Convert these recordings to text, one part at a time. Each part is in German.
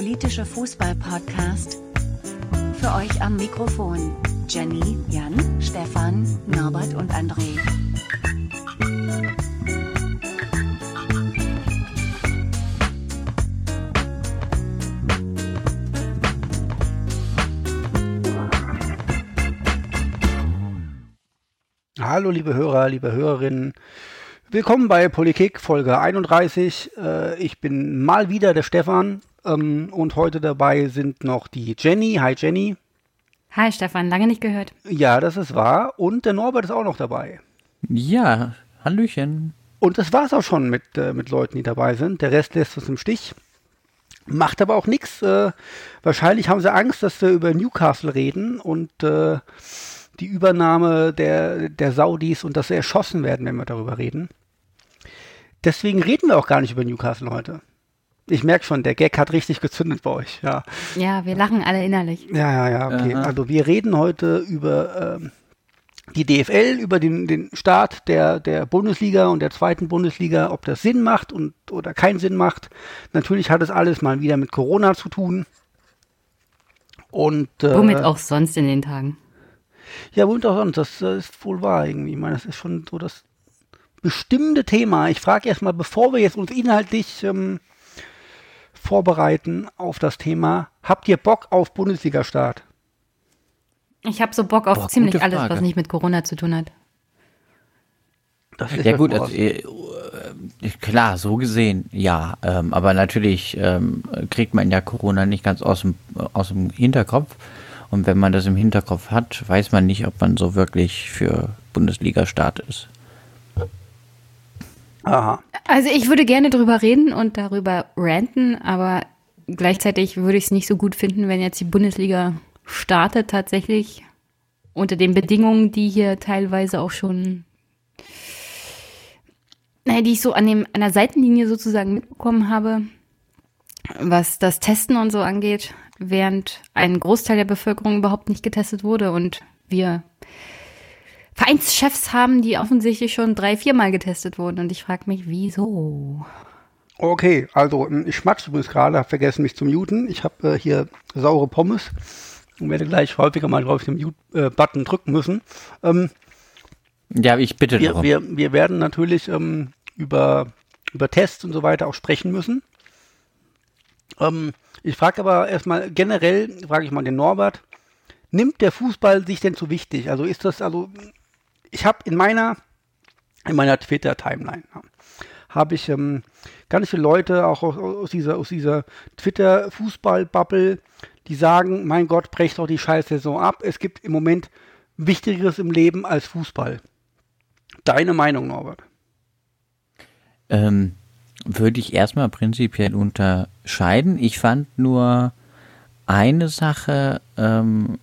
politische Fußball-Podcast. Für euch am Mikrofon Jenny, Jan, Stefan, Norbert und André. Hallo liebe Hörer, liebe Hörerinnen. Willkommen bei Politik Folge 31. Äh, ich bin mal wieder der Stefan ähm, und heute dabei sind noch die Jenny. Hi Jenny. Hi Stefan, lange nicht gehört. Ja, das ist wahr. Und der Norbert ist auch noch dabei. Ja, Hallöchen. Und das war's auch schon mit, äh, mit Leuten, die dabei sind. Der Rest lässt uns im Stich. Macht aber auch nichts. Äh, wahrscheinlich haben sie Angst, dass wir über Newcastle reden und äh, die Übernahme der, der Saudis und dass sie erschossen werden, wenn wir darüber reden. Deswegen reden wir auch gar nicht über Newcastle heute. Ich merke schon, der Gag hat richtig gezündet bei euch. Ja, Ja, wir lachen alle innerlich. ja, ja, ja okay. Aha. Also wir reden heute über ähm, die DFL, über den, den Start der, der Bundesliga und der zweiten Bundesliga, ob das Sinn macht und oder keinen Sinn macht. Natürlich hat es alles mal wieder mit Corona zu tun. Und äh, Womit auch sonst in den Tagen. Ja, womit auch sonst, das äh, ist wohl wahr irgendwie. Ich meine, das ist schon so das bestimmte Thema. Ich frage erstmal, bevor wir jetzt uns inhaltlich ähm, vorbereiten auf das Thema, habt ihr Bock auf Bundesliga-Start? Ich habe so Bock auf Boah, ziemlich alles, was nicht mit Corona zu tun hat. Das ist Ja gut, also, äh, äh, klar, so gesehen, ja. Ähm, aber natürlich ähm, kriegt man ja Corona nicht ganz aus dem, aus dem Hinterkopf. Und wenn man das im Hinterkopf hat, weiß man nicht, ob man so wirklich für Bundesliga-Start ist. Aha. Also ich würde gerne drüber reden und darüber ranten, aber gleichzeitig würde ich es nicht so gut finden, wenn jetzt die Bundesliga startet tatsächlich unter den Bedingungen, die hier teilweise auch schon, naja, die ich so an, dem, an der Seitenlinie sozusagen mitbekommen habe, was das Testen und so angeht, während ein Großteil der Bevölkerung überhaupt nicht getestet wurde und wir Vereinschefs haben, die offensichtlich schon drei, viermal getestet wurden. Und ich frage mich, wieso? Okay, also ähm, ich schmatze übrigens gerade, habe vergessen mich zu muten. Ich habe äh, hier saure Pommes und werde gleich häufiger mal drauf den Mute-Button drücken müssen. Ähm, Ja, ich bitte wir, darum. wir, wir werden natürlich ähm, über, über Tests und so weiter auch sprechen müssen. Ähm, ich frage aber erstmal generell, frage ich mal den Norbert, nimmt der Fußball sich denn zu wichtig? Also ist das, also ich habe in meiner, in meiner Twitter-Timeline habe ich ähm, ganz viele Leute auch aus, aus dieser, aus dieser Twitter-Fußball-Bubble, die sagen, mein Gott, brecht doch die Scheißsaison ab. Es gibt im Moment Wichtigeres im Leben als Fußball. Deine Meinung, Norbert? Ähm, würde ich erstmal prinzipiell unterscheiden. Ich fand nur eine Sache, ähm,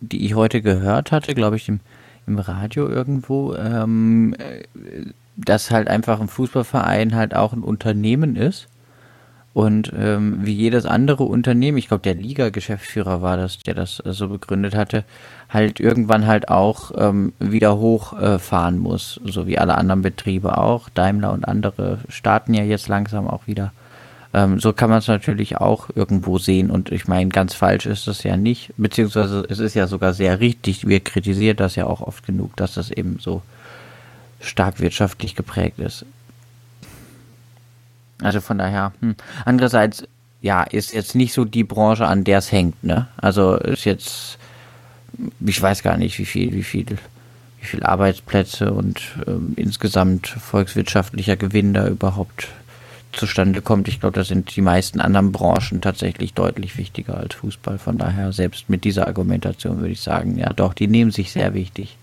die ich heute gehört hatte, glaube ich, im, im Radio irgendwo, ähm, äh, dass halt einfach ein Fußballverein halt auch ein Unternehmen ist. Und ähm, wie jedes andere Unternehmen, ich glaube der Liga-Geschäftsführer war das, der das äh, so begründet hatte, halt irgendwann halt auch ähm, wieder hochfahren äh, muss, so wie alle anderen Betriebe auch. Daimler und andere starten ja jetzt langsam auch wieder. Ähm, so kann man es natürlich auch irgendwo sehen und ich meine, ganz falsch ist das ja nicht, beziehungsweise es ist ja sogar sehr richtig, wir kritisieren das ja auch oft genug, dass das eben so stark wirtschaftlich geprägt ist. Also von daher, hm. andererseits, ja, ist jetzt nicht so die Branche, an der es hängt, ne? Also ist jetzt, ich weiß gar nicht, wie viel, wie viel, wie viel Arbeitsplätze und ähm, insgesamt volkswirtschaftlicher Gewinn da überhaupt zustande kommt. Ich glaube, da sind die meisten anderen Branchen tatsächlich deutlich wichtiger als Fußball. Von daher, selbst mit dieser Argumentation würde ich sagen, ja doch, die nehmen sich sehr wichtig.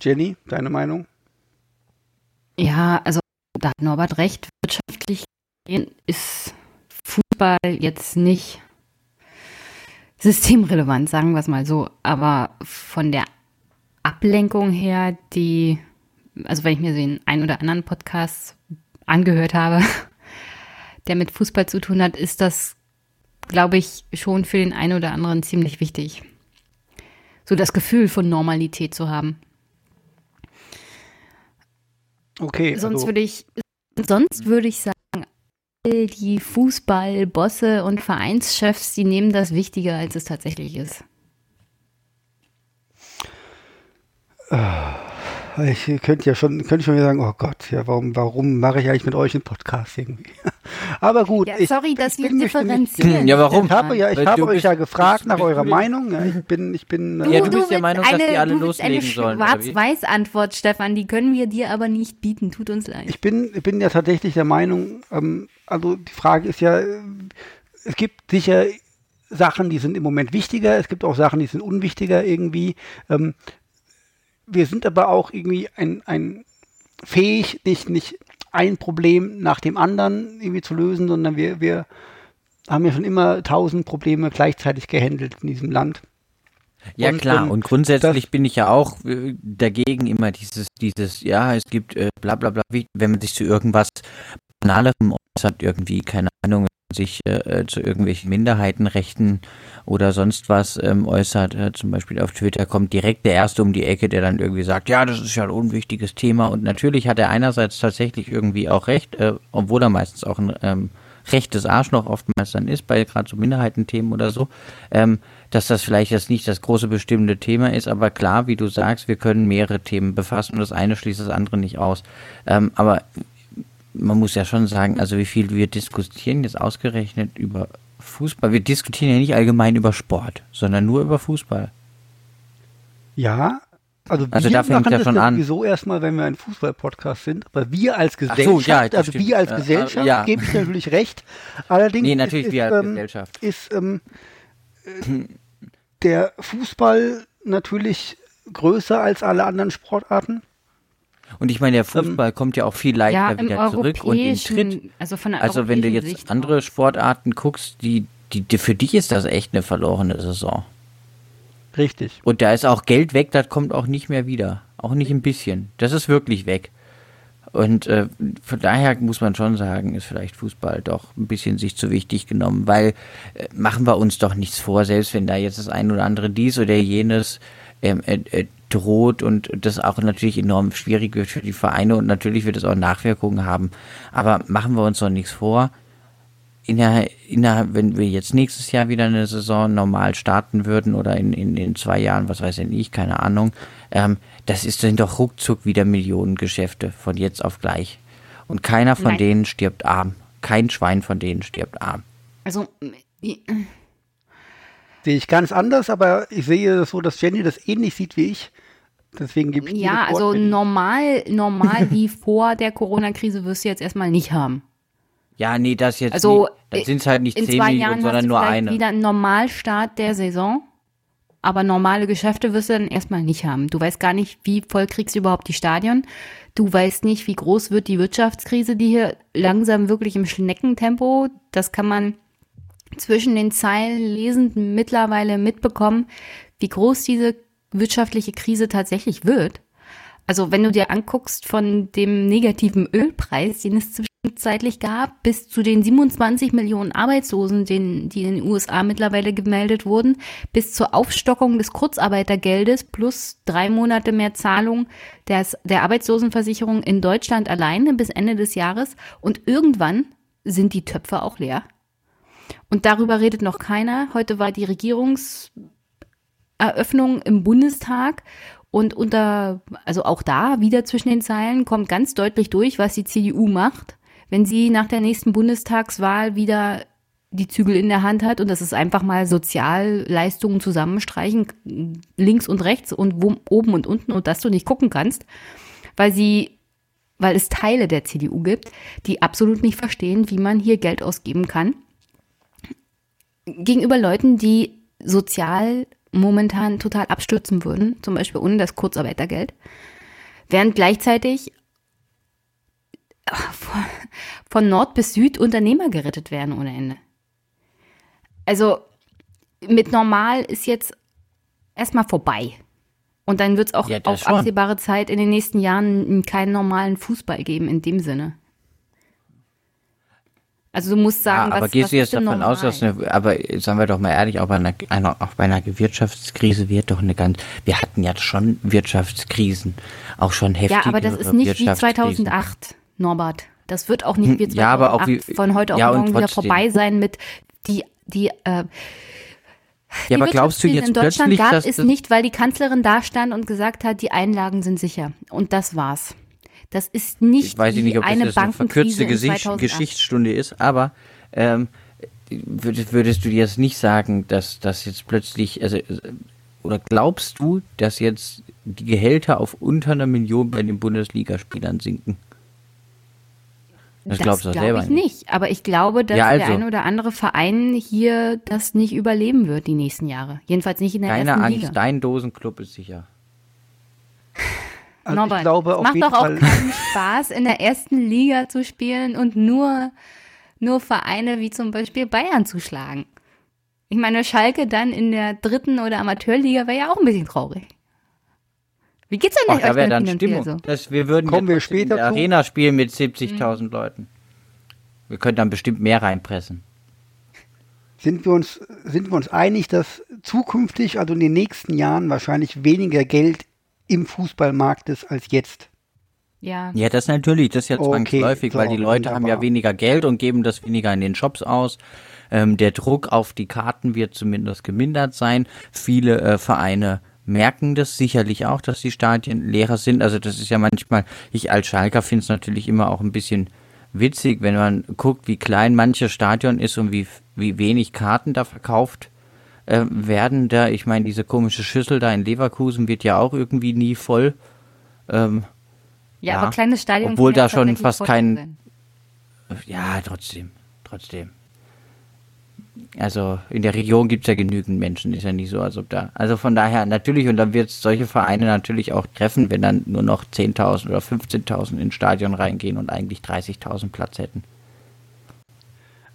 Jenny, deine Meinung? Ja, also da hat Norbert recht. Wirtschaftlich ist Fußball jetzt nicht systemrelevant, sagen wir es mal so. Aber von der Ablenkung her, die, also wenn ich mir den ein oder anderen Podcast angehört habe, der mit Fußball zu tun hat, ist das, glaube ich, schon für den einen oder anderen ziemlich wichtig. So das Gefühl von Normalität zu haben. Okay, Sonst also, würde ich, sonst würde ich sagen, die Fußballbosse und Vereinschefs, die nehmen das wichtiger, als es tatsächlich ist. Ich könnte ja schon, könnte schon wieder sagen, oh Gott, ja, warum, warum mache ich eigentlich mit euch einen Podcast irgendwie? Aber gut. Ja, ich- sorry, dass wir bin mich nicht- differenzieren. Ja, warum? Ich habe, ja, ich Weil habe du euch bist- ja gefragt bist- nach bist eurer du- Meinung. Ja, ich bin, ich bin. Ja, du bist willst der Meinung, dass die alle du loslegen eine sollen, oder wie? Schwarz-Weiß-Antwort, Stefan, die können wir dir aber nicht bieten. Tut uns leid. Ich bin, ich bin ja tatsächlich der Meinung, ähm, also die Frage ist ja, äh, es gibt sicher Sachen, die sind im Moment wichtiger, es gibt auch Sachen, die sind unwichtiger irgendwie. Ähm, wir sind aber auch irgendwie ein, ein fähig, nicht, nicht ein Problem nach dem anderen irgendwie zu lösen, sondern wir, wir haben ja schon immer tausend Probleme gleichzeitig gehandelt in diesem Land. Ja Und, klar, ähm, und grundsätzlich bin ich ja auch äh, dagegen immer dieses, dieses, ja, es gibt äh, bla bla bla, wie, wenn man sich zu irgendwas Banalerem äußert, irgendwie, keine Ahnung, sich äh, äh, zu irgendwelchen Minderheitenrechten oder sonst was ähm, äußert, äh, zum Beispiel auf Twitter, kommt direkt der Erste um die Ecke, der dann irgendwie sagt, ja, das ist ja ein unwichtiges Thema. Und natürlich hat er einerseits tatsächlich irgendwie auch recht, äh, obwohl er meistens auch ein ähm, rechtes Arschloch oftmals dann ist, bei gerade so Minderheitenthemen oder so, ähm, dass das vielleicht jetzt nicht das große bestimmte Thema ist, aber klar, wie du sagst, wir können mehrere Themen befassen und das eine schließt das andere nicht aus. Ähm, aber man muss ja schon sagen, also wie viel wir diskutieren jetzt ausgerechnet über Fußball. Wir diskutieren ja nicht allgemein über Sport, sondern nur über Fußball. Ja, also, Also wir da fängt ja schon an. sowieso erstmal, wenn wir ein Fußball-Podcast sind, aber wir als Gesellschaft, so, ja, also stimmt. wir als Äh, äh, Gesellschaft, ja. gebe ich natürlich recht. Allerdings Nee, natürlich ist, wir als ähm, Gesellschaft. ist ähm, äh, der Fußball natürlich größer als alle anderen Sportarten. Und ich meine, der Fußball kommt ja auch viel leichter ja, wieder zurück und in Tritt. also Also wenn du jetzt Sicht andere. Sportarten guckst, die, die, die, für dich ist das echt eine verlorene Saison. Richtig. Und da ist auch Geld weg, das kommt auch nicht mehr wieder. Auch nicht ein bisschen. Das ist wirklich weg. Und äh, von daher muss man schon sagen, ist vielleicht Fußball doch ein bisschen sich zu wichtig genommen, weil äh, machen wir uns doch nichts vor, selbst wenn da jetzt das ein oder andere dies oder jenes ähm, äh, äh, droht und das auch natürlich enorm schwierig wird für die Vereine und natürlich wird es auch Nachwirkungen haben. Aber machen wir uns doch nichts vor innerhalb, innerhalb, wenn wir jetzt nächstes Jahr wieder eine Saison normal starten würden oder in, in, in zwei Jahren, was weiß denn ich, keine Ahnung, ähm, das ist, sind doch ruckzuck wieder Millionengeschäfte von jetzt auf gleich. Und keiner von Nein. denen stirbt arm. Kein Schwein von denen stirbt arm. Also, äh, Sehe ich ganz anders, aber ich sehe das so, dass Jenny das ähnlich sieht wie ich. Deswegen gebe ich ja, das also normal, normal wie vor der Corona-Krise wirst du jetzt erstmal nicht haben. Ja, nee, das jetzt Also nicht. Dann sind es halt nicht in 10 zwei Millionen, Jahren hast sondern du nur eine. wieder einen Normalstart der Saison. Aber normale Geschäfte wirst du dann erstmal nicht haben. Du weißt gar nicht, wie voll kriegst du überhaupt die Stadion. Du weißt nicht, wie groß wird die Wirtschaftskrise, die hier langsam wirklich im Schneckentempo, das kann man zwischen den Zeilen lesend mittlerweile mitbekommen, wie groß diese wirtschaftliche Krise tatsächlich wird. Also wenn du dir anguckst von dem negativen Ölpreis, den es zwischenzeitlich gab, bis zu den 27 Millionen Arbeitslosen, den, die in den USA mittlerweile gemeldet wurden, bis zur Aufstockung des Kurzarbeitergeldes plus drei Monate mehr Zahlung des, der Arbeitslosenversicherung in Deutschland alleine bis Ende des Jahres. Und irgendwann sind die Töpfe auch leer. Und darüber redet noch keiner. Heute war die Regierungseröffnung im Bundestag und unter, also auch da wieder zwischen den Zeilen kommt ganz deutlich durch, was die CDU macht, wenn sie nach der nächsten Bundestagswahl wieder die Zügel in der Hand hat und das ist einfach mal Sozialleistungen zusammenstreichen, links und rechts und wo, oben und unten und dass du nicht gucken kannst, weil sie, weil es Teile der CDU gibt, die absolut nicht verstehen, wie man hier Geld ausgeben kann. Gegenüber Leuten, die sozial momentan total abstürzen würden, zum Beispiel ohne das Kurzarbeitergeld, während gleichzeitig von Nord bis Süd Unternehmer gerettet werden ohne Ende. Also mit normal ist jetzt erstmal vorbei. Und dann wird es auch Ja, auf schon. absehbare Zeit in den nächsten Jahren keinen normalen Fußball geben in dem Sinne. Also du musst sagen, ja, aber was, gehst was du jetzt davon aus, dass normal? eine, aber sagen wir doch mal ehrlich, auch bei einer, einer, auch bei einer Wirtschaftskrise wird doch eine ganz, wir hatten ja schon Wirtschaftskrisen, auch schon heftige Ja, aber das ist nicht wie Wirtschaftskrisen. 2008, Norbert. Das wird auch nicht wie Hm, ja, aber auch 2008 wie- von heute auf ja, morgen wieder vorbei sein mit die, die, äh, Ja, aber die glaubst du jetzt in Deutschland plötzlich, gab es nicht, weil die Kanzlerin da stand und gesagt hat, die Einlagen sind sicher. Und das war's. Das ist nicht ich weiß nicht, ob das eine jetzt eine verkürzte Gesicht, 2008. Geschichtsstunde ist, aber ähm, würdest, würdest du dir jetzt nicht sagen, dass das jetzt plötzlich, also oder glaubst du, dass jetzt die Gehälter auf unter einer Million bei den Bundesligaspielern sinken? Das, glaubst du doch glaube selber ich nicht. Aber ich glaube, dass Ja, also. der eine oder andere Verein hier das nicht überleben wird die nächsten Jahre. Jedenfalls nicht in der Keine ersten Angst, Liga. dein Dosenclub ist sicher. Also Norbert, ich glaube macht doch auch keinen Spaß, in der ersten Liga zu spielen und nur, nur Vereine wie zum Beispiel Bayern zu schlagen. Ich meine, Schalke dann in der dritten oder Amateurliga wäre ja auch ein bisschen traurig. Wie geht's denn Ach, euch da wäre dann Stimmung. so? Das, wir würden Kommen wir in später der zu. Arena spielen mit 70.000 Leuten. Wir könnten dann bestimmt mehr reinpressen. Sind wir uns, sind wir uns einig, dass zukünftig, also in den nächsten Jahren, wahrscheinlich weniger Geld im Fußballmarkt ist als jetzt? Ja. Ja, das natürlich, das ist ja Okay, zwangsläufig, so, weil die Leute haben ja wunderbar. weniger Geld und geben das weniger in den Shops aus. Ähm, der Druck auf die Karten wird zumindest gemindert sein. Viele äh, Vereine merken das sicherlich auch, dass die Stadien leerer sind. Also das ist ja manchmal, ich als Schalker finde es natürlich immer auch ein bisschen witzig, wenn man guckt, wie klein manches Stadion ist und wie, wie wenig Karten da verkauft äh, werden. Da, ich meine, diese komische Schüssel da in Leverkusen wird ja auch irgendwie nie voll. Ähm, ja, Ja, aber kleines Stadion. obwohl da schon fast kein- sein. Ja, trotzdem, trotzdem. Also in der Region gibt's ja genügend Menschen, ist ja nicht so, als ob da. Also von daher natürlich, und dann wird's solche Vereine natürlich auch treffen, wenn dann nur noch 10.000 oder 15.000 ins Stadion reingehen und eigentlich 30.000 Platz hätten.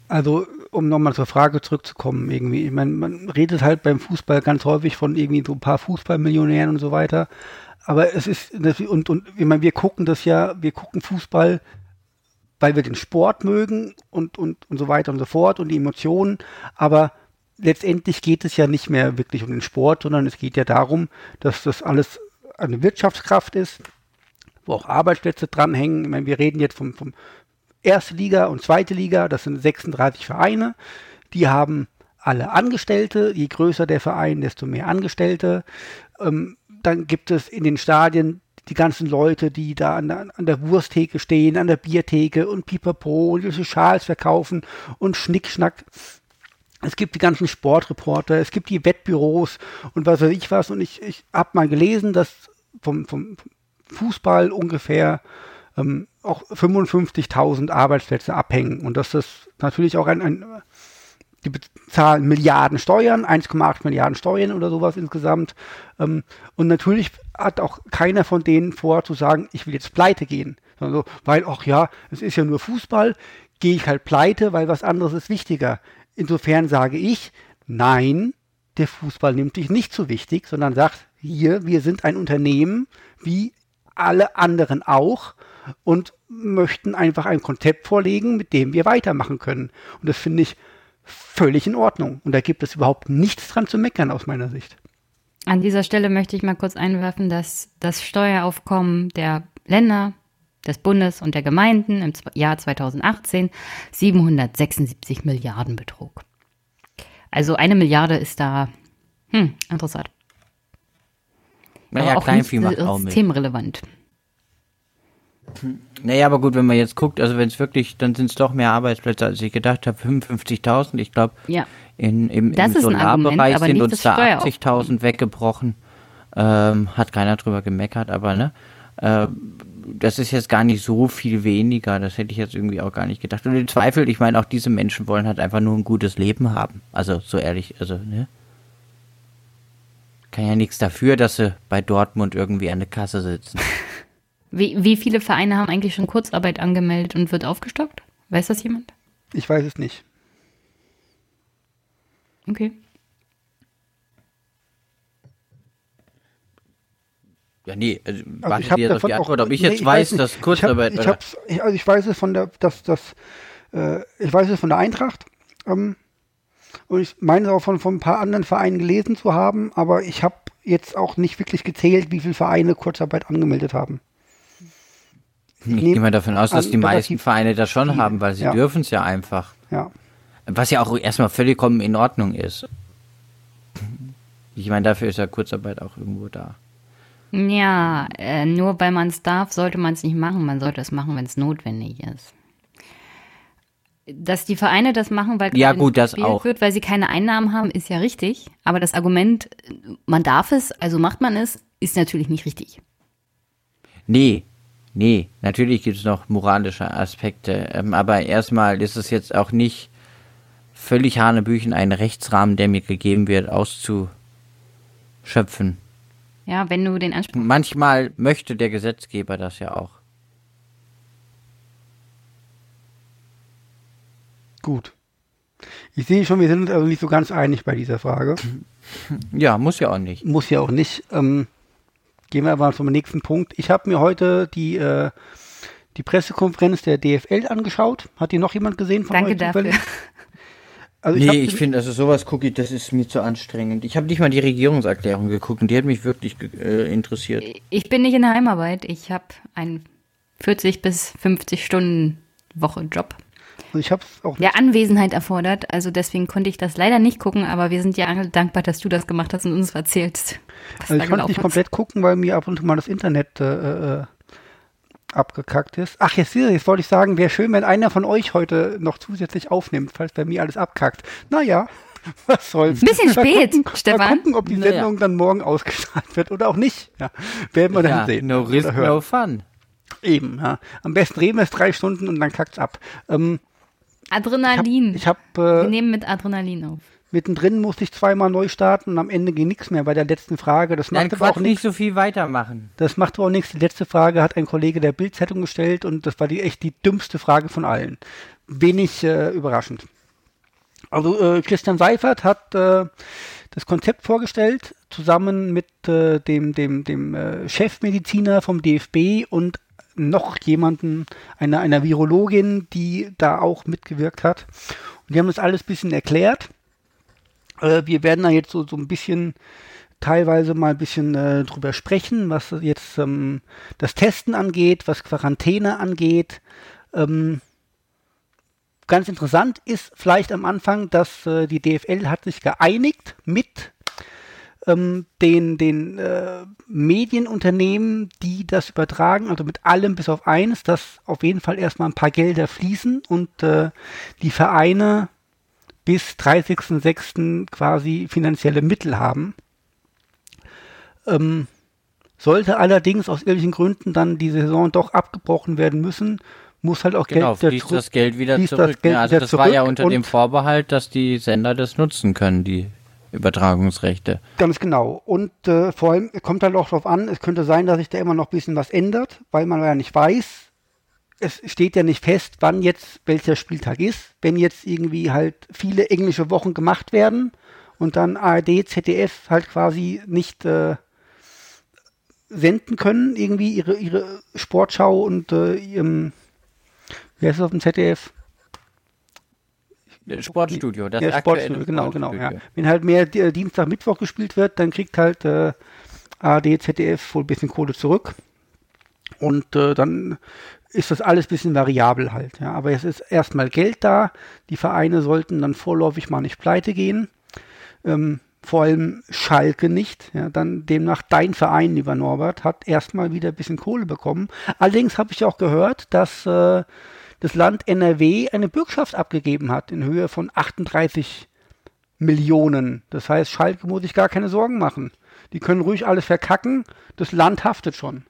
Also, um nochmal zur Frage zurückzukommen, irgendwie, ich meine, man redet halt beim Fußball ganz häufig von irgendwie so ein paar Fußballmillionären und so weiter. Aber es ist, und, und ich meine, wir gucken das ja, wir gucken Fußball, weil wir den Sport mögen und, und, und so weiter und so fort und die Emotionen. Aber letztendlich geht es ja nicht mehr wirklich um den Sport, sondern es geht ja darum, dass das alles eine Wirtschaftskraft ist, wo auch Arbeitsplätze dranhängen. Ich meine, wir reden jetzt vom, vom erste Liga und zweite Liga, das sind 36 Vereine. Die haben alle Angestellte. Je größer der Verein, desto mehr Angestellte. Ähm, dann gibt es in den Stadien die ganzen Leute, die da an der, an der Wursttheke stehen, an der Biertheke und Pipapo und diese Schals verkaufen und Schnickschnack. Es gibt die ganzen Sportreporter, es gibt die Wettbüros und was weiß ich was. Und ich, ich habe mal gelesen, dass vom, vom Fußball ungefähr ähm, auch 55.000 Arbeitsplätze abhängen und das natürlich auch ein, ein die bezahlen Milliarden Steuern, 1,8 Milliarden Steuern oder sowas insgesamt. Ähm, und natürlich hat auch keiner von denen vor zu sagen, ich will jetzt pleite gehen. Sondern so, weil, ach ja, es ist ja nur Fußball, gehe ich halt pleite, weil was anderes ist wichtiger. Insofern sage ich, nein, der Fußball nimmt dich nicht so wichtig, sondern sagt, hier, wir sind ein Unternehmen, wie alle anderen auch und möchten einfach ein Konzept vorlegen, mit dem wir weitermachen können. Und das finde ich völlig in Ordnung. Und da gibt es überhaupt nichts dran zu meckern aus meiner Sicht. An dieser Stelle möchte ich mal kurz einwerfen, dass das Steueraufkommen der Länder, des Bundes und der Gemeinden im Jahr 2018 776 Milliarden betrug. Also eine Milliarde ist da hm, interessant. Naja, Aber auch Kleinvieh macht auch mit. systemrelevant. Naja, aber gut, wenn man jetzt guckt, also wenn es wirklich, dann sind es doch mehr Arbeitsplätze, als ich gedacht habe, 55.000. Ich glaube, Ja. in, im, Das im Solarbereich sind uns da Steueraufkommen. 80.000 weggebrochen. Ähm, hat keiner drüber gemeckert, aber ne, äh, das ist jetzt gar nicht so viel weniger. Das hätte ich jetzt irgendwie auch gar nicht gedacht. Und im Zweifel, ich meine, auch diese Menschen wollen halt einfach nur ein gutes Leben haben. Also so ehrlich, also ne. Kann ja nichts dafür, dass sie bei Dortmund irgendwie an der Kasse sitzen. Wie, wie viele Vereine haben eigentlich schon Kurzarbeit angemeldet und wird aufgestockt? Weiß das jemand? Ich weiß es nicht. Okay. Ja, nee, also, Also ich habe davon auch, Antwort, ob ich nee, jetzt weiß, nicht. dass Kurzarbeit Ich, hab, ich, ich, also ich weiß es von der, dass das, äh, ich weiß es von der Eintracht. Ähm, und ich meine es auch von, von ein paar anderen Vereinen gelesen zu haben, aber ich habe jetzt auch nicht wirklich gezählt, wie viele Vereine Kurzarbeit angemeldet haben. Ich gehe mal davon aus, dass die meisten Vereine das schon viele, haben, weil sie ja. dürfen es ja einfach. Ja. Was ja auch erstmal völlig in Ordnung ist. Ich meine, dafür ist ja Kurzarbeit auch irgendwo da. Ja, äh, nur weil man es darf, sollte man es nicht machen. Man sollte es machen, wenn es notwendig ist. Dass die Vereine das machen, weil Ja, gut, das auch. wird, weil sie keine Einnahmen haben, ist ja richtig. Aber das Argument, man darf es, also macht man es, ist natürlich nicht richtig. Nee, nee, natürlich gibt es noch moralische Aspekte, ähm, aber erstmal ist es jetzt auch nicht völlig Hanebüchen ein Rechtsrahmen, der mir gegeben wird, auszuschöpfen. Ja, wenn du den Anspruch Manchmal möchte der Gesetzgeber das ja auch. Gut. Ich sehe schon, wir sind uns also nicht so ganz einig bei dieser Frage. Ja, muss ja auch nicht. Muss ja auch nicht. Ähm, gehen wir aber zum nächsten Punkt. Ich habe mir heute die, äh, die Pressekonferenz der DFL angeschaut. Hat die noch jemand gesehen von Danke euch dafür. zufällig? Also ich nee, ich finde, also sowas Cookie, das ist mir zu anstrengend. Ich habe nicht mal die Regierungserklärung geguckt und die hat mich wirklich äh, interessiert. Ich bin nicht in der Heimarbeit. Ich habe einen 40 bis 50 Stunden Woche Job, also ich habe es auch der Anwesenheit erfordert. Also deswegen konnte ich das leider nicht gucken, aber wir sind ja dankbar, dass du das gemacht hast und uns erzählst. Was Also ich konnte nicht ist. komplett gucken, weil mir ab und zu mal das Internet äh, äh, abgekackt ist. Ach, jetzt, jetzt wollte ich sagen, wäre schön, wenn einer von euch heute noch zusätzlich aufnimmt, falls bei mir alles abkackt. Naja, was soll's. Ein bisschen spät, gucken, Mal Stefan. gucken, ob die Naja. Sendung dann morgen ausgestrahlt wird oder auch nicht. Ja, werden wir dann Ja, sehen. no risk, no fun. Eben, ja. Am besten reden wir es drei Stunden und dann kackt's ab. Ähm, Adrenalin. ich habe wir äh, nehmen mit Adrenalin auf. mittendrin musste ich zweimal neu starten und am Ende ging nichts mehr bei der letzten Frage. Das Dann macht aber auch nichts. nicht so viel weitermachen. Das macht aber auch nichts. Die letzte Frage hat ein Kollege der Bildzeitung gestellt und das war die echt die dümmste Frage von allen. Wenig äh, überraschend. Also äh, Christian Seifert hat äh, das Konzept vorgestellt, zusammen mit äh, dem, dem, dem äh, Chefmediziner vom DFB und noch jemanden, einer, einer Virologin, die da auch mitgewirkt hat. Und die haben das alles ein bisschen erklärt. Äh, wir werden da jetzt so, so ein bisschen teilweise mal ein bisschen äh, drüber sprechen, was jetzt ähm, das Testen angeht, was Quarantäne angeht. Ähm, ganz interessant ist vielleicht am Anfang, dass äh, die DFL hat sich geeinigt mit ähm, den, den äh, Medienunternehmen, die das übertragen, also mit allem bis auf eins, dass auf jeden Fall erstmal ein paar Gelder fließen und äh, die Vereine bis 30.06. quasi finanzielle Mittel haben. Ähm, sollte allerdings aus irgendwelchen Gründen dann die Saison doch abgebrochen werden müssen, muss halt auch Genau, Geld wieder fließt das Geld wieder fließt zurück. das Geld ja, also wieder das war ja unter dem Vorbehalt, dass die Sender das nutzen können, die Übertragungsrechte. Ganz genau. Und äh, vor allem kommt halt auch darauf an, es könnte sein, dass sich da immer noch ein bisschen was ändert, weil man ja nicht weiß. Es steht ja nicht fest, wann jetzt welcher Spieltag ist. Wenn jetzt irgendwie halt viele englische Wochen gemacht werden und dann ARD, ZDF halt quasi nicht äh, senden können, irgendwie ihre, ihre Sportschau und äh, ihrem, heißt es auf dem ZDF? Sportstudio, das ja, aktuelle Sportstudio, genau, genau. Ja. Wenn halt mehr äh, Dienstag, Mittwoch gespielt wird, dann kriegt halt äh, ARD, ZDF wohl ein bisschen Kohle zurück. Und äh, dann ist das alles ein bisschen variabel halt. Ja. Aber es ist erstmal Geld da. Die Vereine sollten dann vorläufig mal nicht pleite gehen. Ähm, vor allem Schalke nicht. Ja, dann demnach dein Verein, lieber Norbert, hat erstmal wieder ein bisschen Kohle bekommen. Allerdings habe ich auch gehört, dass äh, das Land NRW eine Bürgschaft abgegeben hat in Höhe von 38 Millionen. Das heißt, Schalke muss sich gar keine Sorgen machen. Die können ruhig alles verkacken. Das Land haftet schon.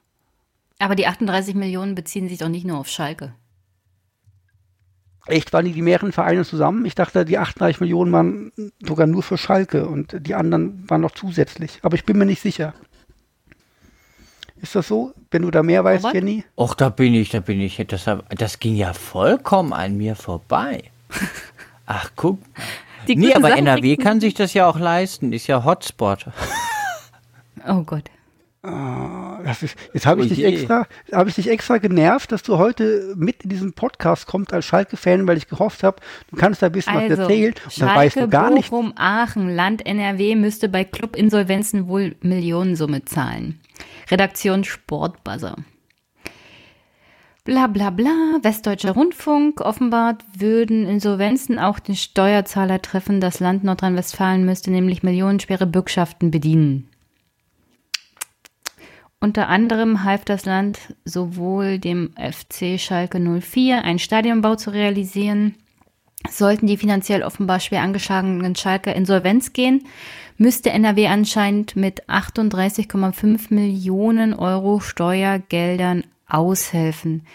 Aber die 38 Millionen beziehen sich doch nicht nur auf Schalke. Echt, waren die, die mehreren Vereine zusammen? Ich dachte, die 38 Millionen waren sogar nur für Schalke und die anderen waren noch zusätzlich. Aber ich bin mir nicht sicher. Ist das so? Wenn du da mehr weißt, Robert? Jenny? Och, da bin ich, da bin ich. Das, das ging ja vollkommen an mir vorbei. Ach, guck. Die Nee, aber Sachen NRW kann sich das ja auch leisten. Ist ja Hotspot. Oh Gott. Das ist, jetzt habe ich Oh dich extra, habe ich dich extra genervt, dass du heute mit in diesen Podcast kommst als Schalke-Fan, weil ich gehofft habe, du kannst da ein bisschen was Also, erzählen und dann weißt Schalke, du gar nicht. Bochum, Aachen, Land NRW müsste bei Clubinsolvenzen wohl Millionensumme zahlen. Redaktion Sportbuzzer. Bla bla bla, Westdeutscher Rundfunk. Offenbar würden Insolvenzen auch den Steuerzahler treffen. Das Land Nordrhein-Westfalen müsste nämlich millionenschwere Bürgschaften bedienen. Unter anderem half das Land sowohl dem FC Schalke 04 einen Stadionbau zu realisieren. Sollten die finanziell offenbar schwer angeschlagenen Schalke Insolvenz gehen, müsste NRW anscheinend mit 38,5 Millionen Euro Steuergeldern aushelfen.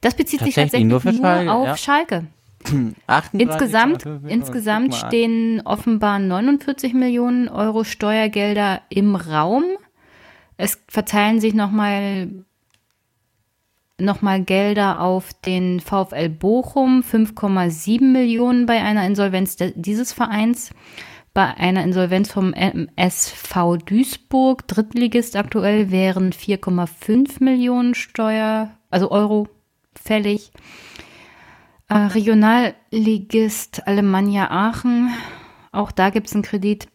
Das bezieht sich tatsächlich nur, nur Schalke, auf ja. Schalke. Insgesamt, insgesamt stehen offenbar 49 Millionen Euro Steuergelder im Raum. Es verteilen sich nochmal noch mal Gelder auf den VfL Bochum, 5,7 Millionen bei einer Insolvenz dieses Vereins. Bei einer Insolvenz vom SV Duisburg, Drittligist aktuell, wären 4,5 Millionen Steuer, also Euro fällig. Äh, Regionalligist Alemannia Aachen, auch da gibt es einen Kredit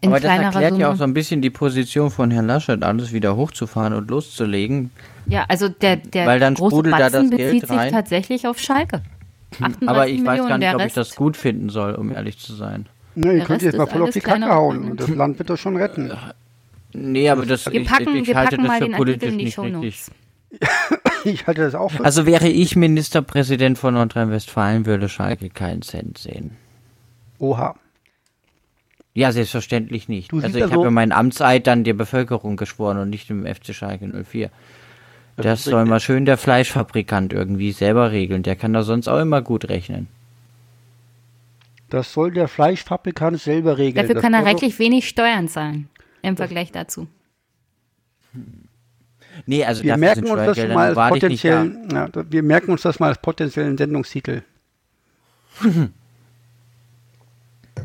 in Aber das erklärt Summe. ja auch so ein bisschen die Position von Herrn Laschet, alles wieder hochzufahren und loszulegen. Ja, also der, der Weil dann große Batzen da das bezieht Geld rein. sich tatsächlich auf Schalke. Aber ich Millionen, weiß gar nicht, ob ich das gut finden soll, um ehrlich zu sein. Nee, ihr könnt jetzt mal voll auf die Kacke hauen und das Land wird doch schon retten. Nee, aber das, wir packen, ich, ich wir halte packen das für politisch nicht richtig. ich halte das auch für Also wäre ich Ministerpräsident von Nordrhein-Westfalen, würde Schalke keinen Cent sehen. Oha. Ja, selbstverständlich nicht. Du also ich habe ja meinen Amtseid dann der Bevölkerung geschworen und nicht dem FC Schalke 04. Das, das soll mal schön der Fleischfabrikant irgendwie selber regeln. Der kann da sonst auch immer gut rechnen. Das soll der Fleischfabrikant selber regeln. Dafür kann er reichlich wenig Steuern zahlen im Vergleich dazu. Nee, also wir merken uns das mal als potenziellen, ja, wir merken uns das mal als potenziellen Sendungstitel.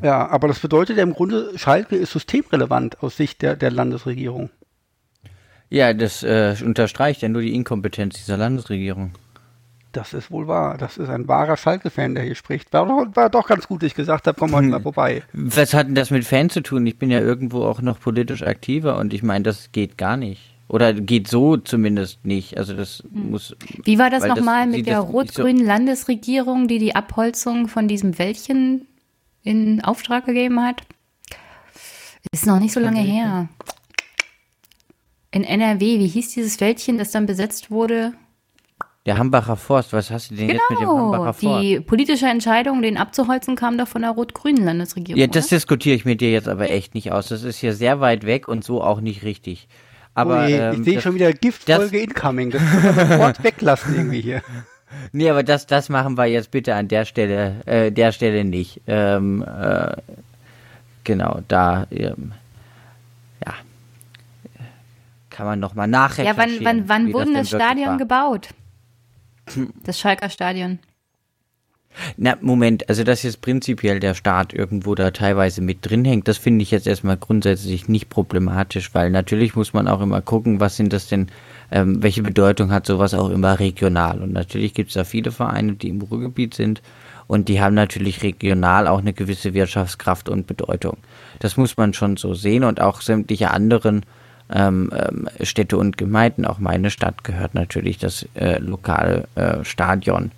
Ja, aber das bedeutet ja im Grunde, Schalke ist systemrelevant aus Sicht der, der Landesregierung. Ja, das äh, unterstreicht ja nur die Inkompetenz dieser Landesregierung. Das ist wohl wahr. Das ist ein wahrer Schalke-Fan, der hier spricht. War doch, war doch ganz gut, dass ich gesagt habe, komm heute mal vorbei. Was hat denn das mit Fan zu tun? Ich bin ja irgendwo auch noch politisch aktiver und ich meine, das geht gar nicht. Oder geht so zumindest nicht. Also das hm. muss. Wie war das nochmal mit der rot-grünen so Landesregierung, die die Abholzung von diesem Wäldchen in Auftrag gegeben hat. Ist noch nicht so lange her. In NRW, wie hieß dieses Wäldchen, das dann besetzt wurde? Der Hambacher Forst, was hast du denn genau, jetzt mit dem genau, Hambacher Forst? Die politische Entscheidung, den abzuholzen, kam doch von der rot-grünen Landesregierung. Ja, das oder? diskutiere ich mit dir jetzt aber echt nicht aus. Das ist hier sehr weit weg und so auch nicht richtig. Aber, Ui, ähm, ich sehe schon wieder Giftfolge incoming. Das können wir sofort weglassen irgendwie hier. Nee, aber das, das machen wir jetzt bitte an der Stelle, äh, der Stelle nicht. Ähm, äh, genau, da, ähm, ja, kann man nochmal nachrecherchieren. Ja, wann, wann, wann wurde das, das Stadion gebaut? Das Schalker Stadion. Na, Moment, also dass jetzt prinzipiell der Staat irgendwo da teilweise mit drin hängt, das finde ich jetzt erstmal grundsätzlich nicht problematisch, weil natürlich muss man auch immer gucken, was sind das denn ähm, welche Bedeutung hat sowas auch immer regional. Und natürlich gibt es da viele Vereine, die im Ruhrgebiet sind und die haben natürlich regional auch eine gewisse Wirtschaftskraft und Bedeutung. Das muss man schon so sehen und auch sämtliche anderen ähm, ähm, Städte und Gemeinden, auch meine Stadt gehört natürlich das äh, lokale äh, Stadion.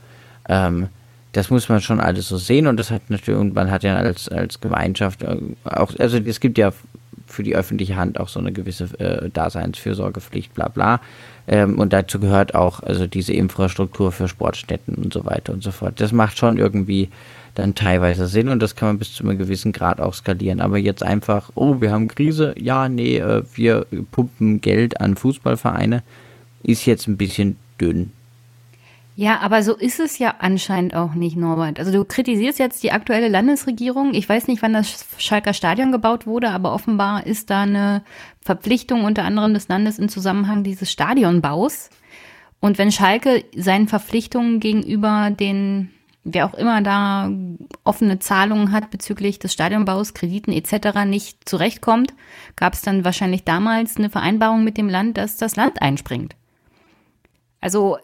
Ähm, das muss man schon alles so sehen und das hat natürlich, und man hat ja als, als Gemeinschaft äh, auch, also es gibt ja für die öffentliche Hand auch so eine gewisse äh, Daseinsfürsorgepflicht, bla bla. Ähm, und dazu gehört auch also diese Infrastruktur für Sportstätten und so weiter und so fort. Das macht schon irgendwie dann teilweise Sinn und das kann man bis zu einem gewissen Grad auch skalieren. Aber jetzt einfach, oh, wir haben Krise, ja, nee, äh, wir pumpen Geld an Fußballvereine, ist jetzt ein bisschen dünn. Ja, aber so ist es ja anscheinend auch nicht, Norbert. Also du kritisierst jetzt die aktuelle Landesregierung. Ich weiß nicht, wann das Schalker Stadion gebaut wurde, aber offenbar ist da eine Verpflichtung unter anderem des Landes im Zusammenhang dieses Stadionbaus. Und wenn Schalke seinen Verpflichtungen gegenüber den, wer auch immer da offene Zahlungen hat bezüglich des Stadionbaus, Krediten etc. nicht zurechtkommt, gab es dann wahrscheinlich damals eine Vereinbarung mit dem Land, dass das Land einspringt. Also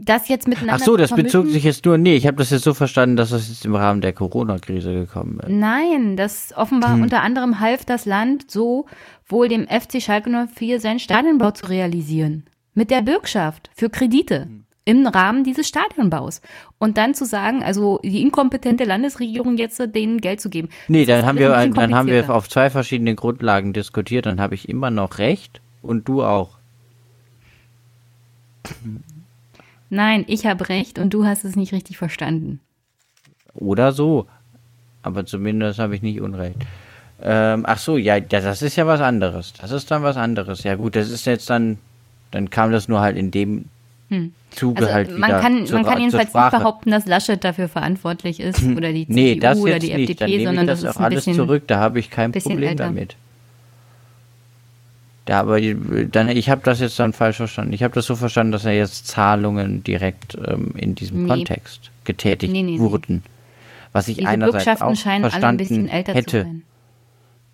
das jetzt miteinander. Ach so, das bezog sich jetzt nur, nee, ich habe das jetzt so verstanden, dass das jetzt im Rahmen der Corona-Krise gekommen ist. Nein, das offenbar hm. unter anderem half das Land so wohl dem FC Schalke 04 seinen Stadionbau zu realisieren. mit der Bürgschaft für Kredite im Rahmen dieses Stadionbaus. Und dann zu sagen, also die inkompetente Landesregierung jetzt denen Geld zu geben. Nee, dann haben, wir, ein dann haben wir auf zwei verschiedenen Grundlagen diskutiert. Dann habe ich immer noch recht und du auch. Nein, ich habe recht und du hast es nicht richtig verstanden. Oder so. Aber zumindest habe ich nicht Unrecht. Ähm, ach so, ja, das ist ja was anderes. Das ist dann was anderes. Ja gut, das ist jetzt dann, dann kam das nur halt in dem Zuge Also halt wieder man kann, zur, man kann jedenfalls Sprache. nicht behaupten, dass Laschet dafür verantwortlich ist oder die CDU Nee, das oder die nicht. FDP, sondern das, das ist auch ein alles bisschen zurück. Da habe ich kein Problem älter. damit. Da, aber dann, ich habe das jetzt dann falsch verstanden. Ich habe das so verstanden, dass er jetzt Zahlungen direkt ähm, in diesem Nee. Kontext getätigt Nee, nee, wurden. Was ich Diese einerseits auch ein verstanden älter hätte,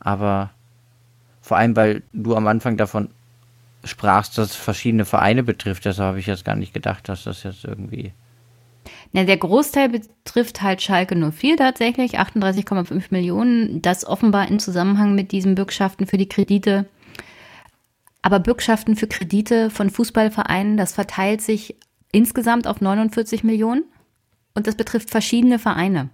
aber vor allem, weil du am Anfang davon sprachst, dass es verschiedene Vereine betrifft, deshalb habe ich jetzt gar nicht gedacht, dass das jetzt irgendwie. Na, der Großteil betrifft halt Schalke 04 tatsächlich, 38,5 Millionen, das offenbar im Zusammenhang mit diesen Bürgschaften für die Kredite. Aber Bürgschaften für Kredite von Fußballvereinen, das verteilt sich insgesamt auf 49 Millionen und das betrifft verschiedene Vereine.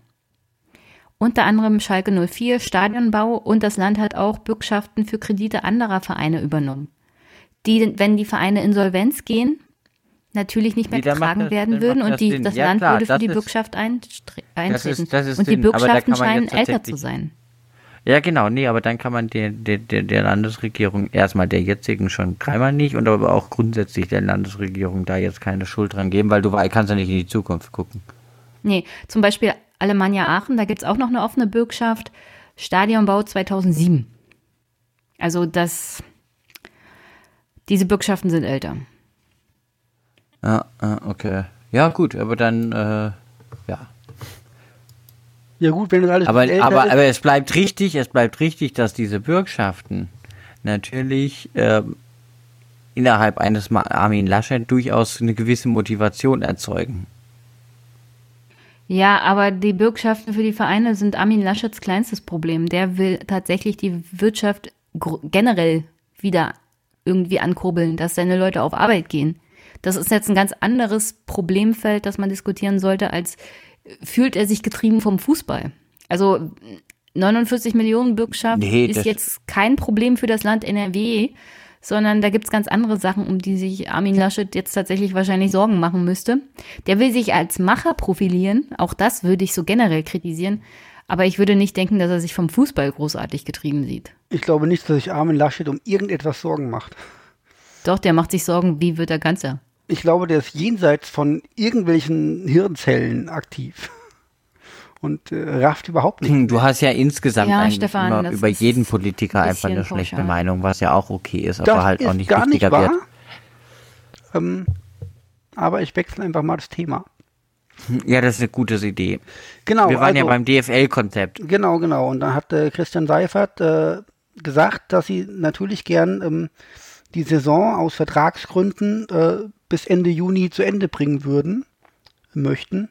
Unter anderem Schalke 04, Stadionbau und das Land hat auch Bürgschaften für Kredite anderer Vereine übernommen. Die, wenn die Vereine insolvenz gehen, natürlich nicht mehr Nee, getragen das- werden würden und das die, das Ja, Land klar, würde für das die ist- Bürgschaft eintreten. das ist und die Sinn, Bürgschaften scheinen älter zu sein. Ja, genau, nee, aber dann kann man der, der, der, Landesregierung, erstmal der jetzigen schon dreimal nicht und aber auch grundsätzlich der Landesregierung da jetzt keine Schuld dran geben, weil du kannst ja nicht in die Zukunft gucken. Nee, zum Beispiel Alemannia Aachen, da gibt es auch noch eine offene Bürgschaft. Stadionbau 2007. Also das, diese Bürgschaften sind älter. Ja, ah, okay. Ja, gut, aber dann, äh. Ja gut, wenn das alles Aber, älter aber, ist, aber es bleibt richtig, es bleibt richtig, dass diese Bürgschaften natürlich ähm, innerhalb eines Armin Laschet durchaus eine gewisse Motivation erzeugen. Ja, aber die Bürgschaften für die Vereine sind Armin Laschets kleinstes Problem. Der will tatsächlich die Wirtschaft generell wieder irgendwie ankurbeln, dass seine Leute auf Arbeit gehen. Das ist jetzt ein ganz anderes Problemfeld, das man diskutieren sollte, als äh, fühlt er sich getrieben vom Fußball. Also 49 Millionen Bürgschaft Nee, ist jetzt kein Problem für das Land NRW, sondern da gibt's ganz andere Sachen, um die sich Armin Laschet jetzt tatsächlich wahrscheinlich Sorgen machen müsste. Der will sich als Macher profilieren, auch das würde ich so generell kritisieren, aber ich würde nicht denken, dass er sich vom Fußball großartig getrieben sieht. ich glaube nicht, dass sich Armin Laschet um irgendetwas Sorgen macht. Doch, der macht sich Sorgen, wie wird er Ganzer? Ich glaube, der ist jenseits von irgendwelchen Hirnzellen aktiv. Und äh, rafft überhaupt nicht. Du hast ja insgesamt Ja, eigentlich Stefan, über jeden Politiker ein einfach eine schlechte pauschal. Meinung, was ja auch okay ist, aber Das halt ist auch nicht gar nicht wichtiger wahr. wird. Ähm, aber ich wechsle einfach mal das Thema. Ja, das ist eine gute Idee. Genau, Wir waren ja also- beim DFL-Konzept. Genau, genau. Und dann hat äh, Christian Seifert äh, gesagt, dass sie natürlich gern ähm, die Saison aus Vertragsgründen äh, bis Ende Juni zu Ende bringen würden, möchten.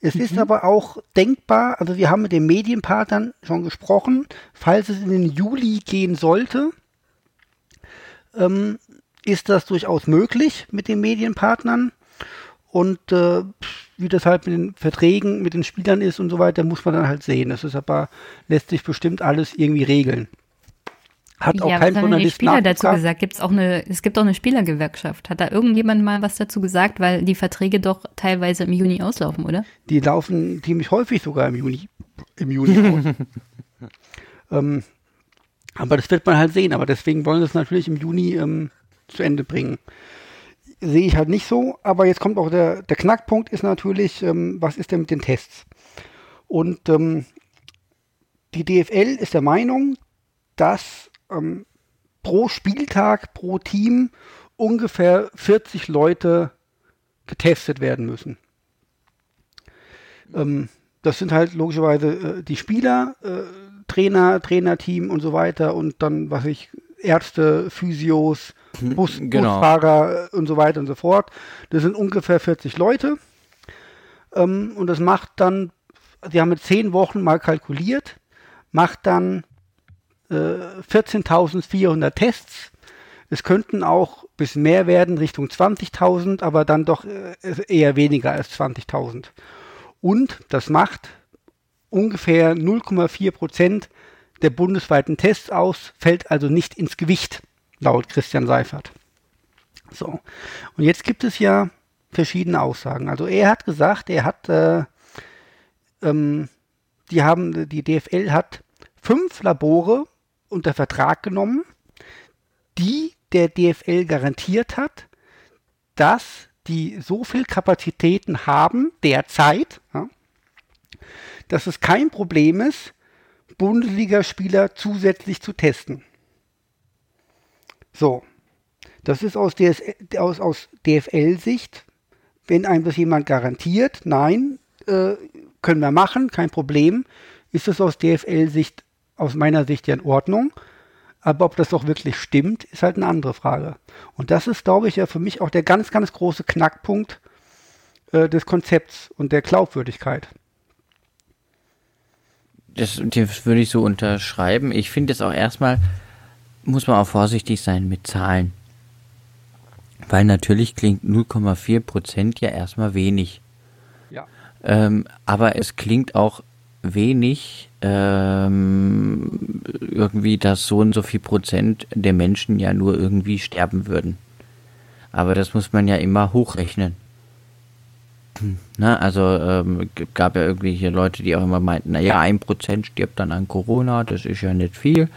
Es ist aber auch denkbar, also wir haben mit den Medienpartnern schon gesprochen, falls es in den Juli gehen sollte, ähm, ist das durchaus möglich mit den Medienpartnern. Und äh, wie das halt mit den Verträgen, mit den Spielern ist und so weiter, muss man dann halt sehen. Das ist aber, lässt sich bestimmt alles irgendwie regeln. Hat auch ja, kein was haben die Spieler dazu gesagt? Gibt's auch eine, es gibt auch eine Spielergewerkschaft. Hat da irgendjemand mal was dazu gesagt, weil die Verträge doch teilweise im Juni auslaufen, oder? Die laufen ziemlich häufig sogar im Juni, im Juni aus. ähm, aber das wird man halt sehen. Aber deswegen wollen sie es natürlich im Juni ähm, zu Ende bringen. Sehe ich halt nicht so. Aber jetzt kommt auch der, der Knackpunkt ist natürlich, ähm, was ist denn mit den Tests? Und ähm, die DFL ist der Meinung, dass ähm, pro Spieltag, pro Team ungefähr 40 Leute getestet werden müssen. Ähm, das sind halt logischerweise äh, die Spieler, äh, Trainer, Trainerteam und so weiter und dann, was ich, Ärzte, Physios, Bus, genau. Busfahrer äh, und so weiter und so fort. Das sind ungefähr 40 Leute. Ähm, und das macht dann, sie haben mit 10 Wochen mal kalkuliert, macht dann äh, 14.400 Tests. Es könnten auch bis mehr werden, Richtung 20.000, aber dann doch äh, eher weniger als 20.000. Und das macht ungefähr 0,4 Prozent der bundesweiten Tests aus, fällt also nicht ins Gewicht, laut Christian Seifert. So. Und jetzt gibt es ja verschiedene Aussagen. Also er hat gesagt, er hat, äh, ähm, die haben, die DFL hat fünf Labore unter Vertrag genommen, die der DFL garantiert hat, dass die so viel Kapazitäten haben derzeit, ja, dass es kein Problem ist, Bundesligaspieler zusätzlich zu testen. So, das ist aus, DS, aus, aus DFL-Sicht, wenn einem das jemand garantiert, nein, äh, können wir machen, kein Problem, ist es aus DFL-Sicht, aus meiner Sicht ja in Ordnung. Aber ob das doch wirklich stimmt, ist halt eine andere Frage. Und das ist, glaube ich, ja für mich auch der ganz, ganz große Knackpunkt äh, des Konzepts und der Glaubwürdigkeit. Das, das würde ich so unterschreiben. Ich finde es auch erstmal, muss man auch vorsichtig sein mit Zahlen. Weil natürlich klingt 0,4 Prozent ja erstmal wenig. Ja. Ähm, aber es klingt auch wenig, ähm, irgendwie, dass so und so viel Prozent der Menschen ja nur irgendwie sterben würden. Aber das muss man ja immer hochrechnen. Na, also ähm, gab ja irgendwie hier Leute, die auch immer meinten, naja, ein Prozent stirbt dann an Corona, das ist ja nicht viel.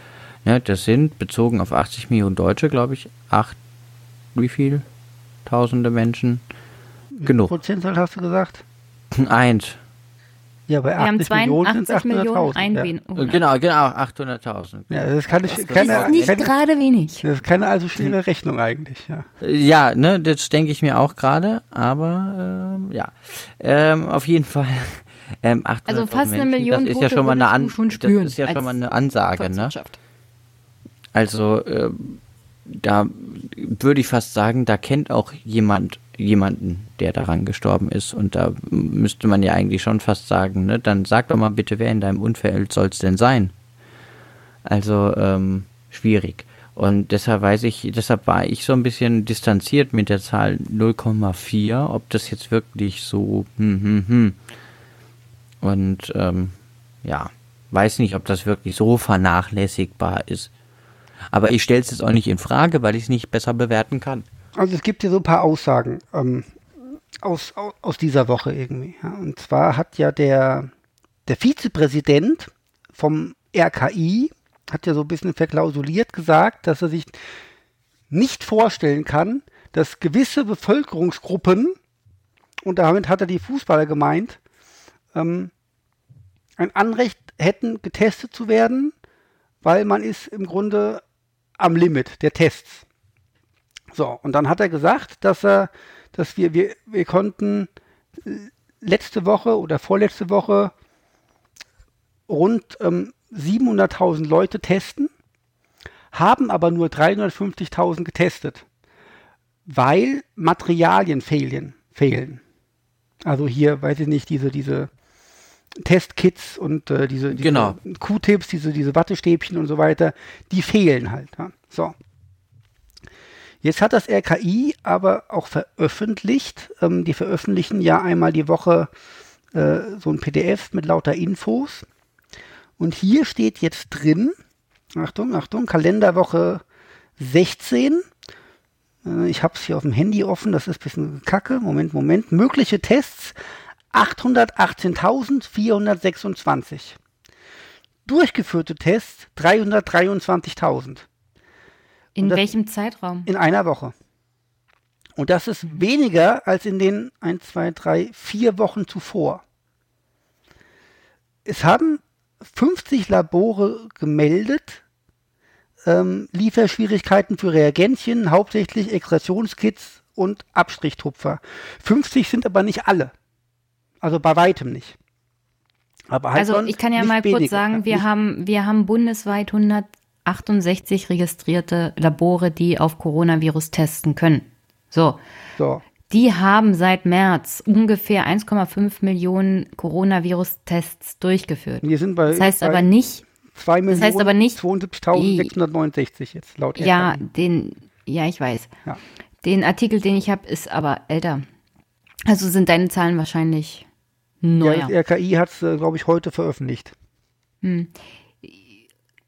Ne, das sind bezogen auf 80 Millionen Deutsche, glaube ich, acht, wie viel? Tausende Menschen. Genug. Prozentzahl hast du gesagt? Eins. Ja, bei Wir haben 80 Millionen 82 Millionen 800.000. Einwohner. Genau, genau, 800.000. Ja. ja, das kann ich, Das keine, Das ist nicht keine, gerade wenig. das ist keine allzu schwere Rechnung eigentlich, ja. Ja, ne, das denke ich mir auch gerade, aber ähm, ja. Ähm, auf jeden Fall. Ähm, 800.000 Also fast eine Menschen, Million Das ist ja schon mal eine, An du schon spüren das ist ja schon mal eine Ansage, ne? Also ähm, da würde ich fast sagen, da kennt auch jemand jemanden, der daran gestorben ist. Und da müsste man ja eigentlich schon fast sagen, ne, dann sag doch mal bitte, wer in deinem Umfeld soll es denn sein? Also ähm, schwierig. Und deshalb weiß ich, deshalb war ich so ein bisschen distanziert mit der Zahl 0,4, ob das jetzt wirklich so, hm, hm, hm. Und ähm, ja, weiß nicht, ob das wirklich so vernachlässigbar ist. Aber ich stelle es jetzt auch nicht in Frage, weil ich es nicht besser bewerten kann. Also es gibt hier so ein paar Aussagen ähm, aus, aus, aus dieser Woche irgendwie. Ja. Und zwar hat ja der, der Vizepräsident vom RKI, hat ja so ein bisschen verklausuliert gesagt, dass er sich nicht vorstellen kann, dass gewisse Bevölkerungsgruppen, und damit hat er die Fußballer gemeint, ähm, ein Anrecht hätten, getestet zu werden, weil man ist im Grunde am Limit der Tests. So, und dann hat er gesagt, dass er, dass wir, wir, wir konnten letzte Woche oder vorletzte Woche rund ähm, 700.000 Leute testen, haben aber nur 350.000 getestet, weil Materialien fehlen. fehlen. Also hier, weiß ich nicht, diese, diese Testkits und äh, diese, diese Genau. Q-Tips, diese, diese Wattestäbchen und so weiter, die fehlen halt. Ja? So. Jetzt hat das RKI aber auch veröffentlicht, ähm, die veröffentlichen ja einmal die Woche äh, so ein PDF mit lauter Infos. Und hier steht jetzt drin, Achtung, Achtung, Kalenderwoche 16. Äh, ich habe es hier auf dem Handy offen, das ist ein bisschen kacke. Moment, Moment. Mögliche Tests 818.426. Durchgeführte Tests 323.000 In das- welchem Zeitraum? in einer Woche. Und das ist weniger als in den 1, 2, 3, 4 Wochen zuvor. Es haben 50 Labore gemeldet, ähm, Lieferschwierigkeiten für Reagenzien, hauptsächlich Extraktionskits und Abstrichtupfer. 50 sind aber nicht alle. Also bei weitem nicht. Aber halt Also ich kann ja mal weniger. kurz sagen, wir Nicht- haben, wir haben bundesweit 168 registrierte Labore, die auf Coronavirus testen können. So, So. die haben seit März ungefähr 1,5 Millionen Coronavirus-Tests durchgeführt. Wir sind bei, Das heißt bei aber nicht, 2 Millionen heißt aber nicht- 72.669 jetzt laut ja, den, Ja, ich weiß. Ja. Den Artikel, den ich habe, ist aber älter. Also sind deine Zahlen wahrscheinlich neuer. Ja, das RKI hat es, äh, glaube ich, heute veröffentlicht.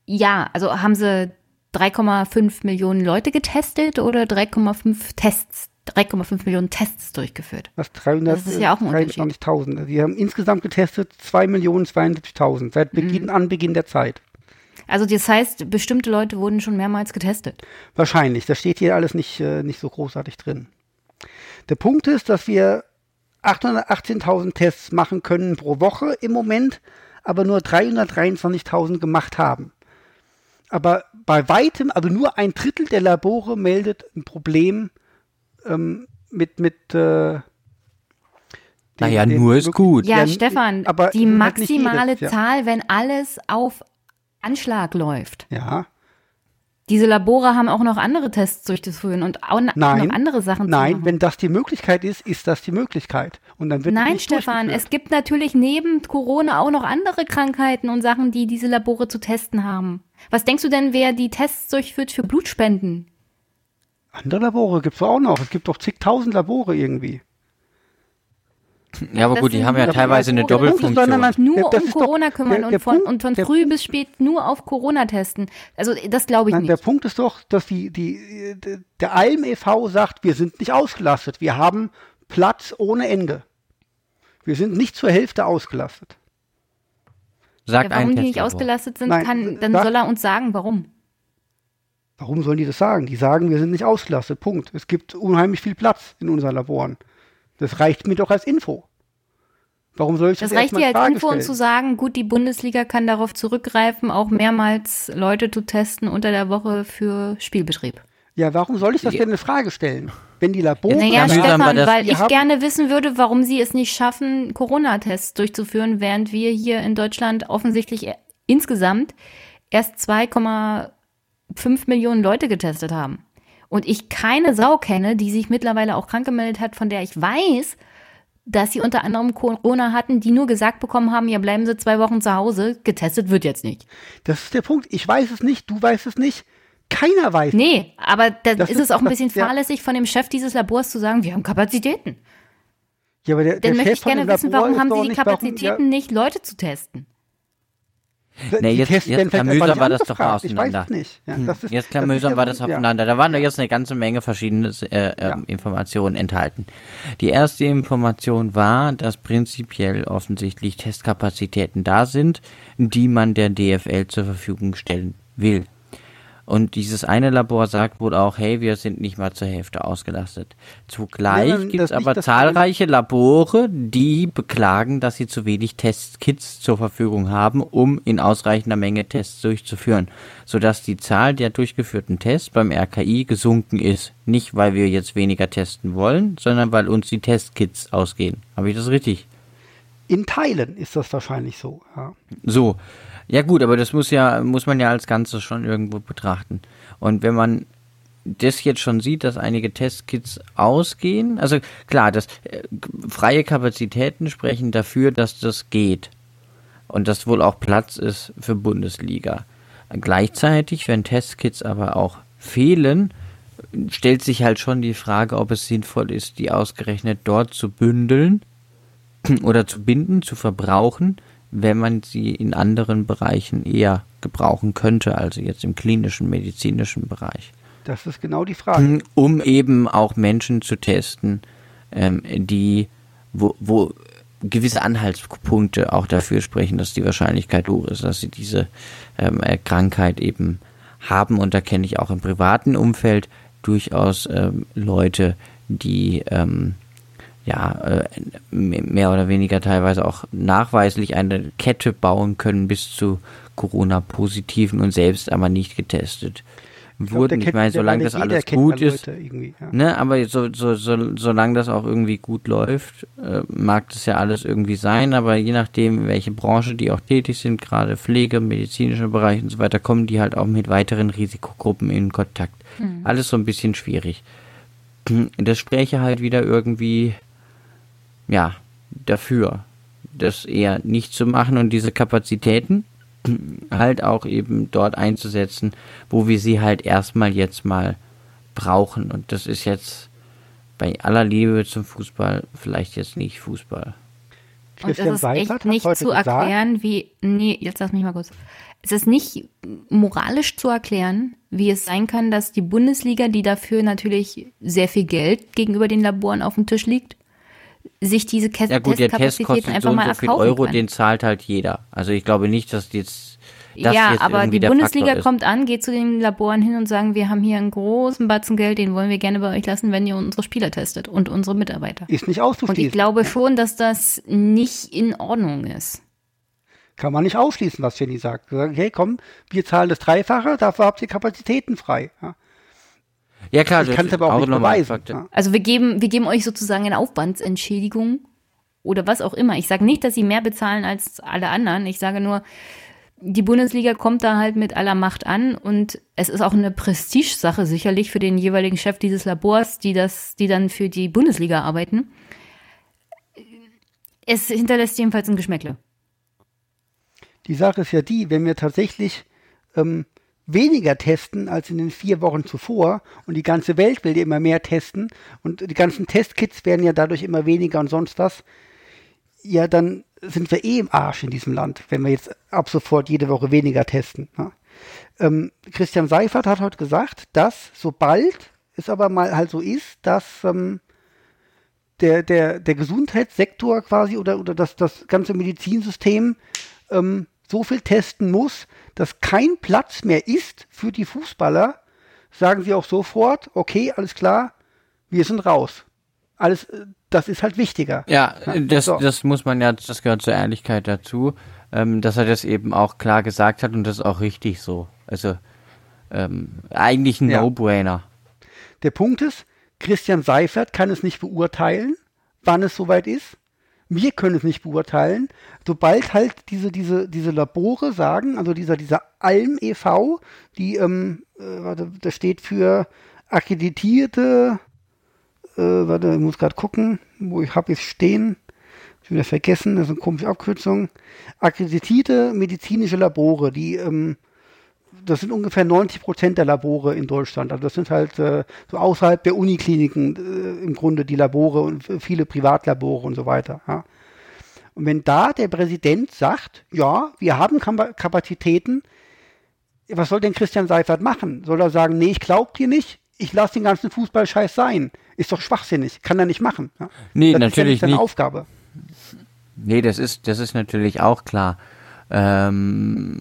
Ja, also haben sie 3,5 Millionen Leute getestet oder 3,5 Tests, 3,5 Millionen Tests durchgeführt? Was 300, Das ist ja auch ein Unterschied. 23.000. Wir haben insgesamt getestet 2.072.000 seit Mhm. Beginn, Anbeginn der Zeit. Also das heißt, bestimmte Leute wurden schon mehrmals getestet. Wahrscheinlich. Das steht hier alles nicht, äh, nicht so großartig drin. Der Punkt ist, dass wir 818.000 Tests machen können pro Woche im Moment, aber nur 323.000 gemacht haben. Aber bei weitem, also nur ein Drittel der Labore meldet ein Problem ähm, mit, mit äh, den- Naja, den nur ist gut. Ja, Ja, Stefan, aber die halt maximale jedes, ja. Zahl, wenn alles auf Anschlag läuft. Ja, Diese Labore haben auch noch andere Tests durchzuführen und auch Nein. noch andere Sachen zu nein, machen. wenn das die Möglichkeit ist, ist das die Möglichkeit. Und dann wird Nein, Stefan, es gibt natürlich neben Corona auch noch andere Krankheiten und Sachen, die diese Labore zu testen haben. Was denkst du denn, wer die Tests durchführt für Blutspenden? Andere Labore gibt es auch noch. Es gibt doch zigtausend Labore irgendwie. Ja, aber Das gut, die haben ja teilweise eine. Doppelfunktion. Nein, nein, nein. Nur Der- um ist doch- Corona kümmern der- und der von, Punkt- und von der- früh bis spät nur auf Corona testen. Also das glaube ich Nein, der nicht. Punkt ist doch, dass die, die, der Alm e.V. sagt, wir sind nicht ausgelastet. Wir haben Platz ohne Ende. Wir sind nicht zur Hälfte ausgelastet. Sagt Ja, warum ein die nicht ausgelastet sind, Nein, kann, dann sag- soll er uns sagen, warum. Warum sollen die das sagen? Die sagen, wir sind nicht ausgelastet. Punkt. Es gibt unheimlich viel Platz in unseren Laboren. Das reicht mir doch als Info. Warum soll ich das, Das reicht dir als Frage Info und stellen? zu sagen, gut, die Bundesliga kann darauf zurückgreifen, auch mehrmals Leute zu testen unter der Woche für Spielbetrieb. Ja, warum soll ich das denn in Frage stellen? Wenn die Labore. Naja, Stefan, weil ich haben- gerne wissen würde, warum sie es nicht schaffen, Corona-Tests durchzuführen, während wir hier in Deutschland offensichtlich e- insgesamt erst 2,5 Millionen Leute getestet haben. Und ich keine Sau kenne, die sich mittlerweile auch krank gemeldet hat, von der ich weiß, dass sie unter anderem Corona hatten, die nur gesagt bekommen haben, ja, bleiben Sie zwei Wochen zu Hause, getestet wird jetzt nicht. Das ist der Punkt. Ich weiß es nicht, du weißt es nicht. Keiner weiß. Nee, aber da Das ist es auch ein das- bisschen ja. fahrlässig von dem Chef dieses Labors zu sagen, wir haben Kapazitäten. Ja, aber der, der Dann möchte Chef ich gerne wissen, warum haben Sie die nicht, warum- Kapazitäten nicht, Leute zu testen? Nee, jetzt- jetzt Klamüsern war das doch gefragt. Ich weiß auseinander. nicht. Ja, das ist, Jetzt klamüsern war das Punkt, ja. aufeinander. Da waren da jetzt eine ganze Menge verschiedene äh, äh, Ja. Informationen enthalten. Die erste Information war, dass prinzipiell offensichtlich Testkapazitäten da sind, die man der DFL zur Verfügung stellen will. Und dieses eine Labor sagt wohl auch, hey, wir sind nicht mal zur Hälfte ausgelastet. Zugleich Ja, gibt es aber zahlreiche Labore, die beklagen, dass sie zu wenig Testkits zur Verfügung haben, um in ausreichender Menge Tests durchzuführen, sodass die Zahl der durchgeführten Tests beim RKI gesunken ist. Nicht, weil wir jetzt weniger testen wollen, sondern weil uns die Testkits ausgehen. Habe ich das richtig? In Teilen ist das wahrscheinlich so. Ja. So. Ja gut, aber das muss ja, muss man ja als Ganzes schon irgendwo betrachten. Und wenn man das jetzt schon sieht, dass einige Testkits ausgehen, also klar, das äh, freie Kapazitäten sprechen dafür, dass das geht. Und dass wohl auch Platz ist für Bundesliga. Gleichzeitig, wenn Testkits aber auch fehlen, stellt sich halt schon die Frage, ob es sinnvoll ist, die ausgerechnet dort zu bündeln oder zu binden, zu verbrauchen, wenn man sie in anderen Bereichen eher gebrauchen könnte, also jetzt im klinischen, medizinischen Bereich. Das ist genau die Frage. Um eben auch Menschen zu testen, ähm, die, wo, wo gewisse Anhaltspunkte auch dafür sprechen, dass die Wahrscheinlichkeit hoch ist, dass sie diese ähm, äh, Krankheit eben haben. Und da kenne ich auch im privaten Umfeld durchaus ähm, Leute, die ähm, ja, äh, mehr oder weniger teilweise auch nachweislich eine Kette bauen können bis zu Corona-Positiven und selbst aber nicht getestet Ich glaub, wurden. der Ich meine, solange das alles gut ist, ja. ne, aber so, so, so, solange das auch irgendwie gut läuft, äh, mag das ja alles irgendwie sein, aber je nachdem, welche Branche die auch tätig sind, gerade Pflege, medizinischer Bereich und so weiter, kommen die halt auch mit weiteren Risikogruppen in Kontakt. Alles so ein bisschen schwierig. Das spräche halt wieder irgendwie ja, dafür, das eher nicht zu machen und diese Kapazitäten halt auch eben dort einzusetzen, wo wir sie halt erstmal jetzt mal brauchen. Und das ist jetzt bei aller Liebe zum Fußball vielleicht jetzt nicht Fußball. Und es ist Seifert echt nicht zu gesagt, erklären, wie. Nee, jetzt lass mich mal kurz. Es ist nicht moralisch zu erklären, wie es sein kann, dass die Bundesliga, die dafür natürlich sehr viel Geld gegenüber den Laboren auf dem Tisch liegt, sich diese Ke Ja gut, der Test Testkapazitäten so einfach und mal so viel Euro, kann. den zahlt halt jeder. Also ich glaube nicht, dass jetzt das ja, jetzt aber die Bundesliga kommt an, geht zu den Laboren hin und sagen, wir haben hier einen großen Batzen Geld, den wollen wir gerne bei euch lassen, wenn ihr unsere Spieler testet und unsere Mitarbeiter. ist nicht Und auszuschließen. ich glaube schon, dass das nicht in Ordnung ist. Kann man nicht ausschließen, was Jenny sagt. Wir sagen, hey, komm, wir zahlen das Dreifache, dafür habt ihr Kapazitäten frei. Ja. Ja klar, Ich das kann es aber auch nicht nochmal ein beweisen. Ja. Also wir geben, wir geben euch sozusagen eine Aufwandsentschädigung oder was auch immer. Ich sage nicht, dass sie mehr bezahlen als alle anderen. Ich sage nur, die Bundesliga kommt da halt mit aller Macht an und es ist auch eine Prestigesache sicherlich für den jeweiligen Chef dieses Labors, die das, die dann für die Bundesliga arbeiten. Es hinterlässt jedenfalls ein Geschmäckle. Die Sache ist ja die, wenn wir tatsächlich ähm, weniger testen als in den vier Wochen zuvor und die ganze Welt will ja immer mehr testen und die ganzen Testkits werden ja dadurch immer weniger und sonst was, ja, dann sind wir eh im Arsch in diesem Land, wenn wir jetzt ab sofort jede Woche weniger testen. Ja. Ähm, Christian Seifert hat heute gesagt, dass sobald es aber mal halt so ist, dass ähm, der, der, der Gesundheitssektor quasi oder, oder das, das ganze Medizinsystem ähm, so viel testen muss, dass kein Platz mehr ist für die Fußballer, sagen sie auch sofort, okay, alles klar, wir sind raus. Alles, äh, das ist halt wichtiger. Ja, das, so. das muss man ja, das gehört zur Ehrlichkeit dazu, ähm, dass er das eben auch klar gesagt hat und das ist auch richtig so. Also ähm, eigentlich ein Ja. No-Brainer. Der Punkt ist, Christian Seifert kann es nicht beurteilen, wann es soweit ist. Wir können es nicht beurteilen. Sobald halt diese, diese, diese Labore sagen, also dieser, dieser Alm e.V., die, ähm, äh, warte, das steht für akkreditierte, äh, warte, ich muss gerade gucken, wo ich habe es stehen. Ich wieder vergessen, das ist eine komische Abkürzung. Akkreditierte medizinische Labore, die ähm, das sind ungefähr 90 Prozent der Labore in Deutschland. Also das sind halt äh, so außerhalb der Unikliniken äh, im Grunde die Labore und viele Privatlabore und so weiter. Ja. Und wenn da der Präsident sagt, ja, wir haben Kapazitäten, was soll denn Christian Seifert machen? Soll er sagen, nee, ich glaub dir nicht, ich lasse den ganzen Fußballscheiß sein? Ist doch schwachsinnig, kann er nicht machen. Ja. Nee, das natürlich ist ja nicht seine. Aufgabe. Nee, das ist, das ist natürlich auch klar. Ähm,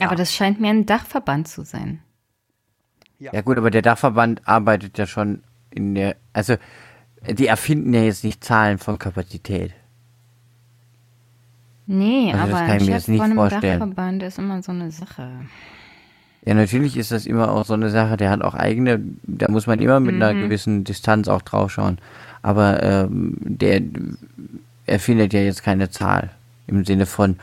Aber das scheint mir ein Dachverband zu sein. ja gut, aber der Dachverband arbeitet ja schon in der, also die erfinden ja jetzt nicht Zahlen von Kapazität. Nee, Also das aber kann ein ich mir Chef jetzt nicht von einem vorstellen. Dachverband ist immer so eine Sache. Ja, natürlich ist das immer auch so eine Sache, der hat auch eigene, da muss man immer mit einer Mhm. gewissen Distanz auch drauf schauen. Aber ähm, der erfindet ja jetzt keine Zahl im Sinne von,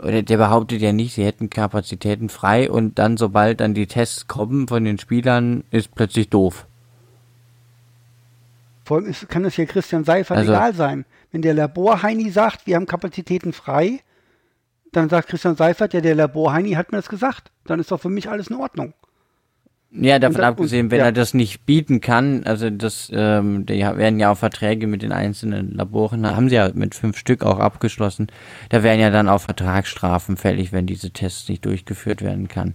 oder der behauptet ja nicht, sie hätten Kapazitäten frei und dann, sobald dann die Tests kommen von den Spielern, ist plötzlich doof. Vor allem ist, kann es ja Christian Seifert Also- egal sein. Wenn der Laborheini sagt, wir haben Kapazitäten frei, dann sagt Christian Seifert, ja, der Laborheini hat mir das gesagt. Dann ist doch für mich alles in Ordnung. Ja, davon dann- abgesehen, wenn ja. er das nicht bieten kann, also das, ähm, die werden ja auch Verträge mit den einzelnen Laboren, haben sie ja mit fünf Stück auch abgeschlossen. Da wären ja dann auch Vertragsstrafen fällig, wenn diese Tests nicht durchgeführt werden kann.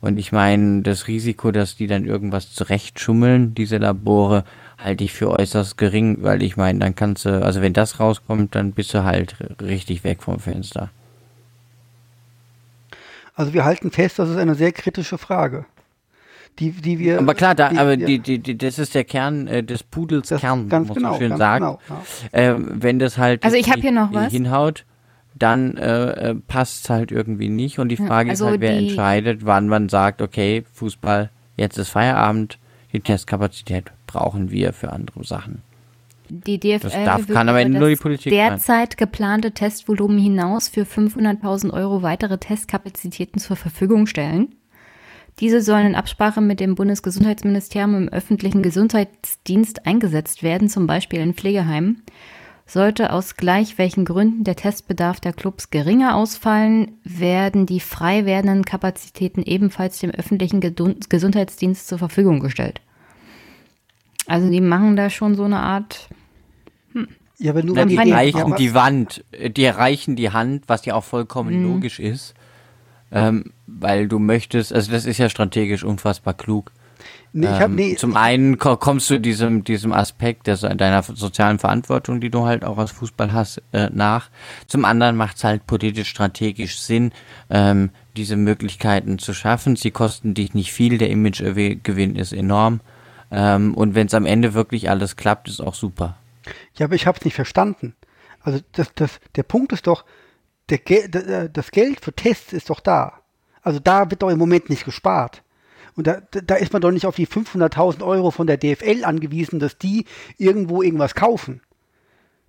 Und ich meine, das Risiko, dass die dann irgendwas zurechtschummeln, diese Labore, halte ich für äußerst gering, weil ich meine, dann kannst du, also wenn das rauskommt, dann bist du halt richtig weg vom Fenster. Also wir halten fest, das ist eine sehr kritische Frage. Die, die wir. Aber klar, da, die, aber die, die, die, das ist der Kern äh, des Pudels das Kern, ganz muss genau, man schön ganz sagen. genau. Ja. Äh, wenn das halt Also ich hab hier noch was. hinhaut, dann äh, passt es halt irgendwie nicht. Und die Frage also ist halt, wer entscheidet, wann man sagt, okay, Fußball, jetzt ist Feierabend, die Testkapazität brauchen wir für andere Sachen. Die DFL Das darf- kann aber über nur die das Politik sein. derzeit geplante Testvolumen hinaus für 500.000 Euro weitere Testkapazitäten zur Verfügung stellen. Diese sollen in Absprache mit dem Bundesgesundheitsministerium im öffentlichen Gesundheitsdienst eingesetzt werden, zum Beispiel in Pflegeheimen. Sollte aus gleich welchen Gründen der Testbedarf der Clubs geringer ausfallen, werden die frei werdenden Kapazitäten ebenfalls dem öffentlichen Gesundheitsdienst zur Verfügung gestellt. Also die machen da schon so eine Art. Ja, aber nur Na, die aber- die Wand, äh, die erreichen die Hand, was ja auch vollkommen Mhm. logisch ist. Ähm, weil du möchtest, also das ist ja strategisch unfassbar klug. Nee, ich hab, Ähm, nee, Zum einen ko- kommst du diesem, diesem Aspekt der, deiner sozialen Verantwortung, die du halt auch als Fußball hast, äh, nach. Zum anderen macht es halt politisch strategisch Sinn, ähm, diese Möglichkeiten zu schaffen. Sie kosten dich nicht viel, der Imagegewinn ist enorm. Ähm, und wenn es am Ende wirklich alles klappt, ist auch super. Ja, aber ich habe es nicht verstanden. Also das, das, der Punkt ist doch, der das Geld für Tests ist doch da. Also da wird doch im Moment nicht gespart. Und da, da- ist man doch nicht auf die 500.000 Euro von der DFL angewiesen, dass die irgendwo irgendwas kaufen.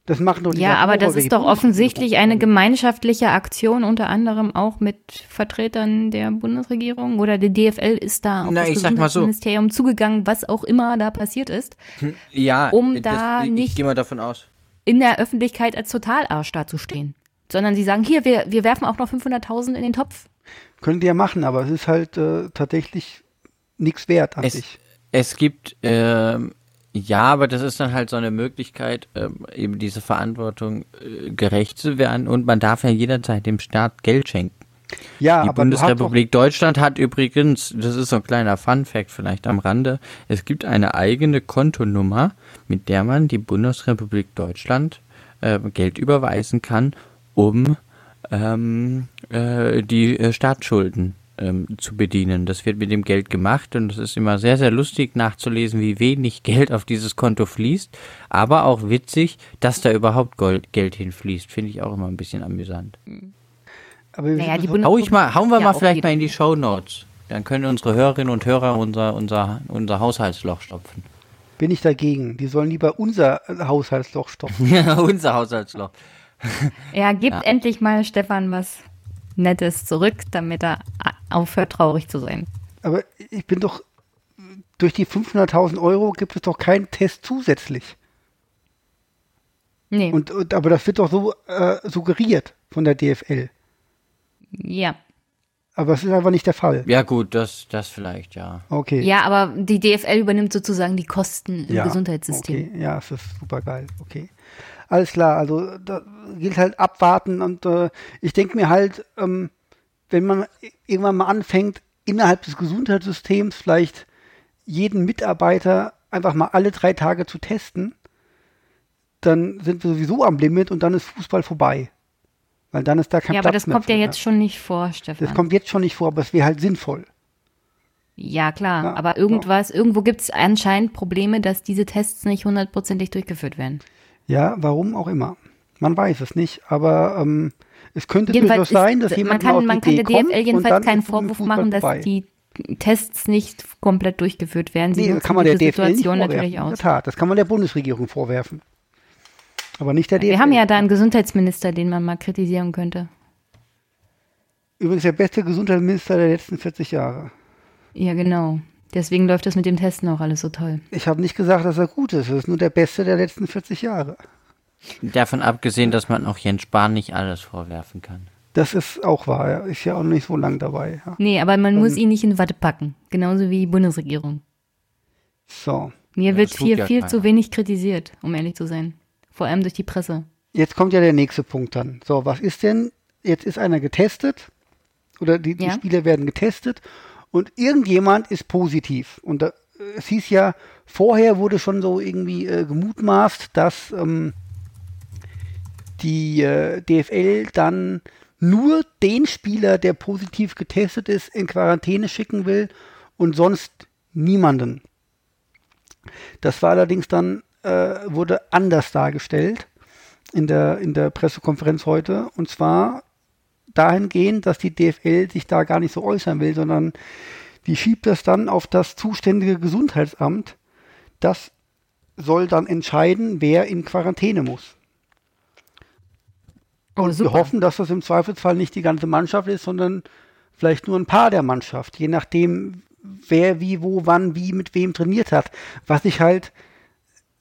Das machen doch die Ja, aber das ist doch offensichtlich eine gemeinschaftliche Aktion, unter anderem auch mit Vertretern der Bundesregierung oder der DFL ist da auf Na, das ich sag mal so. Gesundheitsministerium zugegangen, was auch immer da passiert ist, Ja, Um da ich, nicht- Ich gehe mal davon aus. in der Öffentlichkeit als Totalarsch dazustehen. Sondern sie sagen, hier, wir, wir werfen auch noch 500.000 in den Topf. Können die ja machen, aber es ist halt äh, tatsächlich nichts wert an Es, sich. es gibt, ähm, ja, aber das ist dann halt so eine Möglichkeit, ähm, eben diese Verantwortung äh, gerecht zu werden und man darf ja jederzeit dem Staat Geld schenken. Ja, Die aber Bundesrepublik Deutschland hat übrigens, das ist so ein kleiner Fun-Fact vielleicht am Rande, es gibt eine eigene Kontonummer, mit der man die Bundesrepublik Deutschland äh, Geld überweisen kann, um ähm, äh, die äh, Staatsschulden ähm, zu bedienen. Das wird mit dem Geld gemacht und es ist immer sehr, sehr lustig nachzulesen, wie wenig Geld auf dieses Konto fließt, aber auch witzig, dass da überhaupt Gold, Geld hinfließt. Finde ich auch immer ein bisschen amüsant. aber Naja, die Hau ich mal, hauen wir Ja, mal vielleicht mal in die Show Notes. Dann können unsere Hörerinnen und Hörer unser, unser, unser Haushaltsloch stopfen. bin ich dagegen. Die sollen lieber unser Haushaltsloch stopfen. Ja, unser Haushaltsloch. Ja, gibt endlich mal Stefan was Nettes zurück, damit er aufhört, traurig zu sein. Aber ich bin doch, durch die 500.000 Euro gibt es doch keinen Test zusätzlich. Nee, Und, und aber das wird doch so äh, suggeriert von der DFL. ja. Aber es ist einfach nicht der Fall. Ja gut, das, das vielleicht, ja. Okay. Ja, aber die DFL übernimmt sozusagen die Kosten im Ja, Gesundheitssystem. Okay. Ja, es ist super geil. Okay. Alles klar, also da gilt halt abwarten und äh, ich denke mir halt, ähm, wenn man irgendwann mal anfängt, innerhalb des Gesundheitssystems vielleicht jeden Mitarbeiter einfach mal alle drei Tage zu testen, dann sind wir sowieso am Limit und dann ist Fußball vorbei. Weil dann ist da kein Ja, aber Platz das mehr kommt ja für, jetzt schon nicht vor, Stefan. Das kommt jetzt schon nicht vor, aber es wäre halt sinnvoll. ja, klar. Ja, aber irgendwas, irgendwo gibt es anscheinend Probleme, dass diese Tests nicht hundertprozentig durchgeführt werden. Ja, warum auch immer. Man weiß es nicht, aber ähm, es könnte Jedenfalls durchaus sein, dass man jemand auf kann, die man kann der DFL jedenfalls keinen Vorwurf machen, dass vorbei. die Tests nicht komplett durchgeführt werden. Sie Nee, das kann man der DFL nicht Situation vorwerfen. natürlich In der Tat, das kann man der Bundesregierung vorwerfen. Aber nicht der DFL. Wir haben ja da einen Gesundheitsminister, den man mal kritisieren könnte. Übrigens der beste Gesundheitsminister der letzten 40 Jahre. Ja, genau. Deswegen läuft das mit dem Testen auch alles so toll. Ich habe nicht gesagt, dass er gut ist. Er ist nur der beste der letzten 40 Jahre. Davon abgesehen, dass man auch Jens Spahn nicht alles vorwerfen kann. Das ist auch wahr. Er ist ja auch nicht so lang dabei. Ja. Nee, aber man muss ihn nicht in Watte packen. Genauso wie die Bundesregierung. So, Mir Ja, wird viel, ja viel keiner. zu wenig kritisiert, um ehrlich zu sein. Vor allem durch die Presse. jetzt kommt ja der nächste Punkt dann. So, was ist denn? Jetzt ist einer getestet oder die, die Ja. Spieler werden getestet und irgendjemand ist positiv. Und da, es hieß ja, vorher wurde schon so irgendwie äh, gemutmaßt, dass ähm, die äh, DFL dann nur den Spieler, der positiv getestet ist, in Quarantäne schicken will und sonst niemanden. Das war allerdings dann, äh, wurde anders dargestellt in der, in der Pressekonferenz heute. Und zwar dahingehend, dass die DFL sich da gar nicht so äußern will, sondern die schiebt das dann auf das zuständige Gesundheitsamt. Das soll dann entscheiden, wer in Quarantäne muss. Oh, Wir hoffen, dass das im Zweifelsfall nicht die ganze Mannschaft ist, sondern vielleicht nur ein paar der Mannschaft, je nachdem, wer wie, wo, wann, wie, mit wem trainiert hat. Was ich halt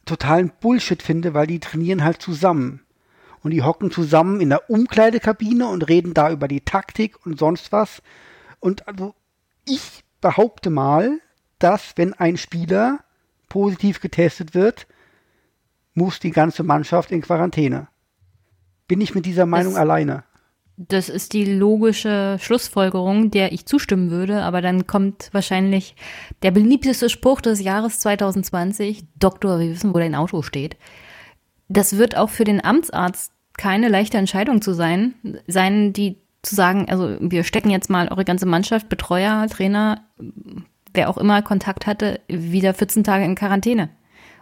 totalen Bullshit finde, weil die trainieren halt zusammen. Und die hocken zusammen in der Umkleidekabine und reden da über die Taktik und sonst was. Und also ich behaupte mal, dass wenn ein Spieler positiv getestet wird, muss die ganze Mannschaft in Quarantäne. Bin ich mit dieser Meinung Das- alleine? Das ist die logische Schlussfolgerung, der ich zustimmen würde, aber dann kommt wahrscheinlich der beliebteste Spruch des Jahres 2020, Doktor, wir wissen, wo dein Auto steht. Das wird auch für den Amtsarzt keine leichte Entscheidung zu sein, sein, die zu sagen, also wir stecken jetzt mal eure ganze Mannschaft, Betreuer, Trainer, wer auch immer Kontakt hatte, wieder 14 Tage in Quarantäne.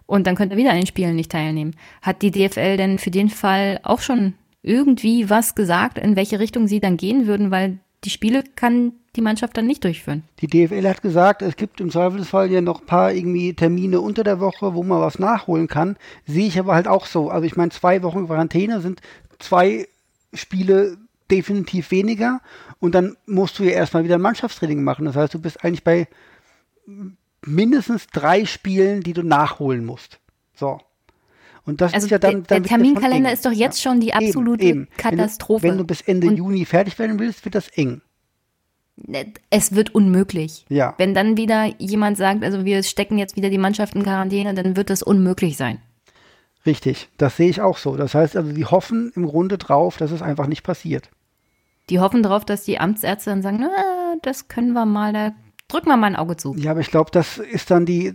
Und dann könnt ihr wieder an den Spielen nicht teilnehmen. Hat die DFL denn für den Fall auch schon irgendwie was gesagt, in welche Richtung sie dann gehen würden, weil die Spiele kann die Mannschaft dann nicht durchführen. Die DFL hat gesagt, es gibt im Zweifelsfall ja noch ein paar irgendwie Termine unter der Woche, wo man was nachholen kann. Sehe ich aber halt auch so. Also ich meine, zwei Wochen Quarantäne sind zwei Spiele definitiv weniger und dann musst du ja erstmal wieder ein Mannschaftstraining machen. Das heißt, du bist eigentlich bei mindestens drei Spielen, die du nachholen musst. So. Und das Also ist ja dann, der, der Terminkalender ist doch jetzt schon die absolute Eben, eben. Katastrophe. Wenn du, wenn du bis Ende Und- Juni fertig werden willst, wird das eng. Es wird unmöglich. Ja. Wenn dann wieder jemand sagt, also wir stecken jetzt wieder die Mannschaft in Quarantäne, dann wird das unmöglich sein. Richtig, das sehe ich auch so. Das heißt also, die hoffen im Grunde drauf, dass es einfach nicht passiert. Die hoffen darauf, dass die Amtsärzte dann sagen, na, das können wir mal, da drücken wir mal ein Auge zu. Ja, aber ich glaube, das ist dann die,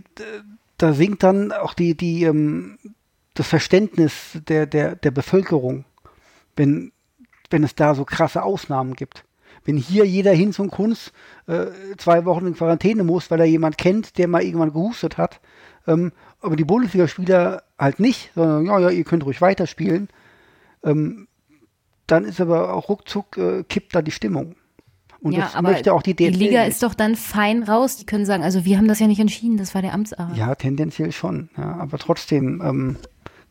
da sinkt dann auch die, die, ähm, das Verständnis der, der, der Bevölkerung, wenn, wenn es da so krasse Ausnahmen gibt. Wenn hier jeder hin zum Kunst äh, zwei Wochen in Quarantäne muss, weil er jemand kennt, der mal irgendwann gehustet hat, ähm, aber die Bundesligaspieler halt nicht, sondern ja, ja, ihr könnt ruhig weiterspielen, ähm, dann ist aber auch ruckzuck, äh, kippt da die Stimmung. Und ja, das möchte auch die die DFL Liga nicht. ist doch dann fein raus. Die können sagen, also wir haben das ja nicht entschieden, das war der Amtsarzt. Ja, tendenziell schon. Ja, aber trotzdem, ähm,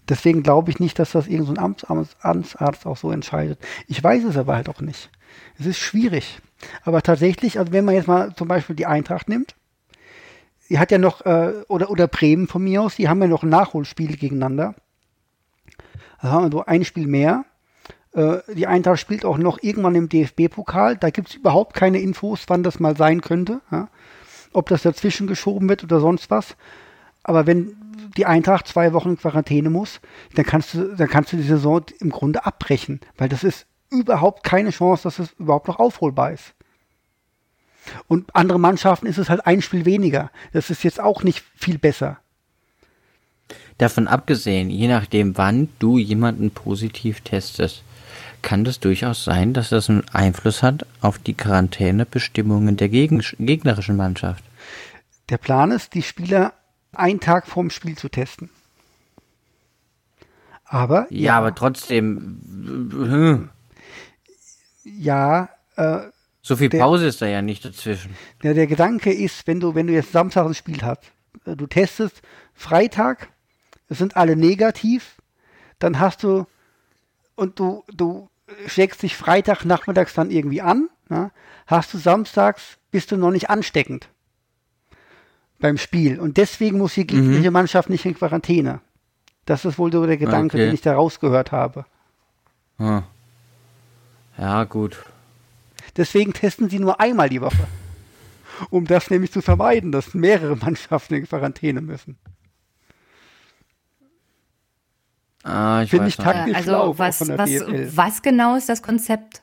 deswegen glaube ich nicht, dass das irgendein so Amts, Amts, Amtsarzt auch so entscheidet. Ich weiß es aber halt auch nicht. Es ist schwierig. Aber tatsächlich, also wenn man jetzt mal zum Beispiel die Eintracht nimmt, die hat ja noch, äh, oder, oder Bremen von mir aus, die haben ja noch ein Nachholspiel gegeneinander. Da haben wir so ein Spiel mehr. Äh, die Eintracht spielt auch noch irgendwann im DFB-Pokal. Da gibt es überhaupt keine Infos, wann das mal sein könnte. Ja? Ob das dazwischen geschoben wird oder sonst was. Aber wenn die Eintracht zwei Wochen in Quarantäne muss, dann kannst du, dann kannst du die Saison im Grunde abbrechen, weil das ist überhaupt keine Chance, dass es überhaupt noch aufholbar ist. Und andere Mannschaften ist es halt ein Spiel weniger. Das ist jetzt auch nicht viel besser. Davon abgesehen, je nachdem, wann du jemanden positiv testest, kann das durchaus sein, dass das einen Einfluss hat auf die Quarantänebestimmungen der gegnerischen Mannschaft. Der Plan ist, die Spieler einen Tag vorm Spiel zu testen. Aber Ja, aber trotzdem, hm, ja, äh, so viel Der- Pause ist da ja nicht dazwischen. Ja, der Gedanke ist, wenn du, wenn du jetzt Samstag ein Spiel hast, äh, du testest Freitag, es sind alle negativ, dann hast du und du, du steckst dich Freitag nachmittags dann irgendwie an, na, hast du samstags, bist du noch nicht ansteckend beim Spiel. Und deswegen muss die gegnerische Mannschaft nicht in Quarantäne. Das ist wohl so der Gedanke, Okay. den ich da rausgehört habe. Hm. Ja, gut. Deswegen testen sie nur einmal die Woche. Um das nämlich zu vermeiden, dass mehrere Mannschaften in Quarantäne müssen. Ah, ich Finde weiß ich taktisch. nicht. Schlau also auch was, von der was, DFL. was genau ist das Konzept?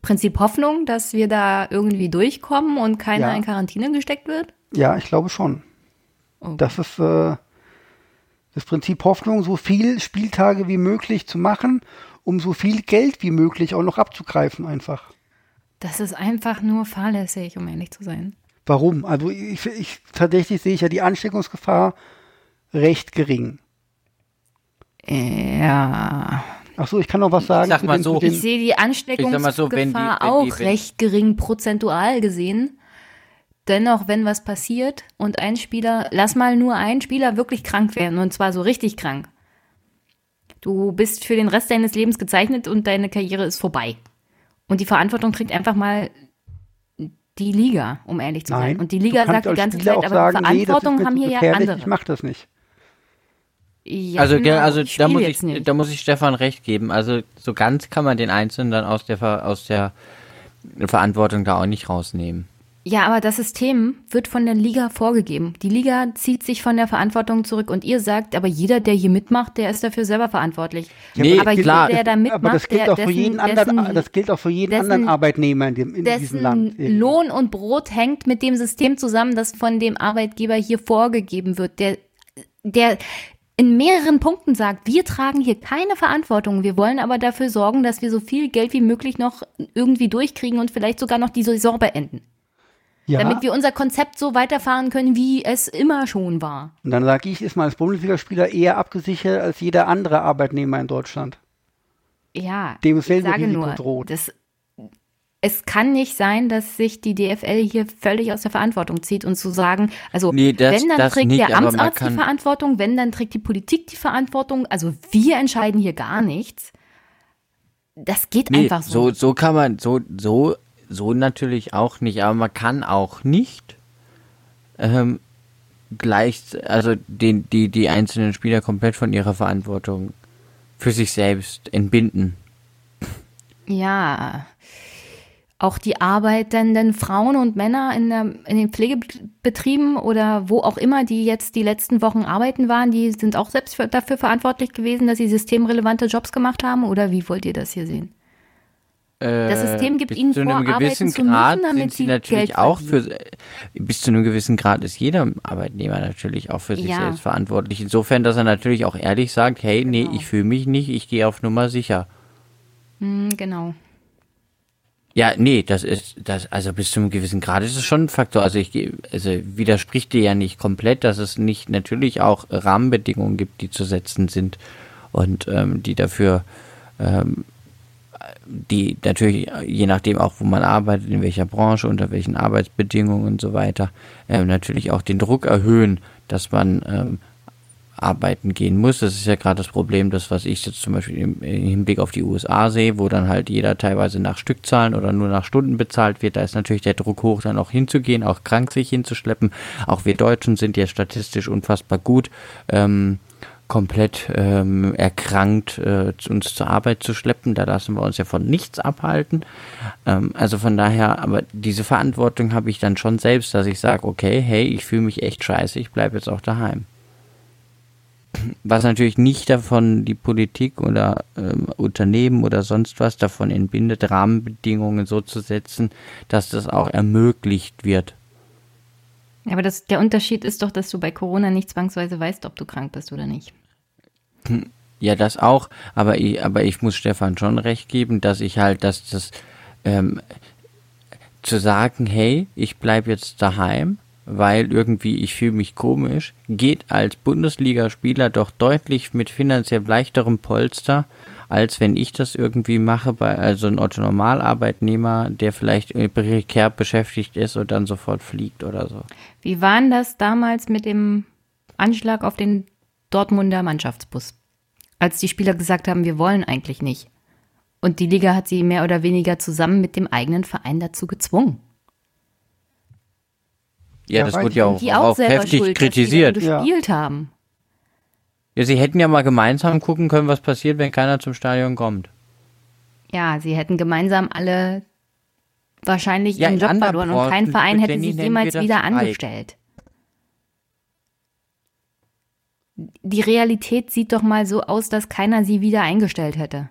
Prinzip Hoffnung, dass wir da irgendwie durchkommen und keiner Ja. in Quarantäne gesteckt wird? Ja, ich glaube schon. Oh. Das ist äh, das Prinzip Hoffnung, so viel Spieltage wie möglich zu machen, um so viel Geld wie möglich auch noch abzugreifen einfach. Das ist einfach nur fahrlässig, um ehrlich zu sein. Warum? Also ich, ich tatsächlich sehe ich ja die Ansteckungsgefahr recht gering. Ja. Ach so, ich kann noch was sagen. sag zu mal den- so, Ich sehe die Ansteckungsgefahr mal so, wenn die- wenn die- auch wenn- recht gering prozentual gesehen. Dennoch, wenn was passiert und ein Spieler, lass mal nur ein Spieler wirklich krank werden und zwar so richtig krank. Du bist für den Rest deines Lebens gezeichnet und deine Karriere ist vorbei. Und die Verantwortung trägt einfach mal die Liga, um ehrlich zu sein. Nein. Und die Liga sagt die ganze Spieler Zeit, aber sagen, nee, Verantwortung mir haben hier ja andere. Ich mach das nicht. Ja, also, genau, also ich da muss ich, nicht. da muss ich Stefan recht geben. Also so ganz kann man den Einzelnen dann aus der aus der Verantwortung da auch nicht rausnehmen. Ja, aber das System wird von der Liga vorgegeben. Die Liga zieht sich von der Verantwortung zurück und ihr sagt, aber jeder, der hier mitmacht, der ist dafür selber verantwortlich. Nee, aber klar. jeder, der da mitmacht, aber das gilt der, auch für dessen, jeden anderen, dessen, das gilt auch für jeden dessen- anderen Arbeitnehmer in, dem, in diesem Land. dessen Lohn und Brot hängt mit dem System zusammen, das von dem Arbeitgeber hier vorgegeben wird, der, der in mehreren Punkten sagt, wir tragen hier keine Verantwortung, wir wollen aber dafür sorgen, dass wir so viel Geld wie möglich noch irgendwie durchkriegen und vielleicht sogar noch die Saison beenden, ja, damit wir unser Konzept so weiterfahren können, wie es immer schon war. und dann sage ich, ist man als Bundesligaspieler eher abgesichert als jeder andere Arbeitnehmer in Deutschland. Ja, Dem ich dasselbe sage Risiko nur, droht. das, es kann nicht sein, dass sich die DFL hier völlig aus der Verantwortung zieht und zu sagen, also Nee, das- wenn dann trägt nicht, der Amtsarzt die Verantwortung, wenn dann trägt die Politik die Verantwortung, also wir entscheiden hier gar nichts. Das geht Nee, einfach so. so, so kann man, so, so, so natürlich auch nicht, aber man kann auch nicht ähm, gleich, also den, die, die einzelnen Spieler komplett von ihrer Verantwortung für sich selbst entbinden. Ja. Auch die arbeitenden Frauen und Männer in, der, in den Pflegebetrieben oder wo auch immer, die jetzt die letzten Wochen arbeiten waren, die sind auch selbst für, dafür verantwortlich gewesen, dass sie systemrelevante Jobs gemacht haben? Oder wie wollt ihr das hier sehen? Das System gibt bis ihnen zu vor, einem gewissen arbeiten zu müssen, damit sie natürlich Geld auch für bis zu einem gewissen Grad ist jeder Arbeitnehmer natürlich auch für sich Ja. selbst verantwortlich. Insofern, dass er natürlich auch ehrlich sagt, hey, nee, Genau. ich fühle mich nicht, ich gehe auf Nummer sicher. Hm, genau. Ja, nee, das ist das also bis zu einem gewissen Grad ist es schon ein Faktor. Also ich also widerspricht dir ja nicht komplett, dass es nicht natürlich auch Rahmenbedingungen gibt, die zu setzen sind und ähm, die dafür ähm, die natürlich je nachdem auch wo man arbeitet, in welcher Branche, unter welchen Arbeitsbedingungen und so weiter, ähm, natürlich auch den Druck erhöhen, dass man ähm, arbeiten gehen muss. Das ist ja gerade das Problem, das was ich jetzt zum Beispiel im, im Hinblick auf die USA sehe, wo dann halt jeder teilweise nach Stückzahlen oder nur nach Stunden bezahlt wird. Da ist natürlich der Druck hoch, dann auch hinzugehen, auch krank sich hinzuschleppen. Auch wir Deutschen sind ja statistisch unfassbar gut. Ähm, komplett ähm, erkrankt äh, uns zur Arbeit zu schleppen. Da lassen wir uns ja von nichts abhalten. Ähm, also von daher, aber diese Verantwortung habe ich dann schon selbst, dass ich sage, okay, hey, ich fühle mich echt scheiße, ich bleibe jetzt auch daheim. Was natürlich nicht davon die Politik oder ähm, Unternehmen oder sonst was davon entbindet, Rahmenbedingungen so zu setzen, dass das auch ermöglicht wird. Aber das, der Unterschied ist doch, dass du bei Corona nicht zwangsweise weißt, ob du krank bist oder nicht. Ja, das auch, aber ich, aber ich muss Stefan schon recht geben, dass ich halt, dass das ähm, zu sagen, hey, ich bleib jetzt daheim, weil irgendwie ich fühle mich komisch, geht als Bundesligaspieler doch deutlich mit finanziell leichterem Polster, als wenn ich das irgendwie mache bei also ein Otto Normalarbeitnehmer, der vielleicht äh, prekär beschäftigt ist und dann sofort fliegt oder so. Wie war denn das damals mit dem Anschlag auf den Dortmunder Mannschaftsbus? Als die Spieler gesagt haben, wir wollen eigentlich nicht. Und die Liga hat sie mehr oder weniger zusammen mit dem eigenen Verein dazu gezwungen. Ja, Ja, das wurde ja auch, Die auch auch heftig schuld, kritisiert. dass die gespielt haben. Ja, sie hätten ja mal gemeinsam gucken können, was passiert, wenn keiner zum Stadion kommt. Ja, sie hätten gemeinsam alle wahrscheinlich Ja, ihren Job verloren und kein Verein hätte sich jemals wieder Streik. angestellt. Die Realität sieht doch mal so aus, dass keiner sie wieder eingestellt hätte.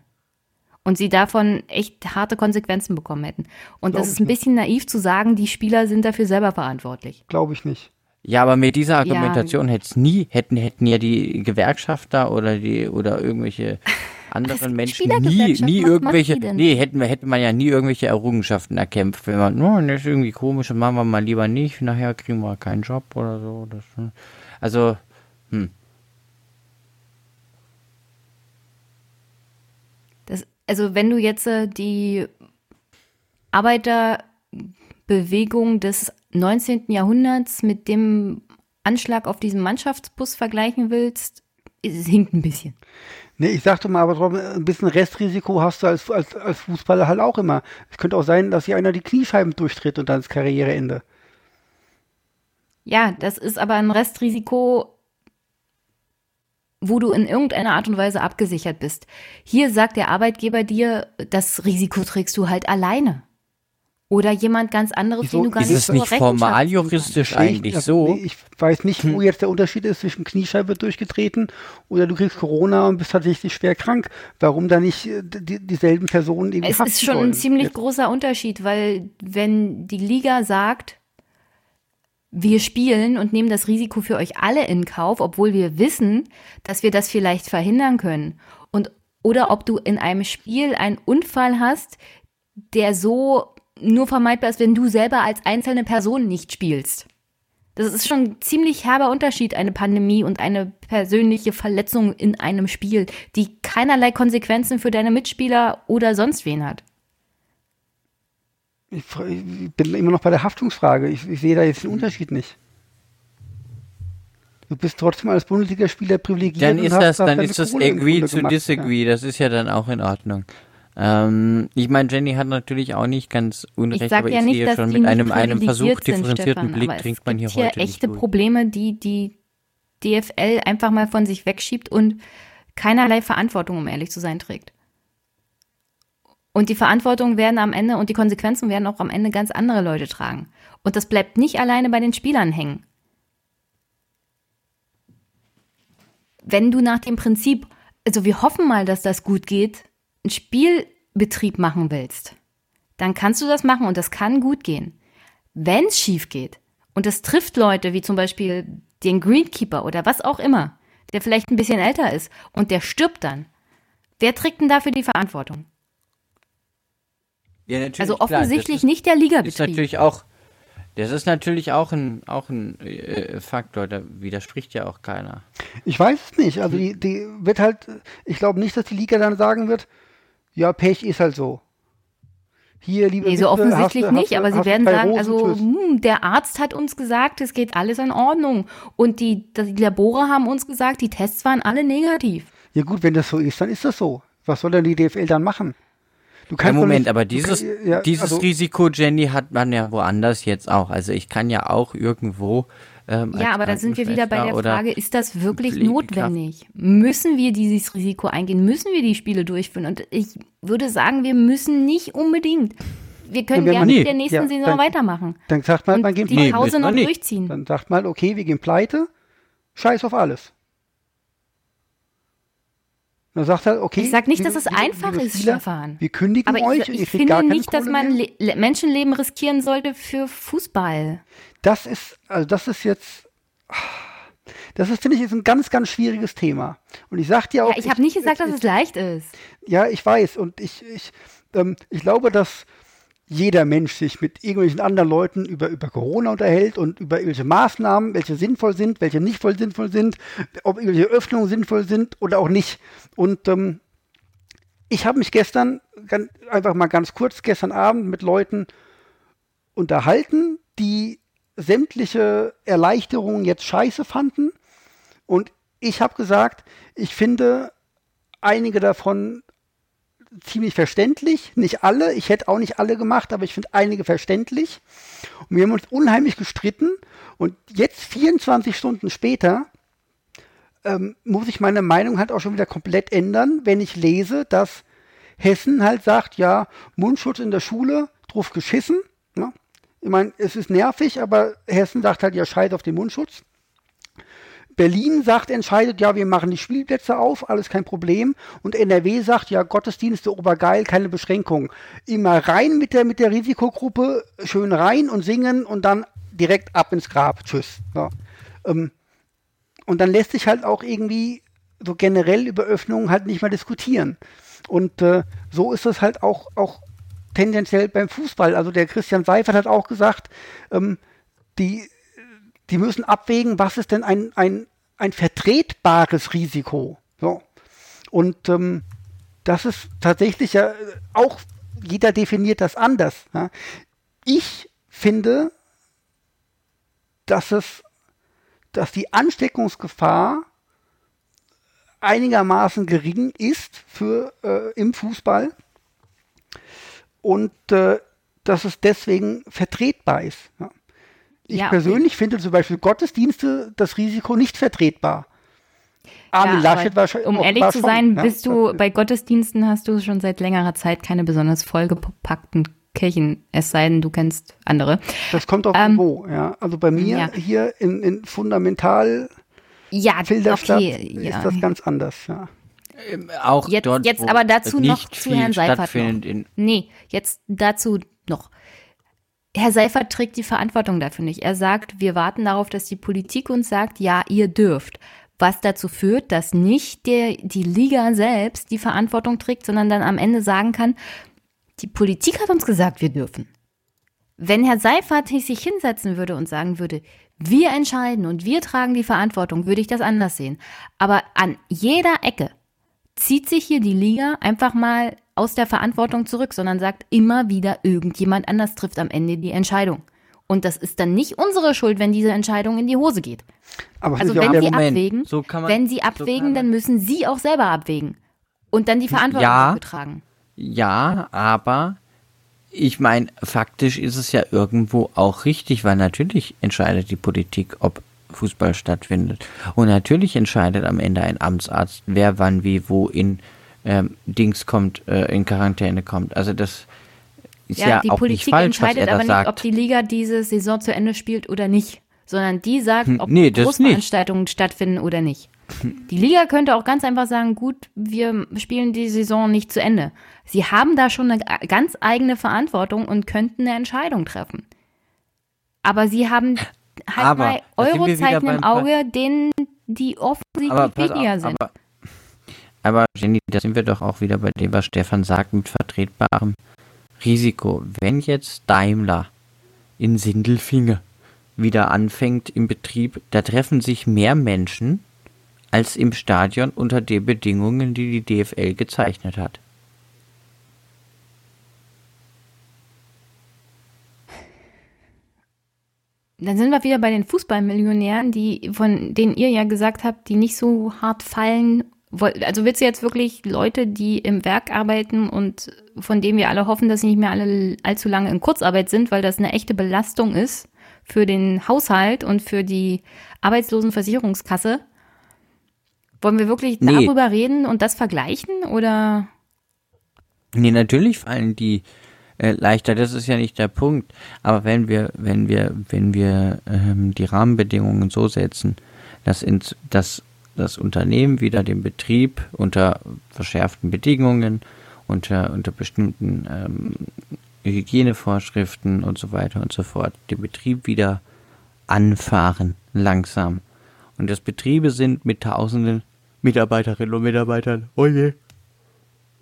Und sie davon echt harte Konsequenzen bekommen hätten. Und Glaub das ist ein nicht. bisschen naiv zu sagen, die Spieler sind dafür selber verantwortlich. Glaube ich nicht. Ja, aber mit dieser Argumentation hätte nie, hätten, hätten ja die Gewerkschafter oder die oder irgendwelche anderen Menschen nie, nie irgendwelche, nee, hätten wir, hätte man ja nie irgendwelche Errungenschaften erkämpft, wenn man, oh, das ist irgendwie komisch, machen wir mal lieber nicht, nachher kriegen wir keinen Job oder so. Das, hm. also, Das, also wenn du jetzt äh, die Arbeiterbewegung des 19. Jahrhunderts mit dem Anschlag auf diesen Mannschaftsbus vergleichen willst, es hinkt ein bisschen. Nee, ich sagte mal, aber trotzdem, ein bisschen Restrisiko hast du als, als, als Fußballer halt auch immer. Es könnte auch sein, dass hier einer die Kniescheiben durchtritt und dann ist Karriereende. Ja, das ist aber ein Restrisiko, wo du in irgendeiner Art und Weise abgesichert bist. Hier sagt der Arbeitgeber dir, das Risiko trägst du halt alleine. Oder jemand ganz anderes, Wieso den du gar Ist nicht es zur nicht formal juristisch ich- eigentlich also, so? nee, Ich weiß nicht, wo jetzt der Unterschied ist zwischen Kniescheibe wird durchgetreten oder du kriegst Corona und bist tatsächlich schwer krank. Warum da nicht äh, die, dieselben Personen irgendwie Es ist schon sollen? ein ziemlich Jetzt- großer Unterschied, weil wenn die Liga sagt, wir spielen und nehmen das Risiko für euch alle in Kauf, obwohl wir wissen, dass wir das vielleicht verhindern können. Und oder ob du in einem Spiel einen Unfall hast, der so nur vermeidbar ist, wenn du selber als einzelne Person nicht spielst. Das ist schon ein ziemlich herber Unterschied, eine Pandemie und eine persönliche Verletzung in einem Spiel, die keinerlei Konsequenzen für deine Mitspieler oder sonst wen hat. Ich, bin immer noch bei der Haftungsfrage. Ich, ich sehe da jetzt den Unterschied nicht. Du bist trotzdem als Bundesligaspieler privilegiert. Dann ist das, hast dann ist das Kohle agree to gemacht, disagree. Das ist ja dann auch in Ordnung. Ähm, ich meine, Jenny hat natürlich auch nicht ganz unrecht, Ich sage aber ja ich nicht, sehe dass schon die mit nicht einem, einem Versuch privilegiert sind, differenzierten Stefan, Blick aber trinkt es man hier gibt heute echte nicht durch. Probleme, die die DFL einfach mal von sich wegschiebt und keinerlei Verantwortung, um ehrlich zu sein, trägt. Und die Verantwortung werden am Ende und die Konsequenzen werden auch am Ende ganz andere Leute tragen. Und das bleibt nicht alleine bei den Spielern hängen. Wenn du nach dem Prinzip, also wir hoffen mal, dass das gut geht, einen Spielbetrieb machen willst, dann kannst du das machen und das kann gut gehen. Wenn es schief geht und es trifft Leute wie zum Beispiel den Greenkeeper oder was auch immer, der vielleicht ein bisschen älter ist und der stirbt dann, wer trägt denn dafür die Verantwortung? Ja, natürlich, Also klar, offensichtlich ist- nicht der ist Ligabetrieb. natürlich auch, das ist natürlich auch ein, auch ein äh, Faktor, da widerspricht ja auch keiner. Ich weiß es nicht. Also die, die wird halt, ich glaube nicht, dass die Liga dann sagen wird, ja, Pech ist halt so. Hier, liebe Nee, so Witwe, offensichtlich hast nicht, hast aber sie hast werden sagen, also tschüss. hm, der Arzt hat uns gesagt, es geht alles in Ordnung. Und die, die Labore haben uns gesagt, die Tests waren alle negativ. Ja gut, wenn das so ist, dann ist das so. Was soll denn die DFL dann machen? Du Ja, kannst doch Moment, nicht- aber dieses, kann- ja, dieses also, Risiko, Jenny, hat man ja woanders jetzt auch. Also ich kann ja auch irgendwo. Ähm, Ja, aber da sind wir wieder bei der Frage, ist das wirklich notwendig? Müssen wir dieses Risiko eingehen? Müssen wir die Spiele durchführen? Und ich würde sagen, wir müssen nicht unbedingt. Wir können Ja, gerne mit der nächsten Ja, Saison dann- weitermachen. Dann sagt man, Und man geht die Pause noch nicht. durchziehen. Dann sagt man, okay, wir gehen pleite, scheiß auf alles. Dann sagt er, okay. Ich sag nicht, dass es liebe- einfach ist, Spieler, Stefan. Wir kündigen Aber euch ich, und ihr ich finde nicht, dass man. Le Le- Menschenleben riskieren sollte für Fußball. Das ist, also das ist jetzt, das ist, finde ich, ist ein ganz, ganz schwieriges Thema. Und ich sag dir auch. Ja, ich habe nicht gesagt, dass es leicht ist. Ja, ich weiß. Und ich, ich, ähm, ich glaube, dass jeder Mensch sich mit irgendwelchen anderen Leuten über, über Corona unterhält und über irgendwelche Maßnahmen, welche sinnvoll sind, welche nicht voll sinnvoll sind, ob irgendwelche Öffnungen sinnvoll sind oder auch nicht. Und ähm, ich habe mich gestern ganz, einfach mal ganz kurz gestern Abend mit Leuten unterhalten, die sämtliche Erleichterungen jetzt scheiße fanden. Und ich habe gesagt, ich finde einige davon ziemlich verständlich. Nicht alle, ich hätte auch nicht alle gemacht, aber ich finde einige verständlich. Und wir haben uns unheimlich gestritten. Und jetzt, 24 Stunden später, ähm, muss ich meine Meinung halt auch schon wieder komplett ändern, wenn ich lese, dass Hessen halt sagt, ja, Mundschutz in der Schule, drauf geschissen. Ne? Ich meine, es ist nervig, aber Hessen sagt halt, ja, scheiß auf den Mundschutz. Berlin sagt, entscheidet, ja, wir machen die Spielplätze auf, alles kein Problem. Und NRW sagt, ja, Gottesdienste, obergeil, keine Beschränkung. Immer rein mit der, mit der Risikogruppe, schön rein und singen und dann direkt ab ins Grab. Tschüss. Ja. Ähm, und dann lässt sich halt auch irgendwie so generell über Öffnungen halt nicht mehr diskutieren. Und äh, so ist es halt auch, auch tendenziell beim Fußball. Also der Christian Seifert hat auch gesagt, ähm, die, die müssen abwägen, was ist denn ein, ein, ein vertretbares Risiko. So. Und ähm, das ist tatsächlich ja auch, jeder definiert das anders. Ja. Ich finde, dass es, dass die Ansteckungsgefahr einigermaßen gering ist für äh, im Fußball und äh, dass es deswegen vertretbar ist. Ja. Ich Ja, persönlich finde zum Beispiel Gottesdienste das Risiko nicht vertretbar. Armin Ja, Laschet war schon. um war ehrlich zu schon, sein, bist du bei Gottesdiensten hast du schon seit längerer Zeit keine besonders vollgepackten Kirchen, es sei denn, du kennst andere. Das kommt auf Ähm, Niveau, ja. Also bei mir ja. hier in, in Fundamental Ja, Filderstadt okay, ist ja. das ganz anders, ja. Auch Jetzt- dort, jetzt wo aber dazu nicht noch zu Herrn Seifert in Nee, jetzt dazu noch. Herr Seifert trägt die Verantwortung dafür nicht. Er sagt, wir warten darauf, dass die Politik uns sagt, ja, ihr dürft. Was dazu führt, dass nicht der, die Liga selbst die Verantwortung trägt, sondern dann am Ende sagen kann, die Politik hat uns gesagt, wir dürfen. Wenn Herr Seifert sich hinsetzen würde und sagen würde, wir entscheiden und wir tragen die Verantwortung, würde ich das anders sehen. Aber an jeder Ecke zieht sich hier die Liga einfach mal aus der Verantwortung zurück, sondern sagt immer wieder, irgendjemand anders trifft am Ende die Entscheidung. Und das ist dann nicht unsere Schuld, wenn diese Entscheidung in die Hose geht. Aber Also wenn sie abwägen, So kann man- wenn sie so abwägen, kann man- dann müssen sie auch selber abwägen und dann die Verantwortung Ja. dafür tragen. Ja, aber ich meine, faktisch ist es ja irgendwo auch richtig, weil natürlich entscheidet die Politik, ob Fußball stattfindet. Und natürlich entscheidet am Ende ein Amtsarzt, wer wann wie wo in ähm, Dings kommt, äh, in Quarantäne kommt. Also das ist ja, Ja, die auch Politik nicht falsch, was entscheidet er da aber nicht, sagt. ob die Liga diese Saison zu Ende spielt oder nicht, sondern die sagt, Hm, ob nee, Großveranstaltungen stattfinden oder nicht. Die Liga könnte auch ganz einfach sagen, gut, wir spielen die Saison nicht zu Ende. Sie haben da schon eine ganz eigene Verantwortung und könnten eine Entscheidung treffen. Aber sie haben halt Aber, mal Eurozeichen im Auge, denen die offensichtlich auf, sind. aber, aber Jenny, da sind wir doch auch wieder bei dem, was Stefan sagt, mit vertretbarem Risiko. Wenn jetzt Daimler in Sindelfinge wieder anfängt im Betrieb, da treffen sich mehr Menschen als im Stadion unter den Bedingungen, die die DFL gezeichnet hat. Dann sind wir wieder bei den Fußballmillionären, die, von denen ihr ja gesagt habt, die nicht so hart fallen. Also willst du jetzt wirklich Leute, die im Werk arbeiten und von denen wir alle hoffen, dass sie nicht mehr alle allzu lange in Kurzarbeit sind, weil das eine echte Belastung ist für den Haushalt und für die Arbeitslosenversicherungskasse? Wollen wir wirklich Nee. darüber reden und das vergleichen oder? Nee, natürlich fallen die äh, leichter, das ist ja nicht der Punkt. Aber wenn wir, wenn wir, wenn wir ähm, die Rahmenbedingungen so setzen, dass, ins, dass das Unternehmen wieder den Betrieb unter verschärften Bedingungen, unter, unter bestimmten ähm, Hygienevorschriften und so weiter und so fort, den Betrieb wieder anfahren, langsam. Und das Betriebe sind mit tausenden Mitarbeiterinnen und Mitarbeitern. Oh je.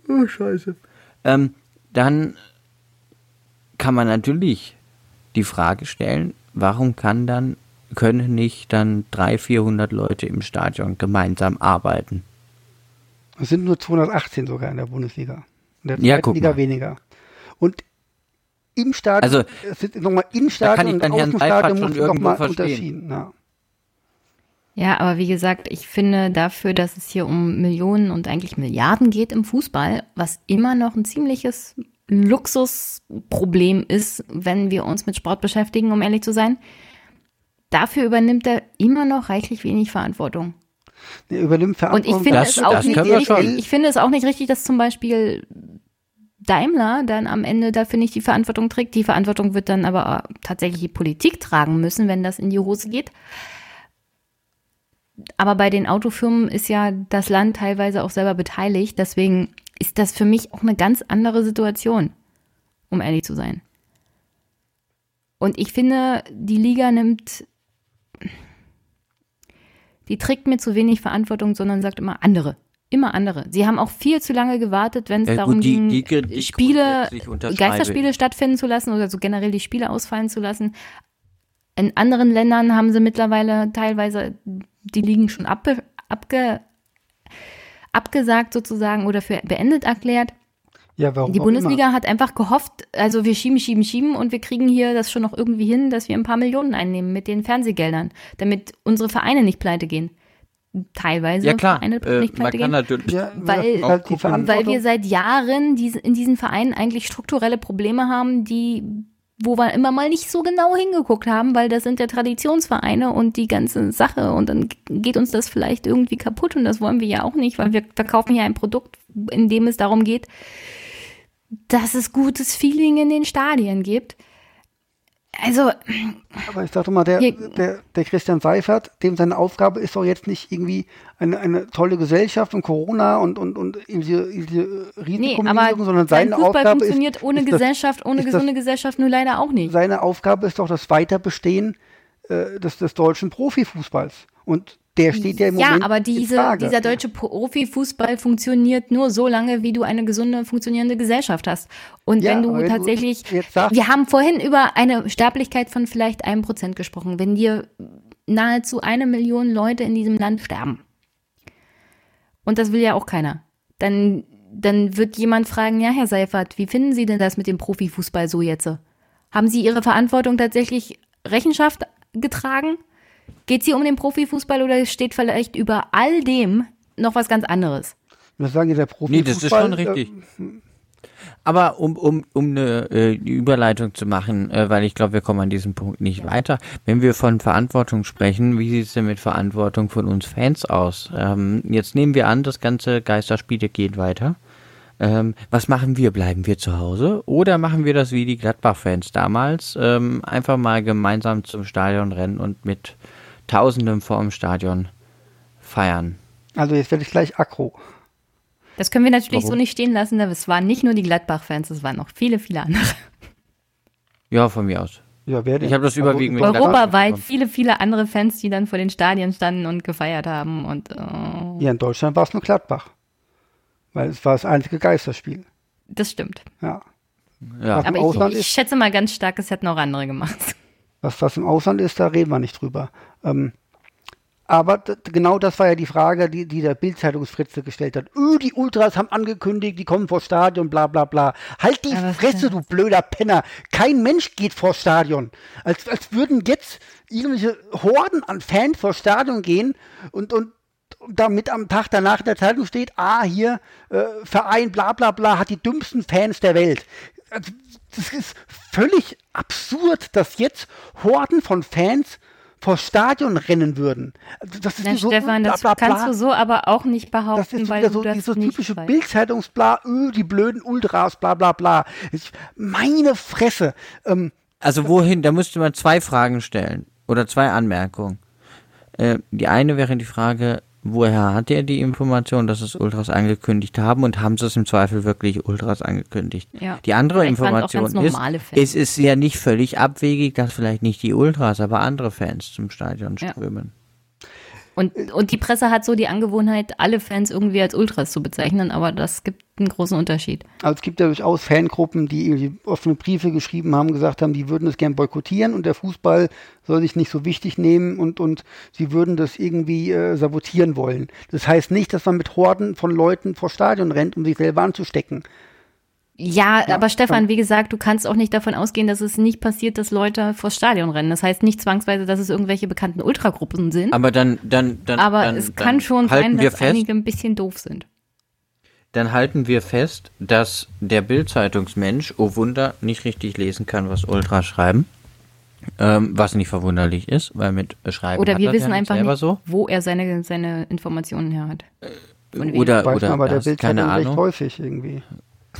Oh, scheiße. Ähm, dann kann man natürlich die Frage stellen, warum kann dann, können nicht dann 300, 400 Leute im Stadion gemeinsam arbeiten? Es sind nur 218 sogar in der Bundesliga. In der Ja, guck Liga mal. weniger. Und im Stadion, Also, es sind nochmal im kann Stadion ich und dann Herrn Stadion muss nochmal unterschieden. Ja. Ja, aber wie gesagt, ich finde dafür, dass es hier um Millionen und eigentlich Milliarden geht im Fußball, was immer noch ein ziemliches Luxusproblem ist, wenn wir uns mit Sport beschäftigen, um ehrlich zu sein, dafür übernimmt er immer noch reichlich wenig Verantwortung. Der übernimmt Und Verantwortung. ich finde Das- es auch nicht richtig, ich finde es auch nicht richtig, dass zum Beispiel Daimler dann am Ende dafür nicht die Verantwortung trägt. Die Verantwortung wird dann aber tatsächlich die Politik tragen müssen, wenn das in die Hose geht. Aber bei den Autofirmen ist ja das Land teilweise auch selber beteiligt. Deswegen ist das für mich auch eine ganz andere Situation, um ehrlich zu sein. Und ich finde, die Liga nimmt, die trägt mir zu wenig Verantwortung, sondern sagt immer andere. Immer andere. Sie haben auch viel zu lange gewartet, wenn es Ja, gut, darum die- ging, die- die Spiele, Geisterspiele stattfinden zu lassen oder so generell die Spiele ausfallen zu lassen. In anderen Ländern haben sie mittlerweile teilweise die Ligen schon abge, abge, abgesagt sozusagen oder für beendet erklärt. Ja, warum Die Bundesliga hat einfach gehofft, also wir schieben, schieben, schieben und wir kriegen hier das schon noch irgendwie hin, dass wir ein paar Millionen einnehmen mit den Fernsehgeldern, damit unsere Vereine nicht pleite gehen. Teilweise Ja klar, Vereine äh, nicht man pleite kann gehen. natürlich. Ja, Weil- halt. Weil wir seit Jahren diese, in diesen Vereinen eigentlich strukturelle Probleme haben, die wo wir immer mal nicht so genau hingeguckt haben, weil das sind ja Traditionsvereine und die ganze Sache und dann geht uns das vielleicht irgendwie kaputt und das wollen wir ja auch nicht, weil wir verkaufen ja ein Produkt, in dem es darum geht, dass es gutes Feeling in den Stadien gibt. Also, Aber ich dachte mal, der, der, der Christian Seifert, dem seine Aufgabe ist doch jetzt nicht irgendwie eine, eine tolle Gesellschaft und Corona und, und, und diese, diese nee, Risikominimierung, aber sondern sein seine Fußball Aufgabe funktioniert ist, ohne ist Gesellschaft, ohne ist das- gesunde Gesellschaft nur leider auch nicht. seine Aufgabe ist doch das Weiterbestehen äh, des, des deutschen Profifußballs. Und der steht ja im Ja, Moment aber in diese, dieser deutsche Profifußball funktioniert nur so lange, wie du eine gesunde, funktionierende Gesellschaft hast. Und Ja, wenn du aber wenn du tatsächlich, jetzt sagst- wir haben vorhin über eine Sterblichkeit von vielleicht einem Prozent gesprochen. Wenn dir nahezu eine Million Leute in diesem Land sterben, und das will ja auch keiner, dann, dann wird jemand fragen, ja, Herr Seifert, wie finden Sie denn das mit dem Profifußball so jetzt? Haben Sie Ihre Verantwortung tatsächlich Rechenschaft getragen? Geht es hier um den Profifußball oder steht vielleicht über all dem noch was ganz anderes? Das sagen ja der Profifußball. Nee, das ist schon äh, richtig. Aber um, um, um eine äh, Überleitung zu machen, äh, weil ich glaube, wir kommen an diesem Punkt nicht weiter. Wenn wir von Verantwortung sprechen, wie sieht es denn mit Verantwortung von uns Fans aus? Ähm, jetzt nehmen wir an, das ganze Geisterspiele geht weiter. Ähm, was machen wir? Bleiben wir zu Hause? Oder machen wir das wie die Gladbach-Fans damals? Ähm, einfach mal gemeinsam zum Stadion rennen und mit Tausenden vor dem Stadion feiern. Also jetzt werde ich gleich aggro. Das können wir natürlich Warum? so nicht stehen lassen. Es waren nicht nur die Gladbach-Fans, es waren noch viele, viele andere. Ja, von mir aus. Ja, wer denn? Ich habe das überwiegend mit Also, Gladbach Europaweit viele, viele andere Fans, die dann vor den Stadien standen und gefeiert haben. Und äh, Ja, in Deutschland war es nur Gladbach. Weil es war das einzige Geisterspiel. das stimmt. Ja. Ja. Aber ich, ich schätze mal ganz stark, es hätten auch andere gemacht. was, was im Ausland ist, da reden wir nicht drüber. Ähm, aber genau das war ja die Frage, die, die der Bild-Zeitungsfritze gestellt hat. Öh, die Ultras haben angekündigt, die kommen vor Stadion, bla bla bla. Halt die Aber Fresse, du blöder Penner. Kein Mensch geht vor Stadion. Als, als würden jetzt irgendwelche Horden an Fans vor Stadion gehen und, und damit am Tag danach in der Zeitung steht, ah, hier, äh, Verein bla bla bla hat die dümmsten Fans der Welt. Also, das ist völlig absurd, dass jetzt Horden von Fans vor Stadion rennen würden. Das ist Na, so Stefan, das bla, bla, bla. kannst du so aber auch nicht Das behaupten, ist weil wieder du so das diese nicht typische. Bildzeitungsbla, öh, die blöden Ultras, bla bla bla. Ich, meine Fresse. Ähm, Also wohin? Da müsste man zwei Fragen stellen oder zwei Anmerkungen. Äh, die eine wäre die Frage, woher hat er die Information, dass es Ultras angekündigt haben und haben sie es im Zweifel wirklich Ultras angekündigt? Ja. Die andere Vielleicht Information ist, es ist ja nicht völlig abwegig, dass vielleicht nicht die Ultras, aber andere Fans zum Stadion Ja. Und, und die Presse hat so die Angewohnheit, alle Fans irgendwie als Ultras zu bezeichnen, aber das gibt einen großen Unterschied. Also es gibt ja durchaus Fangruppen, die offene Briefe geschrieben haben, gesagt haben, die würden es gern boykottieren und der Fußball soll sich nicht so wichtig nehmen und, und sie würden das irgendwie äh, sabotieren wollen. Das heißt nicht, dass man mit Horden von Leuten vor Stadion rennt, um sich selber anzustecken. Ja, aber Stefan, wie gesagt, du kannst auch nicht davon ausgehen, dass es nicht passiert, dass Leute vors Stadion rennen. Das heißt nicht zwangsweise, dass es irgendwelche bekannten Ultragruppen sind, Aber dann, dann, dann, aber dann, es dann kann schon halten sein, dass fest, einige ein bisschen doof sind. Dann halten wir fest, dass der Bild-Zeitungsmensch, oh Wunder, nicht richtig lesen kann, was Ultras schreiben. Ähm, was nicht verwunderlich ist, weil mit Schreiben Oder wir er wissen ja einfach nicht, so. wo er seine, seine Informationen her hat. Wem. Oder, oder man bei der das, keine Bildzeitung recht Ahnung. häufig irgendwie.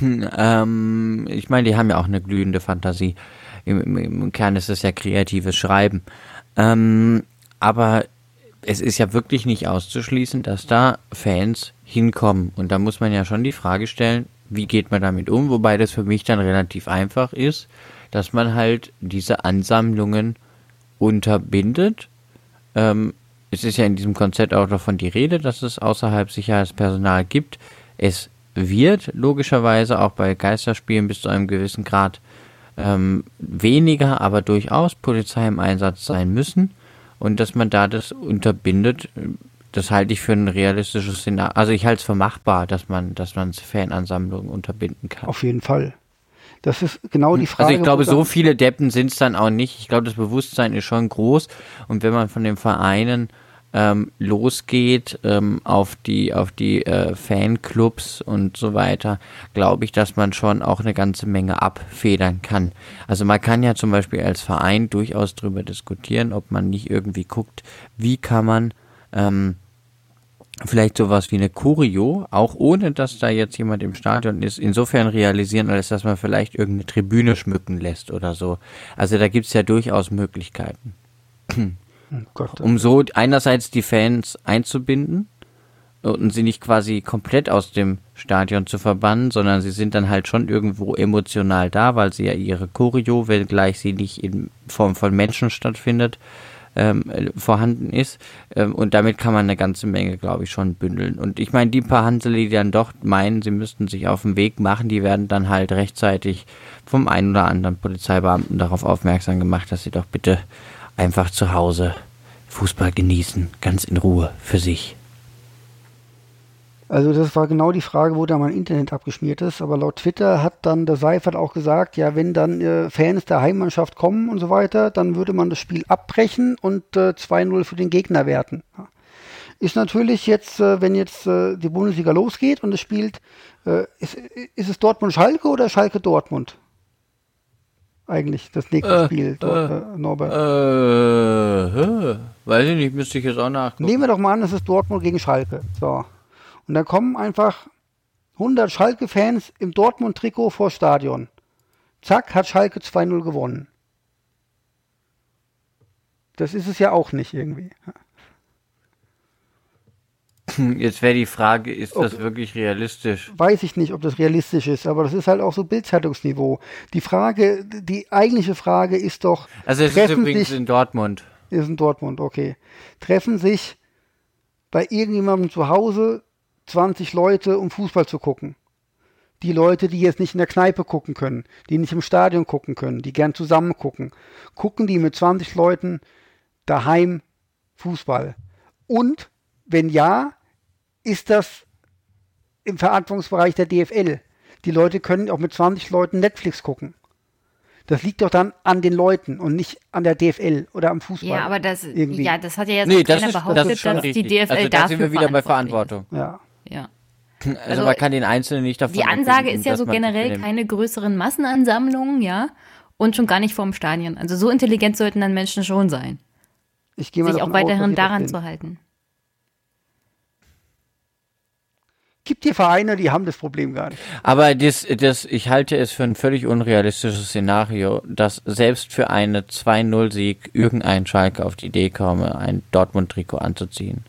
Ähm, ich meine, die haben ja auch eine glühende Fantasie. Im, im, Kern ist es ja kreatives Schreiben. Ähm, aber es ist ja wirklich nicht auszuschließen, dass da Fans hinkommen. Und da muss man ja schon die Frage stellen, wie geht man damit um? Wobei das für mich dann relativ einfach ist, dass man halt diese Ansammlungen unterbindet. Ähm, es ist ja in diesem Konzept auch davon die Rede, dass es außerhalb Sicherheitspersonal gibt. Es wird logischerweise auch bei Geisterspielen bis zu einem gewissen Grad ähm, weniger, aber durchaus Polizei im Einsatz sein müssen. Und dass man da das unterbindet, das halte ich für ein realistisches Szenario. Also ich halte es für machbar, dass man, dass man Fanansammlungen unterbinden kann. Auf jeden Fall. Das ist genau die Frage. Also ich glaube, so viele Deppen sind es dann auch nicht. Ich glaube, das Bewusstsein ist schon groß. Und wenn man von den Vereinen ähm, losgeht ähm, auf die auf die äh, Fanclubs und so weiter, glaube ich, dass man schon auch eine ganze Menge abfedern kann. Also man kann ja zum Beispiel als Verein durchaus darüber diskutieren, ob man nicht irgendwie guckt, wie kann man ähm, vielleicht sowas wie eine Choreo, auch ohne dass da jetzt jemand im Stadion ist, insofern realisieren, als dass man vielleicht irgendeine Tribüne schmücken lässt oder so. Also da gibt's ja durchaus Möglichkeiten. Oh Um so einerseits die Fans einzubinden und sie nicht quasi komplett aus dem Stadion zu verbannen, sondern sie sind dann halt schon irgendwo emotional da, weil sie ja ihre Choreo, wenngleich sie nicht in Form von Menschen stattfindet, ähm, äh, vorhanden ist. Ähm, und damit kann man eine ganze Menge, glaube ich, schon bündeln. Und ich meine, die paar Hansel, die dann doch meinen, sie müssten sich auf den Weg machen, die werden dann halt rechtzeitig vom einen oder anderen Polizeibeamten darauf aufmerksam gemacht, dass sie doch bitte einfach zu Hause Fußball genießen, ganz in Ruhe für sich. Also das war genau die Frage, wo da mein Internet abgeschmiert ist. Aber laut Twitter hat dann der Seifert auch gesagt, ja, wenn dann äh, Fans der Heimmannschaft kommen und so weiter, dann würde man das Spiel abbrechen und äh, 2-0 für den Gegner werten. Ist natürlich jetzt, äh, wenn jetzt äh, die Bundesliga losgeht und es spielt, äh, ist, ist es Dortmund-Schalke oder Schalke-Dortmund? Eigentlich das nächste Äh, Spiel, dort, äh, Norbert. Äh, weiß ich nicht, müsste ich jetzt auch nachgucken. Nehmen wir doch mal an, es ist Dortmund gegen Schalke. So. Und dann kommen einfach 100 Schalke-Fans im Dortmund-Trikot vor Stadion. Zack, hat Schalke 2-0 gewonnen. Das ist es ja auch nicht irgendwie. Jetzt wäre die Frage, ist das Okay. wirklich realistisch? Weiß ich nicht, ob das realistisch ist, aber das ist halt auch so Bildzeitungsniveau. Die Frage, die eigentliche Frage ist doch, Also es ist übrigens sich, in Dortmund. ist in Dortmund, okay, treffen sich bei irgendjemandem zu Hause 20 Leute, um Fußball zu gucken. Die Leute, die jetzt nicht in der Kneipe gucken können, die nicht im Stadion gucken können, die gern zusammen gucken, gucken die mit 20 Leuten daheim Fußball. Und wenn ja, ist das im Verantwortungsbereich der DFL. Die Leute können auch mit 20 Leuten Netflix gucken. Das liegt doch dann an den Leuten und nicht an der DFL oder am Fußball. Ja, aber das, Irgendwie. ja, das hat ja jetzt Nee, auch das keiner ist, das behauptet, ist schon dass richtig. die DFL also da dafür sind wir wieder bei Verantwortung. ja. ist. Ja. Also, Also, man kann den Einzelnen nicht davon Die Ansage ist ja so generell keine größeren Massenansammlungen, ja, und schon gar nicht vorm Stadion. Also so intelligent sollten dann Menschen schon sein, Ich gehe mal sich auch aus, weiterhin das daran zu halten. Gibt hier Vereine, die haben das Problem gar nicht. Aber das, das, ich halte es für ein völlig unrealistisches Szenario, dass selbst für eine 2-0-Sieg irgendein Schalke auf die Idee komme, ein Dortmund-Trikot anzuziehen.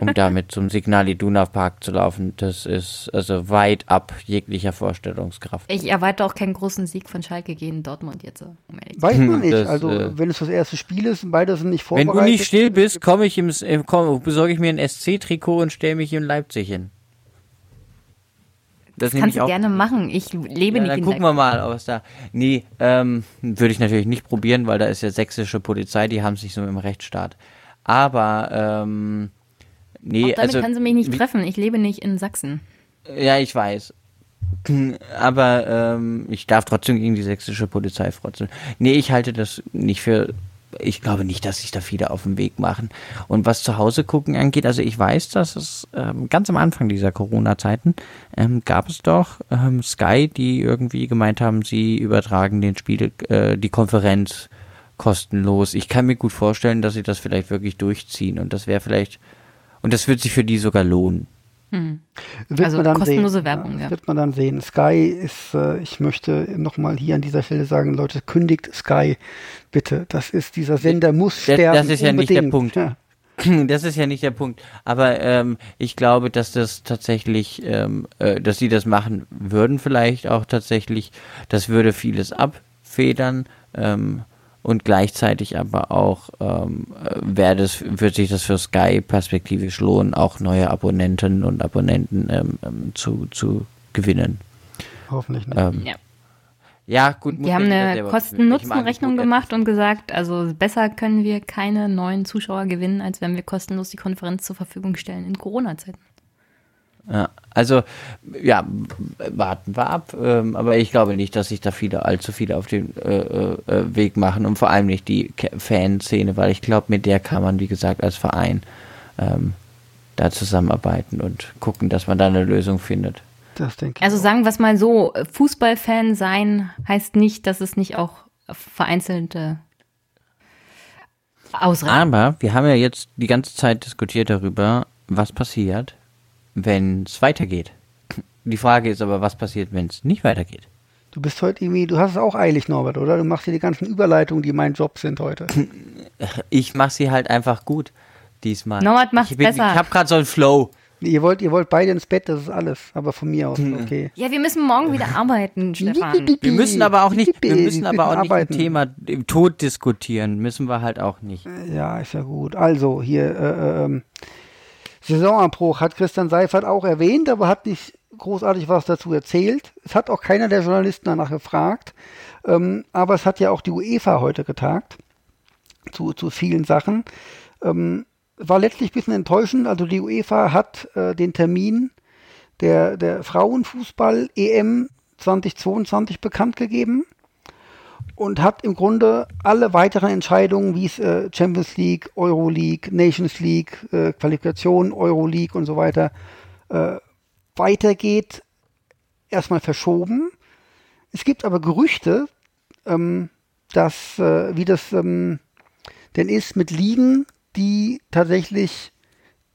Um damit zum Signal Iduna Park zu laufen. Das ist also weit ab jeglicher Vorstellungskraft. Ich erwarte auch keinen großen Sieg von Schalke gegen Dortmund jetzt. so, Um Weiß man nicht. Das, also, äh, wenn es das erste Spiel ist und beide sind nicht Wenn vorbereitet. du nicht still bist, komme ich im, äh, komm, besorge ich mir ein SC-Trikot und stelle mich in Leipzig hin. Das nehme Kannst ich du auch. gerne machen. Ich lebe Ja, nicht dann in gucken wir mal, was da. Nee, ähm, würde ich natürlich nicht probieren, weil da ist ja sächsische Polizei, die haben sich so im Rechtsstaat. Aber, ähm, nee, Auch damit also. kann sie mich nicht treffen. Ich lebe nicht in Sachsen. Ja, ich weiß. Aber ähm, ich darf trotzdem gegen die sächsische Polizei frotzeln. Nee, ich halte das nicht für. Ich glaube nicht, dass sich da viele auf den Weg machen. Und was zu Hause gucken angeht, also ich weiß, dass es ähm, ganz am Anfang dieser Corona-Zeiten ähm, gab es doch ähm, Sky, die irgendwie gemeint haben, sie übertragen den Spiel, äh, die Konferenz kostenlos. Ich kann mir gut vorstellen, dass sie das vielleicht wirklich durchziehen und das wäre vielleicht und das wird sich für die sogar lohnen. Wird Also man dann kostenlose sehen. Werbung, das ja. Wird man dann sehen. Sky ist, äh, ich möchte nochmal hier an dieser Stelle sagen, Leute, kündigt Sky bitte. Das ist, dieser Sender muss Das- sterben. das ist ja nicht der. Punkt. Ja. Das ist ja nicht der Punkt. Aber ähm, ich glaube, dass das tatsächlich, ähm, äh, dass sie das machen würden, vielleicht auch tatsächlich. Das würde vieles abfedern ähm, und gleichzeitig aber auch ähm, äh, wäre das, wird sich das für Sky perspektivisch lohnen, auch neue Abonnenten und Abonnenten ähm, ähm, zu, zu gewinnen. Hoffentlich nicht. Ähm, Ja. ja, gut. Die haben eine Kosten-Nutzen-Rechnung gemacht und gesagt, also besser können wir keine neuen Zuschauer gewinnen, als wenn wir kostenlos die Konferenz zur Verfügung stellen in Corona-Zeiten. Ja, Also, ja, warten wir ab. Ähm, aber ich glaube nicht, dass sich da viele, allzu viele auf den äh, äh, Weg machen und vor allem nicht die Fanszene, weil ich glaube, mit der kann man, wie gesagt, als Verein ähm, da zusammenarbeiten und gucken, dass man da eine Lösung findet. Das denke ich. Also sagen wir es mal so, Fußballfan sein heißt nicht, dass es nicht auch vereinzelte Ausreden. Aber wir haben ja jetzt die ganze Zeit diskutiert darüber, was passiert, wenn es weitergeht. Die Frage ist aber, was passiert, wenn es nicht weitergeht? Du bist heute irgendwie, du hast es auch eilig, Norbert, oder? Du machst hier die ganzen Überleitungen, die mein Job sind heute. Ich mache sie halt einfach gut diesmal. Norbert macht's ich bin, besser. Ich habe gerade so einen Flow. ihr wollt, ihr wollt beide ins Bett, das ist alles. Aber von mir aus, Hm. okay. Ja, wir müssen morgen wieder arbeiten, Stefan. Wir müssen aber auch nicht, wir müssen aber auch nicht arbeiten. ein Thema im Tod diskutieren. Müssen wir halt auch nicht. Ja, ist ja gut. Also, hier, äh, ähm, Saisonabbruch hat Christian Seifert auch erwähnt, aber hat nicht großartig was dazu erzählt. Es hat auch keiner der Journalisten danach gefragt. Ähm, aber es hat ja auch die UEFA heute getagt zu, zu vielen Sachen. Ähm, war letztlich ein bisschen enttäuschend. Also die UEFA hat äh, den Termin der, der Frauenfußball EM 2022 bekannt gegeben und hat im Grunde alle weiteren Entscheidungen, wie es äh, Champions League, Euro League, Nations League, äh, Qualifikation, Euro League und so weiter äh, weitergeht, erstmal verschoben. Es gibt aber Gerüchte, ähm, dass, äh, wie das ähm, denn ist mit Ligen, die tatsächlich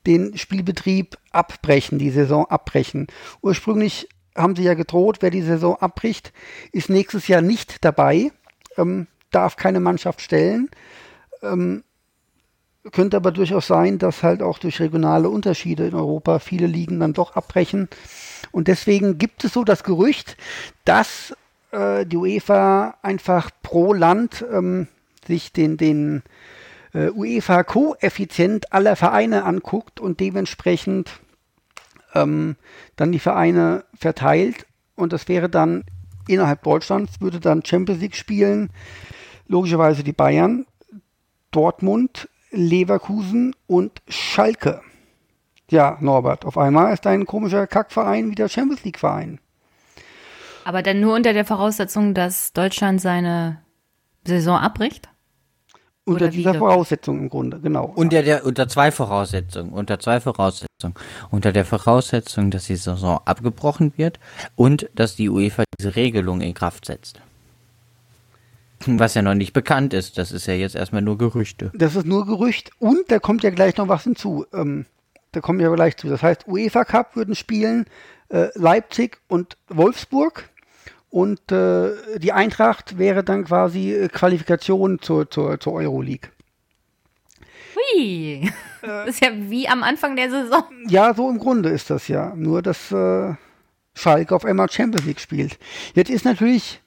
den Spielbetrieb abbrechen, die Saison abbrechen. Ursprünglich haben sie ja gedroht, wer die Saison abbricht, ist nächstes Jahr nicht dabei, ähm, darf keine Mannschaft stellen. Ähm, könnte aber durchaus sein, dass halt auch durch regionale Unterschiede in Europa viele Ligen dann doch abbrechen. Und deswegen gibt es so das Gerücht, dass äh, die UEFA einfach pro Land ähm, sich den, den äh, UEFA-Koeffizient aller Vereine anguckt und dementsprechend ähm, dann die Vereine verteilt. Und das wäre dann innerhalb Deutschlands, würde dann Champions League spielen, logischerweise die Bayern, Dortmund, Leverkusen und Schalke. Ja, Norbert, auf einmal ist dein komischer Kackverein wieder Champions League-Verein. Aber dann nur unter der Voraussetzung, dass Deutschland seine Saison abbricht? Unter Oder dieser Voraussetzung im Grunde, genau. Unter, der, unter zwei Voraussetzungen. Unter zwei Voraussetzungen. Unter der Voraussetzung, dass die Saison abgebrochen wird und dass die UEFA diese Regelung in Kraft setzt. Was ja noch nicht bekannt ist. Das ist ja jetzt erstmal nur Gerüchte. Das ist nur Gerücht und da kommt ja gleich noch was hinzu. Ähm, da kommen wir gleich zu. Das heißt, UEFA Cup würden spielen äh, Leipzig und Wolfsburg und äh, die Eintracht wäre dann quasi äh, Qualifikation zur, zur, zur Euroleague. Hui! Das ist ja wie am Anfang der Saison. Ja, so im Grunde ist das ja. Nur, dass äh, Schalke auf einmal Champions League spielt. Jetzt ist natürlich,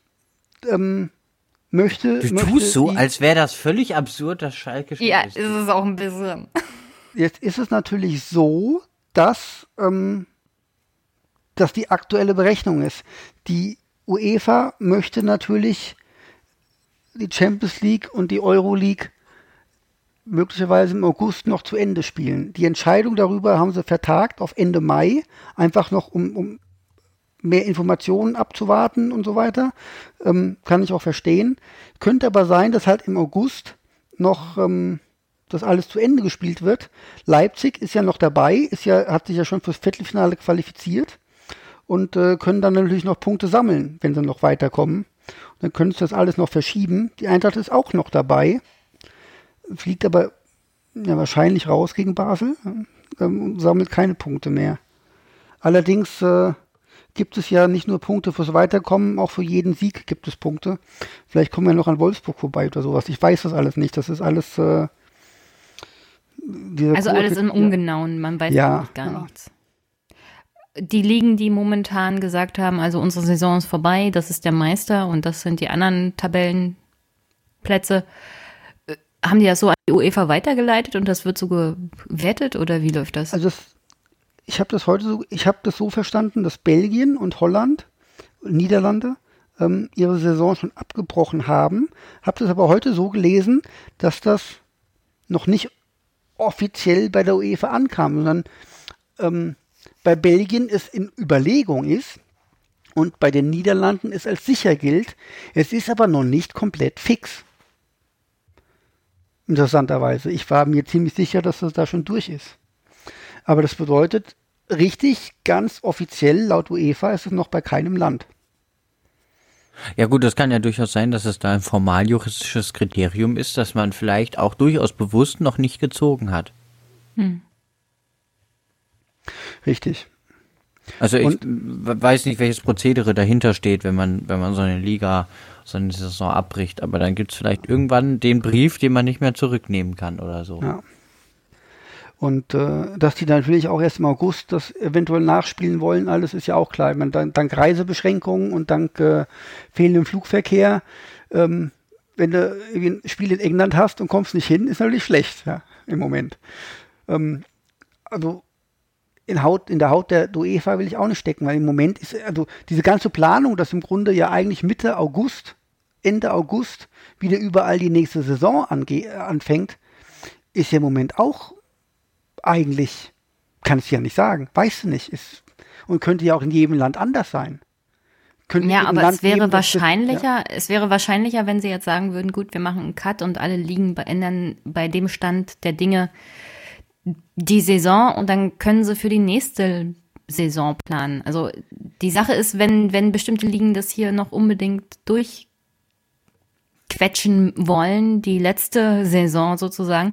ähm, möchte. Du möchte tust so, als wäre das völlig absurd, dass Schalke Ja, ist. ist es auch ein bisschen. Jetzt ist es natürlich so, dass, ähm, dass die aktuelle Berechnung ist. Die UEFA möchte natürlich die Champions League und die Euro League möglicherweise im August noch zu Ende spielen. Die Entscheidung darüber haben sie vertagt auf Ende Mai, einfach noch um, um mehr Informationen abzuwarten und so weiter. Ähm, kann ich auch verstehen. Könnte aber sein, dass halt im August noch ähm, das alles zu Ende gespielt wird. Leipzig ist ja noch dabei, ist ja, hat sich ja schon fürs Viertelfinale qualifiziert und äh, können dann natürlich noch Punkte sammeln, wenn sie noch weiterkommen. Dann können sie das alles noch verschieben. Die Eintracht ist auch noch dabei, fliegt aber ja, wahrscheinlich raus gegen Basel ähm, und sammelt keine Punkte mehr. Allerdings äh, gibt es ja nicht nur Punkte fürs Weiterkommen, auch für jeden Sieg gibt es Punkte. Vielleicht kommen wir noch an Wolfsburg vorbei oder sowas. Ich weiß das alles nicht. Das ist alles. Äh, Also alles im Ungenauen, man weiß Ja, gar ja. nichts. Die Ligen, die momentan gesagt haben, also unsere Saison ist vorbei, das ist der Meister und das sind die anderen Tabellenplätze, haben die das so an die UEFA weitergeleitet und das wird so gewertet oder wie läuft das? Also das, ich habe das heute so, ich habe das so verstanden, dass Belgien und Holland, Niederlande ähm, ihre Saison schon abgebrochen haben. Habe das aber heute so gelesen, dass das noch nicht offiziell bei der UEFA ankam, sondern ähm, bei Belgien es in Überlegung ist und bei den Niederlanden es als sicher gilt. Es ist aber noch nicht komplett fix. Interessanterweise. Ich war mir ziemlich sicher, dass das da schon durch ist. Aber das bedeutet, richtig, ganz offiziell, laut UEFA, ist es noch bei keinem Land. Ja gut, das kann ja durchaus sein, dass es da ein formal juristisches Kriterium ist, das man vielleicht auch durchaus bewusst noch nicht gezogen hat. Hm. Richtig. Also ich weiß nicht, welches Prozedere dahinter steht, wenn man, wenn man so eine Liga, so eine Saison abbricht, aber dann gibt es vielleicht irgendwann den Brief, den man nicht mehr zurücknehmen kann oder so. Ja. Und äh, dass die natürlich auch erst im August das eventuell nachspielen wollen, alles ist ja auch klar. Ich meine, dank, dank Reisebeschränkungen und dank äh, fehlendem Flugverkehr, ähm, wenn du ein Spiel in England hast und kommst nicht hin, ist natürlich schlecht, ja, im Moment. Ähm, also in, Haut, in der Haut der UEFA will ich auch nicht stecken, weil im Moment ist, also diese ganze Planung, dass im Grunde ja eigentlich Mitte August, Ende August wieder überall die nächste Saison ange anfängt, ist ja im Moment auch eigentlich, kann ich ja nicht sagen, weißt du nicht, ist, und könnte ja auch in jedem Land anders sein. Könnte ja, aber Land es wäre geben, wahrscheinlicher, ja. es wäre wahrscheinlicher, wenn sie jetzt sagen würden, gut, wir machen einen Cut und alle liegen ändern bei dem Stand der Dinge die Saison und dann können sie für die nächste Saison planen. Also die Sache ist, wenn, wenn bestimmte Ligen das hier noch unbedingt durchquetschen wollen, die letzte Saison sozusagen,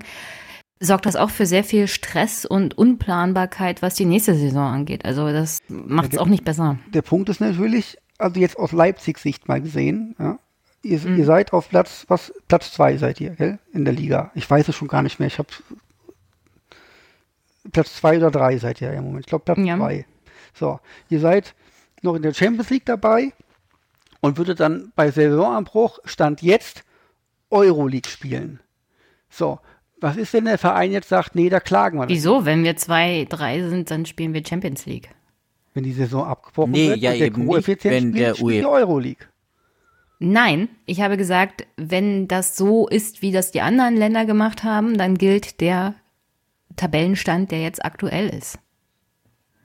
sorgt das auch für sehr viel Stress und Unplanbarkeit, was die nächste Saison angeht. Also das macht es auch nicht besser. Der Punkt ist natürlich, also jetzt aus Leipzigs Sicht mal gesehen, ja, ihr, mhm. ihr seid auf Platz, was, Platz zwei seid ihr, gell, in der Liga. Ich weiß es schon gar nicht mehr. Ich habe Platz zwei oder drei seid ihr im Moment. Ich glaube Platz ja. zwei. So, ihr seid noch in der Champions League dabei und würdet dann bei Saisonanbruch Stand jetzt Euroleague spielen. So, was ist, wenn der Verein jetzt sagt, nee, da klagen wir? Wieso? Wenn wir zwei, drei sind, dann spielen wir Champions League. Wenn die Saison abgebrochen nee, wird ja, der eben nicht, wenn spielt, der spielt die Euroleague. Nein, ich habe gesagt, wenn das so ist, wie das die anderen Länder gemacht haben, dann gilt der Tabellenstand, der jetzt aktuell ist.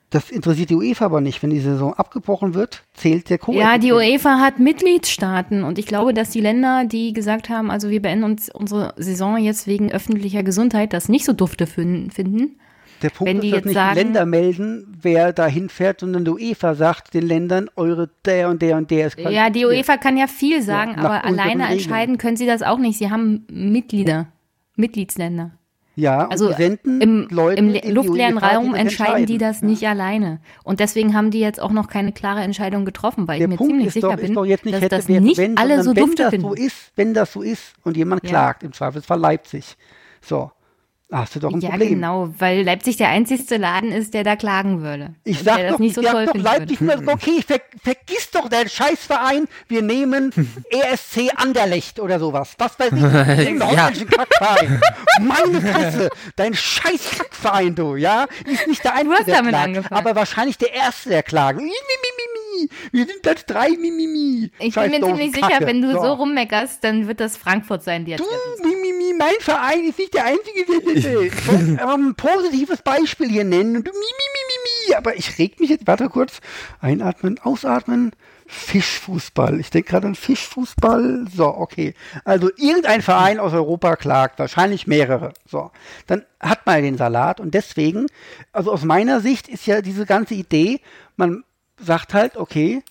Das interessiert die UEFA aber nicht. Wenn die Saison abgebrochen wird, zählt der Koefizient. Ja, die UEFA hat Mitgliedstaaten und ich glaube, dass die Länder, die gesagt haben, also wir beenden uns unsere Saison jetzt wegen öffentlicher Gesundheit, das nicht so dufte finden. Der Punkt wenn die ist, dass nicht sagen, die Länder melden, wer da hinfährt, sondern die UEFA sagt den Ländern, eure der und der und der ist Ja, die UEFA kann ja viel sagen, ja, aber alleine entscheiden können sie das auch nicht. Sie haben Mitglieder, Mitgliedsländer. Ja, also im, Leute im luftleeren Raum entscheiden die das ja. nicht alleine. Und deswegen haben die jetzt auch noch keine klare Entscheidung getroffen, weil Der ich mir Punkt ziemlich sicher doch, bin, dass hätte, das nicht wenn, alle so wenn das so ist, wenn das so ist und jemand ja. klagt, im Zweifelsfall Leipzig. So, hast du doch ein ja, Problem. Ja, genau, weil Leipzig der einzigste Laden ist, der da klagen würde. Ich sag doch, nicht so sag doch Leipzig, würde. okay, ver, vergiss doch deinen Scheißverein, wir nehmen ESC Anderlecht oder sowas. Was weiß ich, den ja. Kackverein. Meine Fresse, dein scheiß Kackverein, du, ja, ist nicht der Einzige, der klagt, angefangen. aber wahrscheinlich der Erste, der klagen. Wir sind Platz drei, Mimimi. Ich Scheiß bin mir ziemlich Kacke. sicher, wenn du so. so rummeckerst, dann wird das Frankfurt sein, die Du, Mimimi, mein Verein ist nicht der einzige, der das will. Aber ein positives Beispiel hier nennen. Und du, Mimimi, aber ich reg mich jetzt, warte kurz, einatmen, ausatmen. Fischfußball. Ich denke gerade an Fischfußball. So, okay. Also irgendein Verein aus Europa klagt, wahrscheinlich mehrere. So, dann hat man den Salat und deswegen, also aus meiner Sicht ist ja diese ganze Idee, man sagt halt, okay,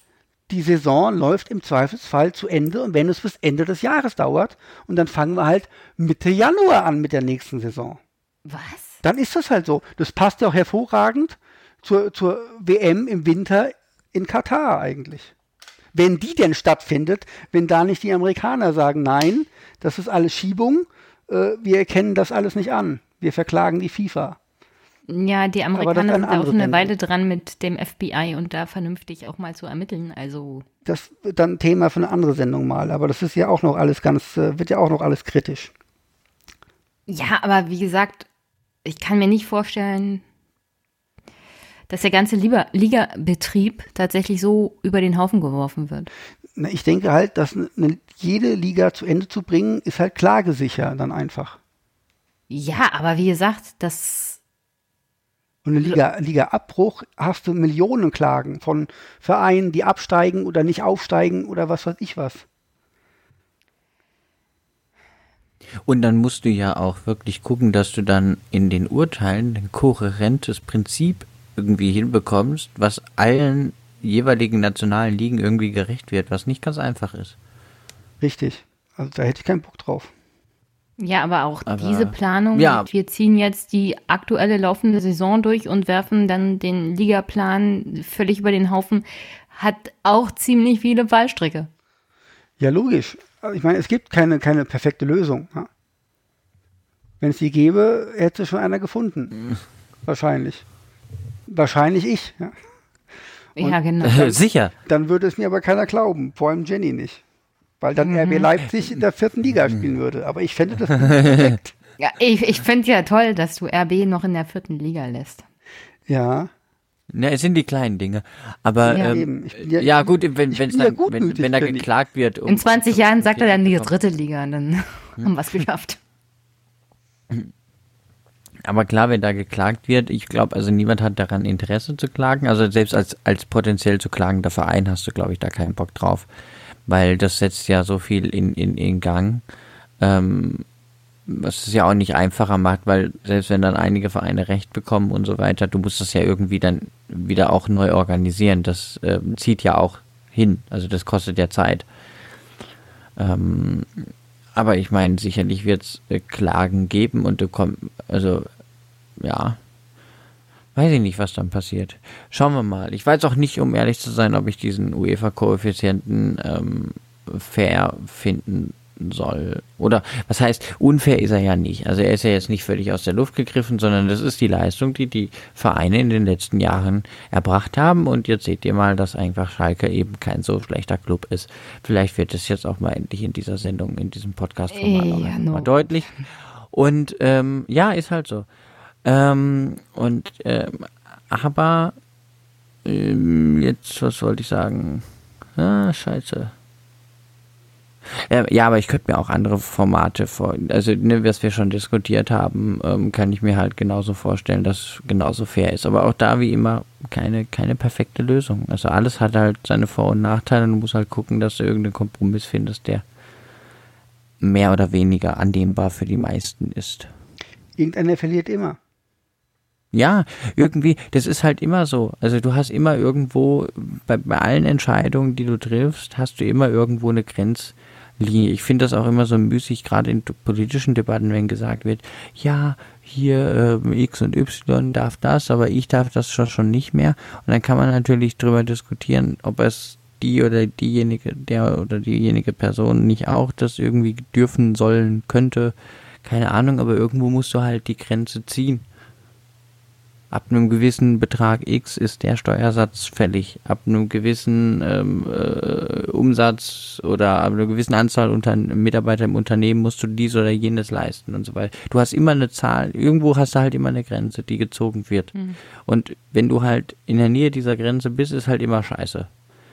die Saison läuft im Zweifelsfall zu Ende und wenn es bis Ende des Jahres dauert und dann fangen wir halt Mitte Januar an mit der nächsten Saison. Was? Dann ist das halt so. Das passt ja auch hervorragend zur, zur WM im Winter in Katar eigentlich. Wenn die denn stattfindet, wenn da nicht die Amerikaner sagen, nein, das ist alles Schiebung, äh, wir erkennen das alles nicht an. Wir verklagen die FIFA. Ja, die Amerikaner sind auch eine Weile dran mit dem FBI und da vernünftig auch mal zu ermitteln. Also das wird dann Thema für eine andere Sendung mal, aber das ist ja auch noch alles ganz, äh, wird ja auch noch alles kritisch. Ja, aber wie gesagt, ich kann mir nicht vorstellen, dass der ganze Liga-Betrieb tatsächlich so über den Haufen geworfen wird. Na, ich denke halt, dass eine, jede Liga zu Ende zu bringen, ist halt klagesicher dann einfach. Ja, aber wie gesagt, das Und eine Liga, Liga-Abbruch hast du Millionen Klagen von Vereinen, die absteigen oder nicht aufsteigen oder was weiß ich was. Und dann musst du ja auch wirklich gucken, dass du dann in den Urteilen ein kohärentes Prinzip irgendwie hinbekommst, was allen jeweiligen nationalen Ligen irgendwie gerecht wird, was nicht ganz einfach ist. Richtig. Also da hätte ich keinen Bock drauf. Ja, aber auch Aber- diese Planung, Ja. wir ziehen jetzt die aktuelle laufende Saison durch und werfen dann den Ligaplan völlig über den Haufen, hat auch ziemlich viele Fallstricke. Ja, logisch. Ich meine, es gibt keine, keine perfekte Lösung. Ja. Wenn es die gäbe, hätte schon einer gefunden. Wahrscheinlich. Wahrscheinlich ich. Ja. ja, genau. Sicher. Dann würde es mir aber keiner glauben, vor allem Jenny nicht. Weil dann RB Leipzig in der vierten Liga spielen würde. Aber ich fände das perfekt. Ja, ich ich finde ja toll, dass du RB noch in der vierten Liga lässt. Ja, Ja, es sind die kleinen Dinge. Aber Ja, ähm, ja, ja- gut, wenn, wenn's dann, wenn, gutmütig, wenn da geklagt wird. um- In 20 Jahren sagt er dann die dritte Liga, dann haben wir es geschafft. Aber klar, wenn da geklagt wird, ich glaube, also niemand hat daran Interesse zu klagen. Also selbst als, als potenziell zu klagender Verein hast du, glaube ich, da keinen Bock drauf. Weil das setzt ja so viel in, in, in Gang, ähm, was es ja auch nicht einfacher macht, weil selbst wenn dann einige Vereine Recht bekommen und so weiter, du musst das ja irgendwie dann wieder auch neu organisieren. Das ähm, zieht ja auch hin. Also das kostet ja Zeit. Ähm, aber ich meine, sicherlich wird es äh, Klagen geben und du kommst, also ja, weiß ich nicht, was dann passiert. Schauen wir mal. Ich weiß auch nicht, um ehrlich zu sein, ob ich diesen UEFA-Koeffizienten ähm, fair finden soll. Oder was heißt, unfair ist er ja nicht. Also er ist ja jetzt nicht völlig aus der Luft gegriffen, sondern das ist die Leistung, die die Vereine in den letzten Jahren erbracht haben. Und jetzt seht ihr mal, dass einfach Schalke eben kein so schlechter Club ist. Vielleicht wird es jetzt auch mal endlich in dieser Sendung, in diesem Podcast Ja, no. mal deutlich. Und ähm, ja, ist halt so. Ähm, und ähm, aber ähm, jetzt, was wollte ich sagen? Ah, scheiße. Ja, aber ich könnte mir auch andere Formate vor, also ne, was wir schon diskutiert haben, ähm, kann ich mir halt genauso vorstellen, dass genauso fair ist. Aber auch da wie immer keine, keine perfekte Lösung. Also alles hat halt seine Vor- und Nachteile und du musst halt gucken, dass du irgendeinen Kompromiss findest, der mehr oder weniger annehmbar für die meisten ist. irgendeiner verliert immer. Ja, irgendwie, das ist halt immer so. Also du hast immer irgendwo, bei, bei allen Entscheidungen, die du triffst, hast du immer irgendwo eine Grenzlinie. Ich finde das auch immer so müßig, gerade in politischen Debatten, wenn gesagt wird, ja, hier ähm, X und Y darf das, aber ich darf das schon, schon nicht mehr. Und dann kann man natürlich drüber diskutieren, ob es die oder diejenige, der oder diejenige Person nicht auch das irgendwie dürfen sollen könnte. Keine Ahnung, aber irgendwo musst du halt die Grenze ziehen. Ab einem gewissen Betrag X ist der Steuersatz fällig. Ab einem gewissen ähm, äh, Umsatz oder ab einer gewissen Anzahl unter Mitarbeiter im Unternehmen musst du dies oder jenes leisten und so weiter. Du hast immer eine Zahl, irgendwo hast du halt immer eine Grenze, die gezogen wird. Und wenn du halt in der Nähe dieser Grenze bist, ist halt immer scheiße.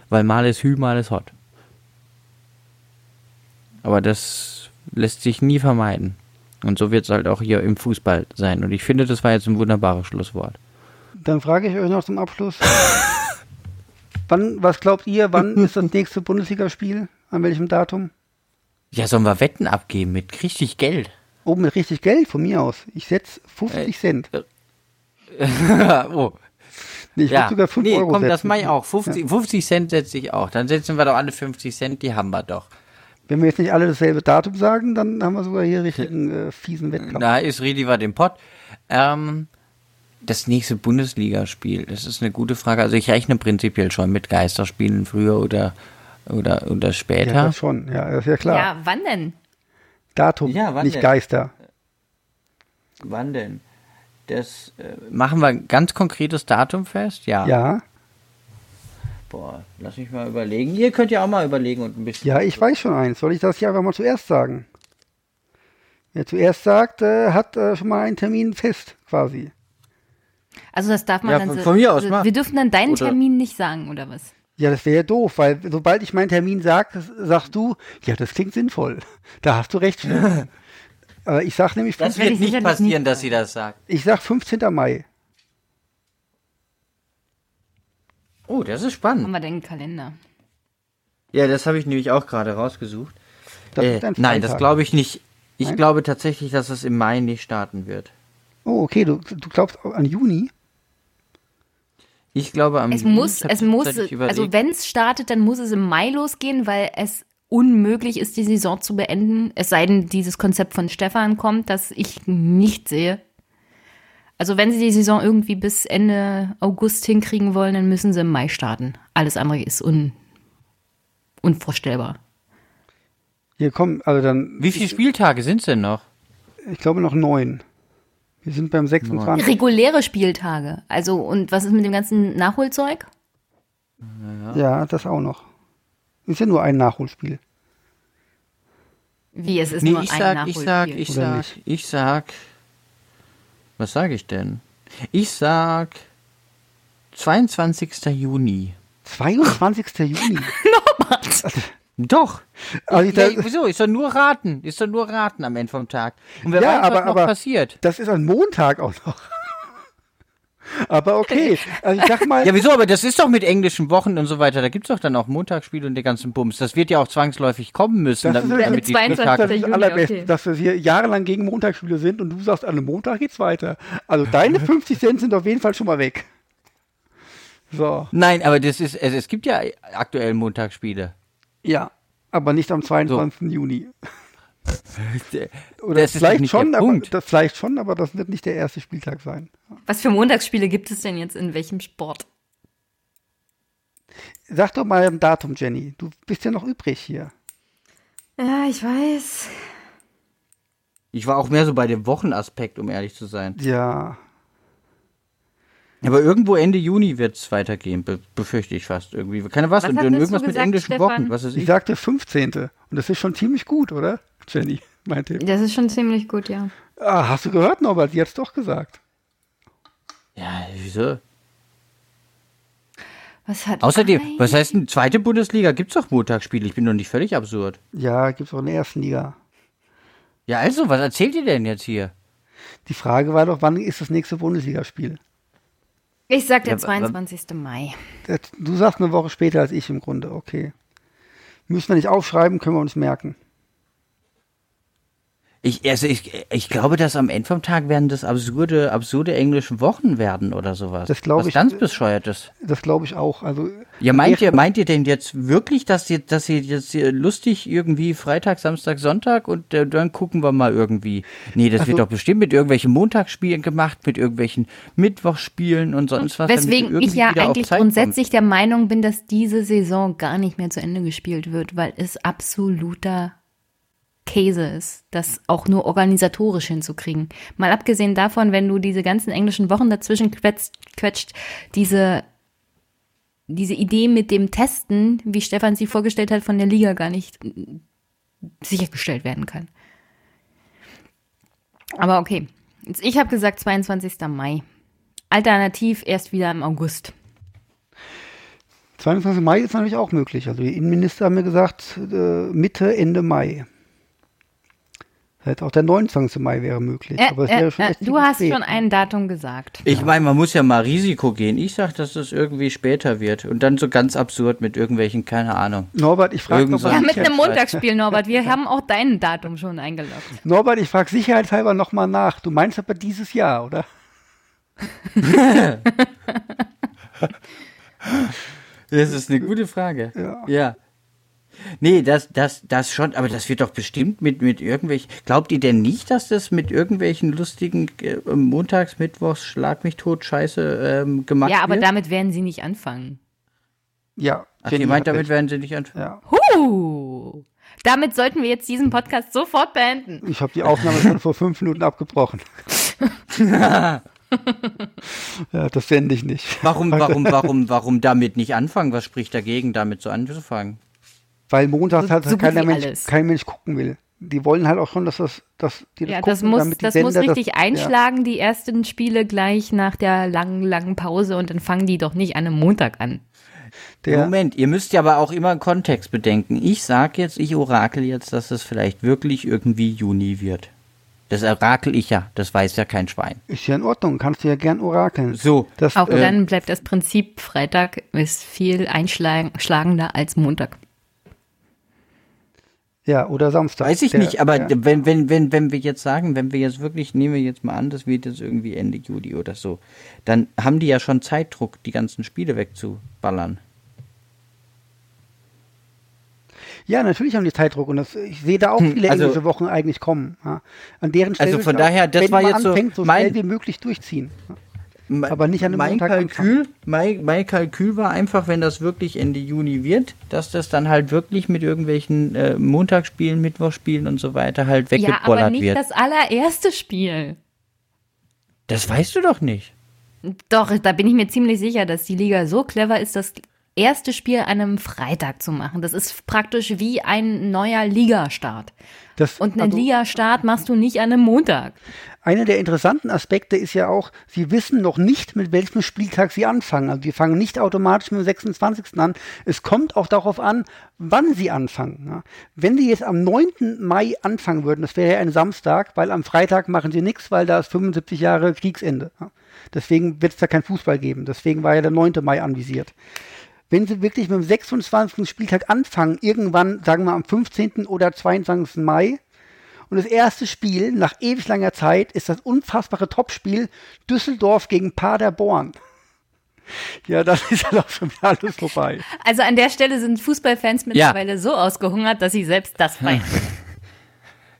Weil mal ist Hü, mal ist Hot. Aber das lässt sich nie vermeiden. Und so wird es halt auch hier im Fußball sein. Und ich finde, das war jetzt ein wunderbares Schlusswort. Dann frage ich euch noch zum Abschluss. wann, was glaubt ihr, wann ist das nächste Bundesligaspiel? An welchem Datum? Ja, sollen wir Wetten abgeben mit richtig Geld? Oh, mit richtig Geld von mir aus. Ich setze 50 Äh, Cent. oh. Nee, ich Ja, würde sogar 5 nee, Euro komm, das setzen. mache ich auch. 50, 50 Cent setze ich auch. Dann setzen wir doch alle 50 Cent, die haben wir doch. Wenn wir jetzt nicht alle dasselbe Datum sagen, dann haben wir sogar hier richtigen äh, fiesen Wettkampf. Da ist Redi war dem Pott. Ähm, das nächste Bundesligaspiel, das ist eine gute Frage. Also ich rechne prinzipiell schon mit Geisterspielen früher oder, oder, oder Ja, später. das schon. Ja, das ist ja klar. Ja, wann denn? Datum, Ja, wann nicht denn? Geister. Wann denn? Das äh, machen wir ein ganz konkretes Datum fest? Ja. Ja, Boah, lass mich mal überlegen. Ihr könnt ja auch mal überlegen und ein bisschen. ja, ich weiß schon eins. Soll ich das hier einfach mal zuerst sagen? Wer zuerst sagt, äh, hat äh, schon mal einen Termin fest, quasi. Also das darf man Ja, dann von- so, von mir aus, also. Wir dürfen dann deinen Oder- Termin nicht sagen, oder was? Ja, das wäre ja doof, weil sobald ich meinen Termin sage, sagst du, ja, das klingt sinnvoll. Da hast du recht. Aber ich sag nämlich, Das wird ich nicht passieren, nicht dass sie das sagt. ich sag 15. Mai. Oh, das ist Haben spannend. wir denn einen Kalender? Ja, das habe ich nämlich auch gerade rausgesucht. Das Äh, ist ein nein, das glaube ich nicht. Ich Nein? glaube tatsächlich, dass es im Mai nicht starten wird. Oh, okay, du, du glaubst an Juni? Ich glaube am Es Juni muss, es muss, also wenn es startet, dann muss es im Mai losgehen, weil es unmöglich ist, die Saison zu beenden. Es sei denn, dieses Konzept von Stefan kommt, das ich nicht sehe. Also wenn sie die Saison irgendwie bis Ende August hinkriegen wollen, dann müssen sie im Mai starten. Alles andere ist un, unvorstellbar. Hier kommen, also dann, Wie viele Spieltage sind es denn noch? ich glaube noch neun. Wir sind beim 26. Reguläre Spieltage. Also und was ist mit dem ganzen Nachholzeug? Ja, das auch noch. Ist ja nur ein Nachholspiel. Wie es ist Nee, nur ich ein sag, ich Nachholspiel. sag, ich Oder sag, nicht? ich sag. Was sage ich denn? Ich sag 22. Juni. 22. Juni. Doch. Also ich, ja, wieso? Ist doch nur raten. Ist doch nur raten am Ende vom Tag. Und wer Ja, weiß, aber- was noch aber- passiert. das ist ein Montag auch noch. Aber okay. Also ich sag mal, Ja, wieso? Aber das ist doch mit englischen Wochen und so weiter. Da gibt's doch dann auch Montagsspiele und den ganzen Bums. Das wird ja auch zwangsläufig kommen müssen, Das ist damit, ja damit die 22. das Spieltage. ist das Juni, Allerbeste, okay. dass wir hier jahrelang gegen Montagsspiele sind und du sagst, an einem Montag geht's weiter. Also deine 50 Cent sind auf jeden Fall schon mal weg. So, Nein, aber das ist, es, es gibt ja aktuell Montagsspiele. ja. Aber nicht am 22. Juni. Oder Das vielleicht schon, der aber Punkt. das vielleicht schon, aber das wird nicht der erste Spieltag sein. Was für Montagsspiele gibt es denn jetzt in welchem Sport? Sag doch mal ein Datum, Jenny. Du bist ja noch übrig hier. Ja, ich weiß. Ich war auch mehr so bei dem Wochenaspekt, um ehrlich zu sein. Ja. Aber irgendwo Ende Juni wird's weitergehen, be befürchte ich fast irgendwie. Keine was, Was und irgendwas du mit gesagt, englischen Stefan? Wochen, was ist Ich ich? sagte 15. Und das ist schon ziemlich gut, oder? Jenny, mein Tipp. Das ist schon ziemlich gut, ja. Ah, hast du gehört, Norbert? Die hat's doch gesagt. Ja, wieso? Was hat Außerdem, Ei? was heißt denn, zweite Bundesliga gibt's doch Montagsspiele? Ich bin doch nicht völlig absurd. Ja, gibt's auch in der ersten Liga. Ja, also, was erzählt ihr denn jetzt hier? Die Frage war doch, wann ist das nächste Bundesligaspiel? Ich sag der Ja, wa- wa- 22. Mai. Du sagst eine Woche später als ich im Grunde, okay. Müssen wir nicht aufschreiben, können wir uns merken. Ich, also ich, ich glaube, dass am Ende vom Tag werden das absurde, absurde englische Wochen werden oder sowas. Das glaub Was ich- ganz bescheuertes. Das glaube ich auch. Also, Ja, meint ihr, meint ihr denn jetzt wirklich, dass ihr, dass ihr jetzt hier lustig irgendwie Freitag, Samstag, Sonntag und äh, dann gucken wir mal irgendwie? Nee, das wird Also- doch bestimmt mit irgendwelchen Montagsspielen gemacht, mit irgendwelchen Mittwochsspielen und sonst was. Weswegen ich ja eigentlich grundsätzlich der Meinung bin, dass diese Saison gar nicht mehr zu Ende gespielt wird, weil es absoluter Käse ist, das auch nur organisatorisch hinzukriegen. Mal abgesehen davon, wenn du diese ganzen englischen Wochen dazwischen quetscht, quetscht diese, diese Idee mit dem Testen, wie Stefan sie vorgestellt hat, von der Liga gar nicht mm, sichergestellt werden kann. Aber okay. Ich habe gesagt 22. Mai. Alternativ erst wieder im August. 22. Mai ist natürlich auch möglich. Also die Innenminister haben mir gesagt, äh, Mitte, Ende Mai. Heißt, auch der 29. Mai wäre möglich. Äh, aber es äh, wäre schon äh, echt du hast spät. schon ein Datum gesagt. Ich meine, man muss ja mal Risiko gehen. Ich sag, dass das irgendwie später wird. Und dann so ganz absurd mit irgendwelchen, keine Ahnung. Norbert, ich frage so Ja, mit einem. Montagsspiel, Norbert. Wir haben auch dein Datum schon eingeloggt. Norbert, ich frage sicherheitshalber nochmal nach. Du meinst aber dieses Jahr, oder? Das ist eine gute Frage. Ja. Ja. Nee, das, das, das schon, aber das wird doch bestimmt mit, mit irgendwelchen. Glaubt ihr denn nicht, dass das mit irgendwelchen lustigen äh, Montags, Mittwochs, Schlag mich tot, Scheiße ähm, gemacht Ja, aber wird? damit werden sie nicht anfangen. Ja. Ach, ihr meint, damit recht. werden sie nicht anfangen? Ja. Huh. Damit sollten wir jetzt diesen Podcast sofort beenden. Ich habe die Aufnahme schon vor fünf Minuten abgebrochen. ja, das sende ich nicht. Warum, warum, warum, warum damit nicht anfangen? Was spricht dagegen, damit so anzufangen? Weil montags So- halt so keiner Mensch, alles. kein Mensch gucken will. Die wollen halt auch schon, dass das, dass die das Ja, gucken, das muss, damit die das muss Sender richtig das, einschlagen, die ersten Spiele gleich nach der langen, langen Pause und dann fangen die doch nicht an einem Montag an. Ja, der, Moment, ihr müsst ja aber auch immer einen Kontext bedenken. Ich sag jetzt, ich orakel jetzt, dass es vielleicht wirklich irgendwie Juni wird. Das orakel ich ja, das weiß ja kein Schwein. Ist ja in Ordnung, kannst du ja gern orakeln. So, Das, Auch äh, dann bleibt das Prinzip, Freitag ist viel einschlagender als Montag. Ja, oder Samstag. weiß ich Der- nicht, aber ja. wenn, wenn, wenn, wenn wir jetzt sagen, wenn wir jetzt wirklich, nehmen wir jetzt mal an, das wird jetzt irgendwie Ende Juli oder so, dann haben die ja schon Zeitdruck, die ganzen Spiele wegzuballern. Ja, natürlich haben die Zeitdruck und das, ich sehe da auch viele also- englische Wochen eigentlich kommen. Ja. An deren Stelle Also von daher, das war jetzt so anfängt, so mein- schnell wie möglich durchziehen. Me- Aber nicht an einem mein Montag Kalkül, mein, mein Kalkül war einfach, wenn das wirklich Ende Juni wird, dass das dann halt wirklich mit irgendwelchen äh, Montagsspielen, Mittwochspielen und so weiter halt Ja, aber weggebollert nicht wird. das allererste Spiel. das weißt du doch nicht. Doch, da bin ich mir ziemlich sicher, dass die Liga so clever ist, das erste Spiel an einem Freitag zu machen. Das ist praktisch wie ein neuer Ligastart. Das, Und einen also, Ligastart machst du nicht an einem Montag. Einer der interessanten Aspekte ist ja auch, sie wissen noch nicht, mit welchem Spieltag sie anfangen. Also sie fangen nicht automatisch mit dem 26. an. Es kommt auch darauf an, wann sie anfangen. Ja. Wenn die jetzt am 9. Mai anfangen würden, das wäre ja ein Samstag, weil am Freitag machen sie nichts, weil da ist 75 Jahre Kriegsende. Ja. Deswegen wird es da kein Fußball geben. Deswegen war ja der 9. Mai anvisiert. Wenn sie wirklich mit dem 26. Spieltag anfangen, irgendwann, sagen wir am 15. oder 22. Mai, und das erste Spiel nach ewig langer Zeit ist das unfassbare Topspiel Düsseldorf gegen Paderborn. Ja, das ist halt auch schon wieder alles vorbei. Also an der Stelle sind Fußballfans mittlerweile so ausgehungert, dass sie selbst das feiern.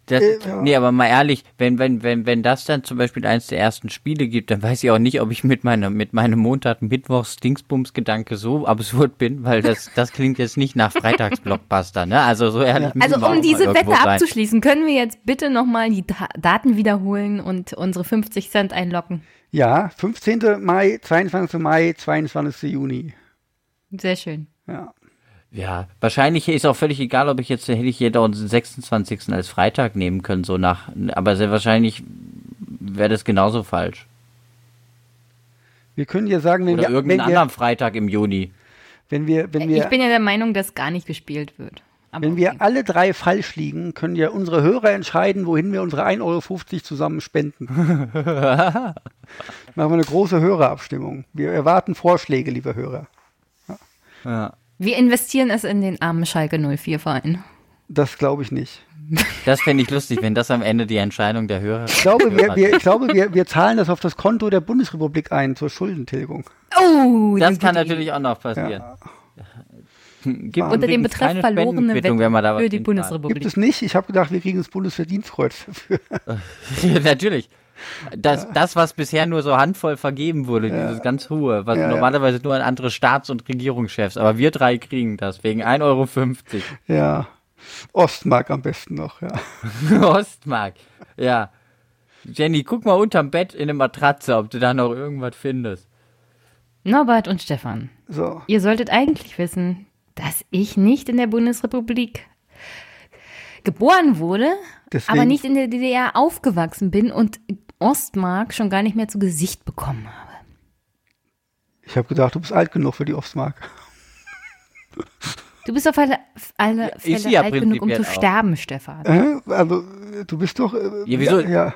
Das, Äh, ja. Nee, aber mal ehrlich, wenn, wenn, wenn, wenn das dann zum Beispiel eins der ersten Spiele gibt, dann weiß ich auch nicht, ob ich mit meinem, mit meinem Montag, Mittwochs, Dingsbums-Gedanke so absurd bin, weil das, das klingt jetzt nicht nach Freitagsblockbuster, ne? Also so ehrlich. müssen Also um diese Wette abzuschließen, können wir jetzt bitte nochmal die Da- Daten wiederholen und unsere 50 Cent einloggen. Ja, 15. Mai, 22. Mai, 22. Juni. Sehr schön. Ja. Ja, wahrscheinlich ist auch völlig egal, ob ich jetzt, hätte ich jeder den 26. als Freitag nehmen können, so nach, aber sehr wahrscheinlich wäre das genauso falsch. Wir können ja sagen, wenn Oder wir, wenn irgendeinen wir, anderen Freitag im Juni. wenn wir, wenn wir, Ich bin ja der Meinung, dass gar nicht gespielt wird. Aber wenn wir okay. alle drei falsch liegen, können ja unsere Hörer entscheiden, wohin wir unsere 1,50 Euro zusammen spenden. Machen wir eine große Hörerabstimmung. Wir erwarten Vorschläge, liebe Hörer. Ja. Wir investieren es in den armen Schalke 04 Verein. Das glaube ich nicht. Das fände ich lustig, wenn das am Ende die Entscheidung der Hörer Ich glaube, wir, wir, ich glaube wir, wir zahlen das auf das Konto der Bundesrepublik ein zur Schuldentilgung. Oh, Das kann natürlich auch noch passieren. Gibt Unter dem Betreff verlorene Spendenquittung, wenn man da für die. Bundesrepublik. Gibt es nicht. Ich habe gedacht, wir kriegen das Bundesverdienstkreuz dafür. Ja, natürlich. Das, das, was bisher nur so handvoll vergeben wurde, dieses ganz hohe, was Ja, ja. normalerweise nur an andere Staats- und Regierungschefs, aber wir drei kriegen das wegen 1,50 Euro. Ja. Ostmark am besten noch, ja. Ostmark. Ja. Jenny, guck mal unterm Bett in eine Matratze, ob du da noch irgendwas findest. Norbert und Stefan, So. ihr solltet eigentlich wissen, dass ich nicht in der Bundesrepublik geboren wurde, Deswegen- aber nicht in der DDR aufgewachsen bin und Ostmark schon gar nicht mehr zu Gesicht bekommen habe. Ich habe gedacht, du bist alt genug für die Ostmark. Du bist auf alle, alle Fälle ja alt genug, um zu auch. sterben, Stefan. Äh? Also, du bist doch. Äh, Ja, wieso? Ja.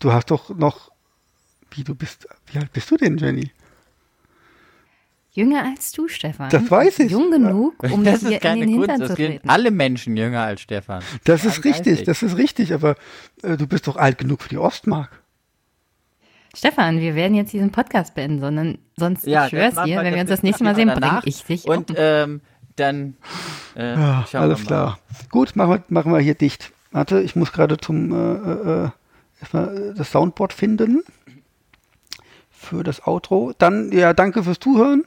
Du hast doch noch. Wie du bist. Wie alt bist du denn, Jenny? Jünger als du, Stefan. Das weiß ich. Jung genug, um das dir ist keine in den Kunst, Hintern das zu treten. alle Menschen jünger als Stefan. Das ist richtig, das ist richtig, aber äh, du bist doch alt genug für die Ostmark. Stefan, wir werden jetzt diesen Podcast beenden, sondern sonst, ich schwör's dir, wenn wir uns das nächste Mal sehen, bringe ich dich Und um. ähm, dann äh, Ja, schauen alles wir mal. klar. Gut, machen wir, machen wir hier dicht. Warte, ich muss gerade zum äh, äh, erstmal äh, das Soundboard finden für das Outro. Dann, ja, danke fürs Zuhören.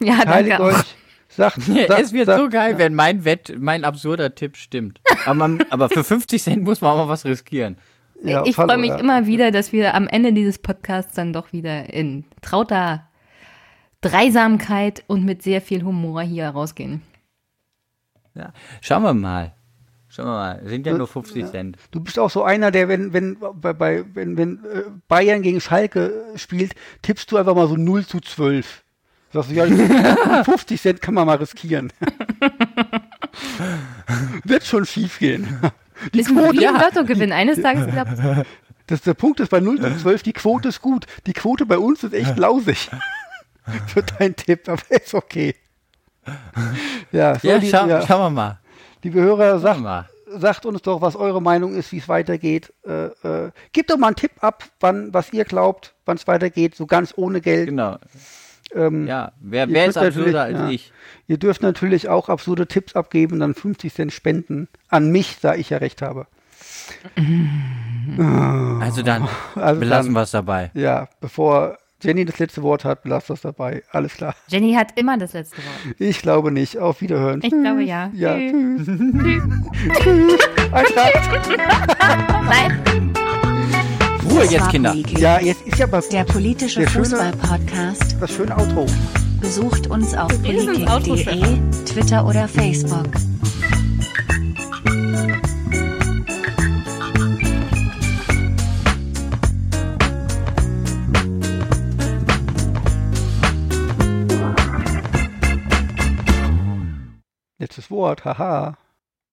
Ja, Heiligt danke auch. euch. Sagt, sagt, es wird sagt, so geil, wenn mein Wett, mein absurder Tipp stimmt. Aber, man, aber für 50 Cent muss man auch mal was riskieren. Ja, ich freue mich ja. immer wieder, dass wir am Ende dieses Podcasts dann doch wieder in trauter Dreisamkeit und mit sehr viel Humor hier rausgehen. Ja. Schauen wir mal. Schauen wir mal. Sind ja nur 50 Cent. Du bist auch so einer, der, wenn, wenn, bei, bei, wenn, wenn äh, Bayern gegen Schalke spielt, tippst du einfach mal so 0 zu 12. Sagst du, ja, 50 Cent kann man mal riskieren. Wird schon schief gehen. Die ist wie Quote, ein Lottogewinn. Eines Tages klappt das, der Punkt ist bei 0 zu 12, die Quote ist gut. Die Quote bei uns ist echt lausig. Für dein Tipp, aber ist okay. Ja, so, Ja, die, schau, ja, schauen wir mal. liebe Hörer, sagt, sagt uns doch, was eure Meinung ist, wie es weitergeht. Äh, äh, gebt doch mal einen Tipp ab, wann, was ihr glaubt, wann es weitergeht, so ganz ohne Geld. Genau. Ähm, Ja, wer, Ihr wer ist absurder als ja. ich? Ihr dürft natürlich auch absurde Tipps abgeben, dann 50 Cent spenden. An mich, da ich ja recht habe. Also dann Also belassen wir es dabei. Ja, bevor Jenny das letzte Wort hat, belasst das dabei. Alles klar. Jenny hat immer das letzte Wort. Ich glaube nicht. Auf Wiederhören. Ich glaube ja. Ja, Tschüss. tschüss. Alter. Nein. Ruhe Das jetzt, Kinder. Politik. Ja, jetzt ist ja aber Der politische Fußball-Podcast. das schöne Outro. Besucht uns auf politik.de, Twitter oder Facebook. Letztes Wort. Haha.